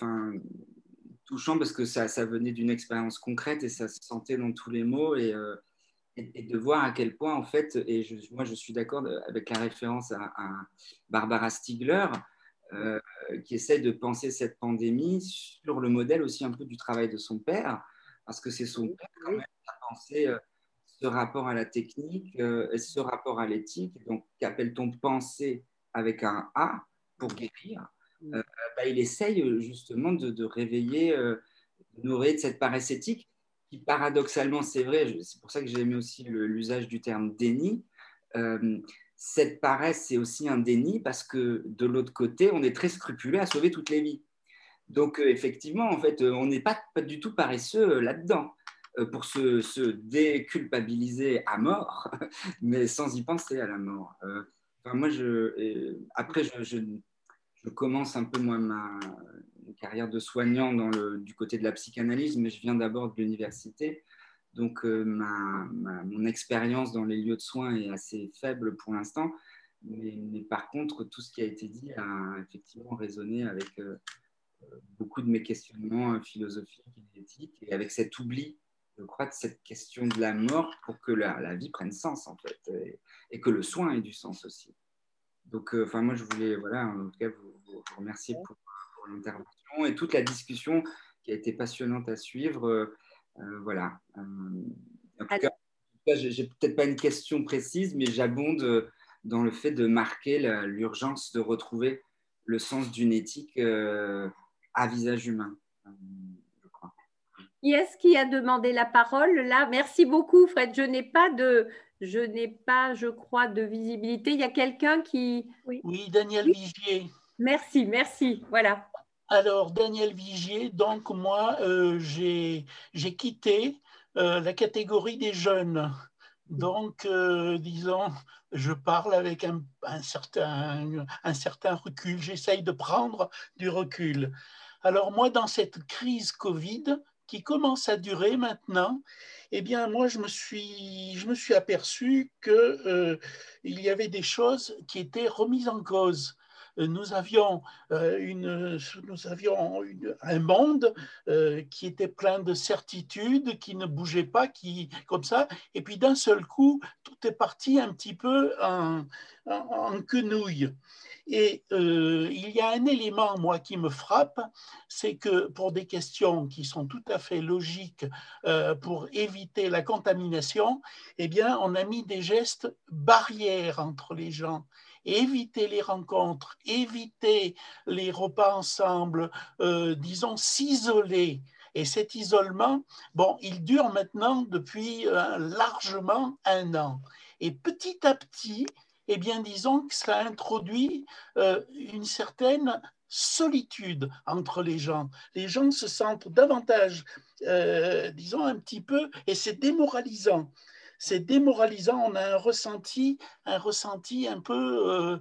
touchant parce que ça, venait d'une expérience concrète et ça se sentait dans tous les mots et, de voir à quel point, en fait, et moi je suis d'accord avec la référence à, à Barbara Stiegler, euh, qui essaie de penser cette pandémie sur le modèle aussi un peu du travail de son père, parce que c'est son père quand même qui a pensé euh, ce rapport à la technique euh, et ce rapport à l'éthique. Donc, qu'appelle-t-on penser avec un A pour guérir? Bah, Il essaye justement de, de réveiller, de nourrir de cette paresse éthique qui paradoxalement, c'est vrai, c'est pour ça que j'ai aimé aussi l'usage du terme déni, cette paresse, c'est aussi un déni parce que de l'autre côté, on est très scrupuleux à sauver toutes les vies. Donc, euh, effectivement, en fait, euh, on n'est pas, du tout paresseux euh, là-dedans pour se, déculpabiliser à mort, mais sans y penser à la mort. Moi, après, je, commence un peu moi, ma carrière de soignant du côté de la psychanalyse, mais je viens d'abord de l'université. Donc, euh, ma, mon expérience dans les lieux de soins est assez faible pour l'instant. Mais, par contre, tout ce qui a été dit a effectivement résonné avec euh, beaucoup de mes questionnements euh, philosophiques et éthiques, et avec cet oubli, je crois, de cette question de la mort pour que la, vie prenne sens, en fait, et, que le soin ait du sens aussi. Donc, enfin, moi, je voulais, voilà, en tout cas, vous, remercier pour l'intervention et toute la discussion qui a été passionnante à suivre. Euh, voilà. Euh, en tout cas, j'ai peut-être pas une question précise, mais j'abonde euh, dans le fait de marquer l'urgence de retrouver le sens d'une éthique à visage humain. Je crois. Qui est-ce qui a demandé la parole là? Merci beaucoup, Fred. Je n'ai pas de, je n'ai pas, je crois, de visibilité. Il y a quelqu'un qui. Oui, Daniel Vigier. Merci, merci. Voilà. Alors, Daniel Vigier, donc moi, euh, j'ai quitté euh, la catégorie des jeunes. Donc, euh, disons, je parle avec un, certain, un certain recul, j'essaye de prendre du recul. Alors moi, dans cette crise Covid qui commence à durer maintenant, eh bien, moi, je me suis, je me suis aperçu qu'il y avait des choses qui étaient remises en cause nous avions, euh, une, nous avions un monde euh, qui était plein de certitudes, qui ne bougeait pas, qui, comme ça, et puis d'un seul coup, tout est parti un petit peu en, en, quenouille. Et euh, il y a un élément, moi, qui me frappe, c'est que pour des questions qui sont tout à fait logiques pour éviter la contamination, eh bien, on a mis des gestes barrières entre les gens éviter les rencontres, éviter les repas ensemble, euh, disons s'isoler. Et cet isolement, bon, il dure maintenant depuis euh, largement un an. Et petit à petit, eh bien, disons que ça introduit euh, une certaine solitude entre les gens. Les gens se sentent davantage, disons, un petit peu, et c'est démoralisant. C'est démoralisant. On a un ressenti, un ressenti un peu.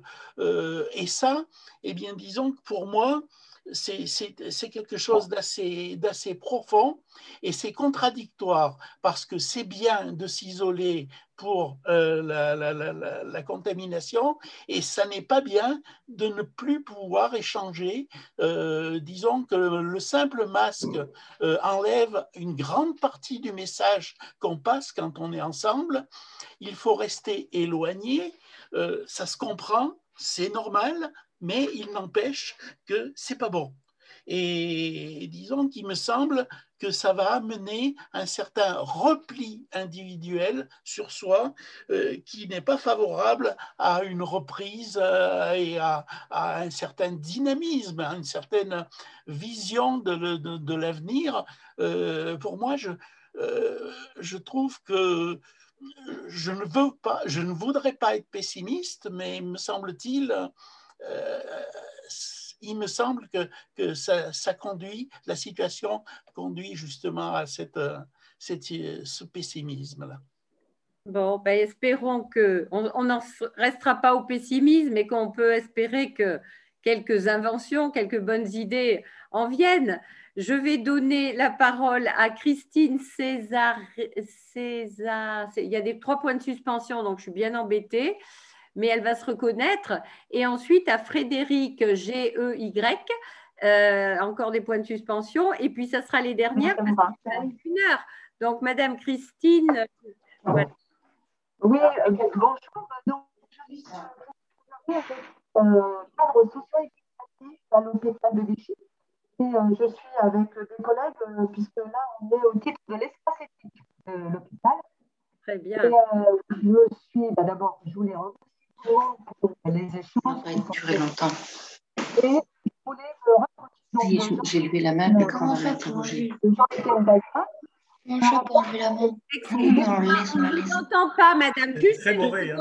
et ça, eh bien, disons que pour moi, c'est quelque chose d'assez profond et c'est contradictoire parce que c'est bien de s'isoler pour euh, la, contamination et ça n'est pas bien de ne plus pouvoir échanger. Euh, disons que le simple masque euh, enlève une grande partie du message qu'on passe quand on est ensemble. Il faut rester éloigné, ça se comprend, c'est normal, mais il n'empêche que c'est pas bon. Et disons qu'il me semble que ça va amener un certain repli individuel sur soi euh, qui n'est pas favorable à une reprise euh, et à, un certain dynamisme, à une certaine vision de, l'avenir. Euh, pour moi, je, trouve que je ne veux pas, je ne voudrais pas être pessimiste, mais me semble-t-il, il me semble que, que ça, conduit, la situation conduit justement à cette, ce pessimisme-là. Bon, ben espérons que on n'en restera pas au pessimisme et qu'on peut espérer que quelques inventions, quelques bonnes idées en viennent. Je vais donner la parole à Christine César. César il y a des trois points de suspension, donc je suis bien embêtée mais elle va se reconnaître. Et ensuite, à Frédéric G-E-Y, euh, encore des points de suspension. Et puis, ça sera les dernières parce une heure. Donc, Madame Christine. Oui, euh, bonjour. Donc, je suis euh, cadre socio-éducatif à l'hôpital de Vichy. Et euh, je suis avec des collègues, puisque là, on est au titre de l'espace éthique de l'hôpital. Très bien. Et, je suis, bah, d'abord, je voulais remercier les échanges. Ça va durer longtemps. Et je voulais me J'ai levé la main, mais comment on fait pour bouger Bonjour pour lever la main. On ne pas, Madame C'est très mauvais. Hein,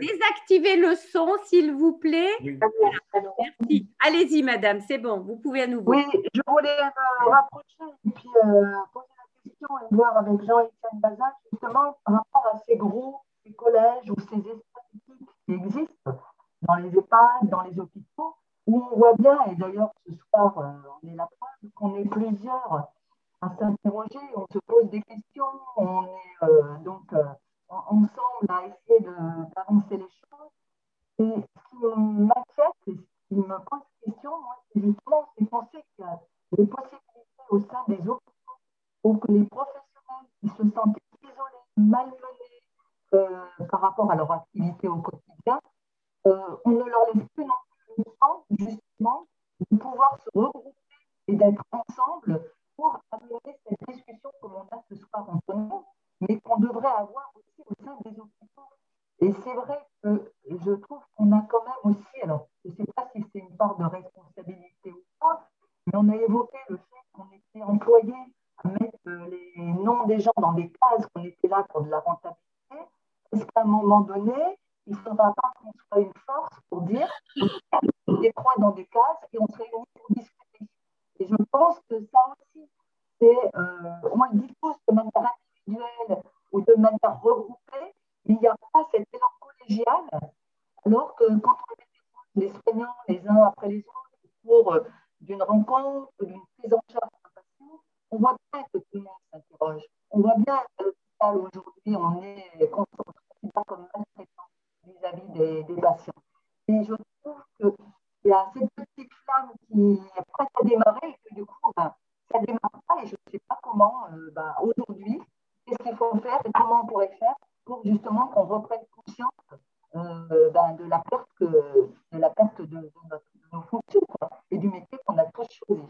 Désactivez le son, s'il vous plaît. Merci. Allez-y, Madame, c'est bon, vous pouvez à nouveau. Oui, je voulais me rapprocher et puis euh, poser la question et voir avec Jean-Étienne Bazin, justement, par rapport à ces groupes, ces collèges ou ces espaces qui existent dans les EHPAD, dans les hôpitaux, où on voit bien, et d'ailleurs ce soir, euh, on est la preuve qu'on est plusieurs à s'interroger, on se pose des questions, on est euh, donc euh, ensemble à essayer d'avancer les choses. Et ce qui m'inquiète et ce qui me pose question, c'est justement c'est penser a des possibilités au sein des hôpitaux pour que les professionnels qui se sentent isolés, malmenés par rapport à leur activité au quotidien, euh, on ne leur laisse plus non plus le temps, justement, de pouvoir se regrouper et d'être ensemble pour amener cette discussion comme on a ce soir entre nous, mais qu'on devrait avoir aussi au sein des hôpitaux. Et c'est vrai que je trouve qu'on a quand même aussi, alors je ne sais pas si c'est une part de responsabilité ou pas, mais on a évoqué le fait qu'on était employé à mettre les noms des gens dans des cases, qu'on était là pour de la rentabilité. Est-ce qu'à un moment donné, il ne faudra pas qu'on soit une force pour dire est trois dans des cases et on se réunit pour discuter. Et je pense que ça aussi, c'est, euh, on dit de manière individuelle ou de manière regroupée, il n'y a pas cet élan collégial, alors que quand on est les soignants les uns après les autres pour euh, d'une rencontre, d'une prise en charge d'un patient, on voit bien que tout le monde s'interroge. On voit bien qu'à l'hôpital aujourd'hui, on est concentré comme maltraitant vis-à-vis des, patients. Et je trouve qu'il y a cette petite flamme qui est prête à démarrer et que du coup, ben, ça ne démarre pas et je ne sais pas comment, euh, ben, aujourd'hui, qu'est-ce qu'il faut faire et comment on pourrait faire pour justement qu'on reprenne conscience euh, ben, de la perte, de, la perte de, nos fonctions et du métier qu'on a tous choisi.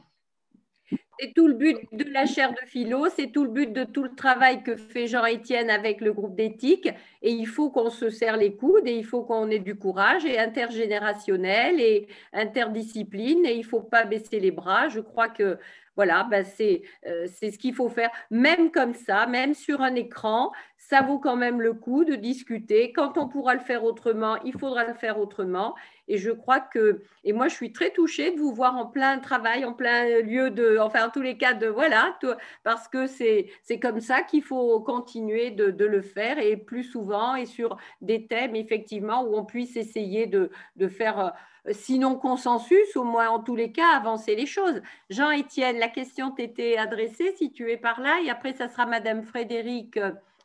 C'est tout le but de la chaire de philo, c'est tout le but de tout le travail que fait Jean-Étienne avec le groupe d'éthique. Et il faut qu'on se serre les coudes et il faut qu'on ait du courage et intergénérationnel et interdiscipline. Et il ne faut pas baisser les bras. Je crois que voilà, ben c'est ce qu'il faut faire. Même comme ça, même sur un écran, ça vaut quand même le coup de discuter. Quand on pourra le faire autrement, il faudra le faire autrement. Et je crois que, et moi je suis très touchée de vous voir en plein travail, en plein lieu de, enfin en tous les cas de, voilà, parce que c'est comme ça qu'il faut continuer de, de, le faire et plus souvent et sur des thèmes effectivement où on puisse essayer de, de faire euh, sinon consensus, au moins en tous les cas, avancer les choses. Jean-Étienne, la question t'était adressée, si tu es par là, et après, ça sera Madame Frédéric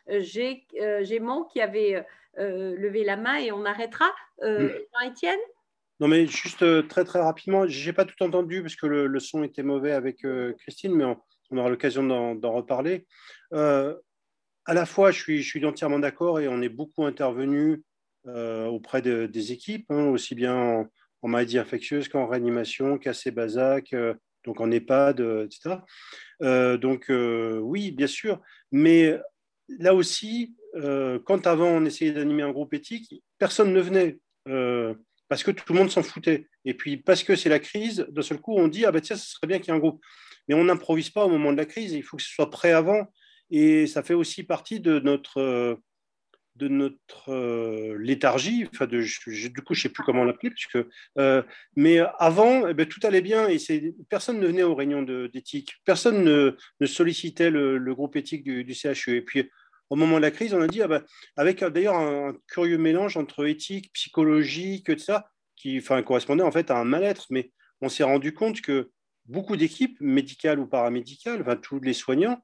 euh, Gémont qui avait euh, levé la main et on arrêtera. Jean-Étienne? Non, mais juste très très rapidement, je n'ai pas tout entendu parce que le, son était mauvais avec Christine, mais on, aura l'occasion d'en reparler. à la fois, je suis, je suis entièrement d'accord et on est beaucoup intervenu auprès des équipes, hein, aussi bien en, en maladie infectieuse qu'en réanimation, qu'à euh, donc en EHPAD, euh, etc. Euh, donc oui, bien sûr, mais là aussi, quand avant on essayait d'animer un groupe éthique, personne ne venait parce que tout le monde s'en foutait. Et puis parce que c'est la crise, d'un seul coup, on dit ah ben tiens, ce serait bien qu'il y ait un groupe. Mais on n'improvise pas au moment de la crise. Il faut que ce soit prêt avant. Et ça fait aussi partie de notre de notre euh, léthargie, enfin de, du coup je ne sais plus comment l'appeler, puisque, euh, mais avant, eh ben, tout allait bien et personne ne venait aux réunions d'éthique, personne ne, sollicitait le, groupe éthique du, du, CHU. Et puis au moment de la crise, on a dit, ah ben, avec d'ailleurs un, curieux mélange entre éthique, psychologique, etc., qui enfin, correspondait en fait à un mal-être, mais on s'est rendu compte que beaucoup d'équipes médicales ou paramédicales, enfin, tous les soignants,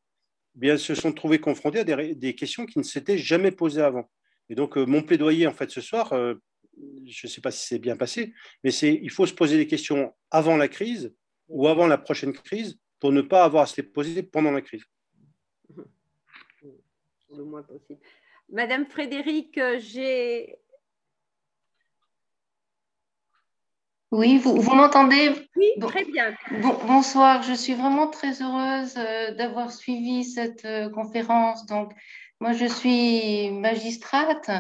bien, se sont trouvés confrontés à des, questions qui ne s'étaient jamais posées avant. Et donc, euh, mon plaidoyer, en fait, ce soir, euh, je ne sais pas si c'est bien passé, mais c'est il faut se poser des questions avant la crise ou avant la prochaine crise pour ne pas avoir à se les poser pendant la crise. Le moins possible. Madame Frédéric, euh, j'ai Oui, vous, m'entendez? Oui, très bien. bonsoir, je suis vraiment très heureuse euh, d'avoir suivi cette euh, conférence. Donc, moi, je suis magistrate,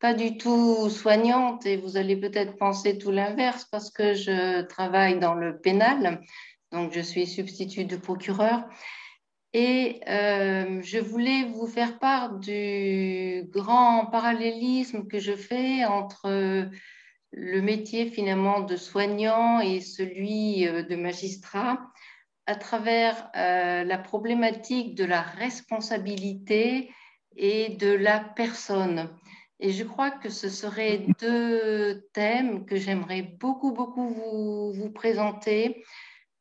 pas du tout soignante, et vous allez peut-être penser tout l'inverse parce que je travaille dans le pénal, donc je suis substitut de procureur. Et euh, je voulais vous faire part du grand parallélisme que je fais entre le métier finalement de soignant et celui euh, de magistrat à travers euh, la problématique de la responsabilité et de la personne. Et je crois que ce seraient deux thèmes que j'aimerais beaucoup, beaucoup vous, présenter.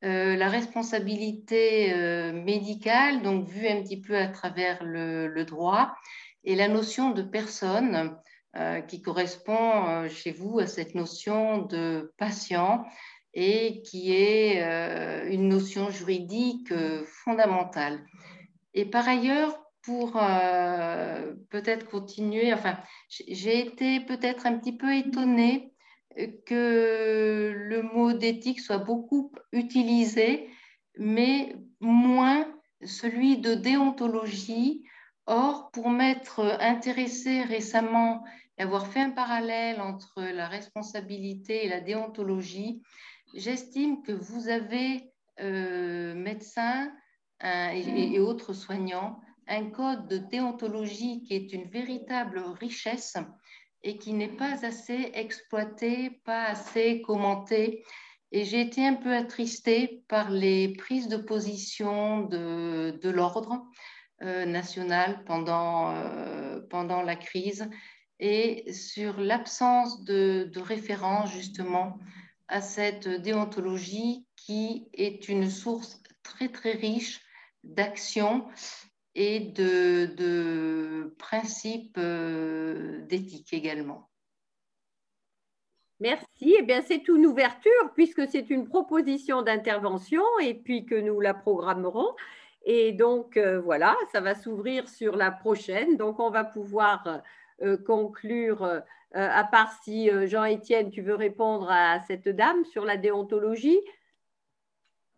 Euh, la responsabilité médicale, donc vue un petit peu à travers le, droit, et la notion de personne, qui correspond euh, chez vous à cette notion de patient et qui est euh, une notion juridique fondamentale. Et par ailleurs, pour peut-être continuer, enfin, j'ai été peut-être un petit peu étonnée que le mot d'éthique soit beaucoup utilisé, mais moins celui de déontologie. Or, pour m'être intéressée récemment avoir fait un parallèle entre la responsabilité et la déontologie, j'estime que vous avez, euh, médecins et, autres soignants, un code de déontologie qui est une véritable richesse et qui n'est pas assez exploité, pas assez commenté. Et j'ai été un peu attristée par les prises de position de, de l'ordre euh, national pendant, euh, pendant la crise et sur l'absence de, référence justement à cette déontologie qui est une source très très riche d'actions et de, principes euh, d'éthique également. Merci. Eh bien, c'est une ouverture puisque c'est une proposition d'intervention et puis que nous la programmerons. Et donc, euh, voilà, ça va s'ouvrir sur la prochaine. Donc, on va pouvoir euh, conclure, euh, à part si euh, Jean-Étienne, tu veux répondre à cette dame sur la déontologie?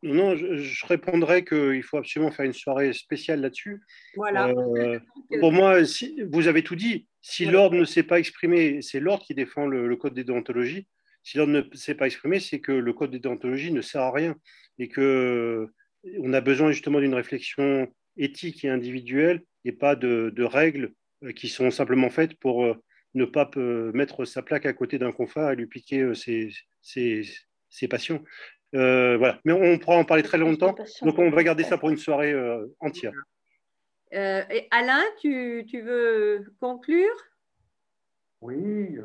Non, je, répondrai qu'il faut absolument faire une soirée spéciale là-dessus. Voilà. pour moi, si, vous avez tout dit. Si l'ordre ne s'est pas exprimé, c'est l'ordre qui défend le, code des déontologies. Si l'ordre ne s'est pas exprimé, c'est que le code des déontologies ne sert à rien et que on a besoin justement d'une réflexion éthique et individuelle et pas de, règles qui sont simplement faites pour ne pas mettre sa plaque à côté d'un confat et lui piquer ses, ses, passions. voilà. Mais on pourra en parler très longtemps. Donc, on va garder ça pour une soirée entière. et Alain, tu, tu veux conclure? Oui,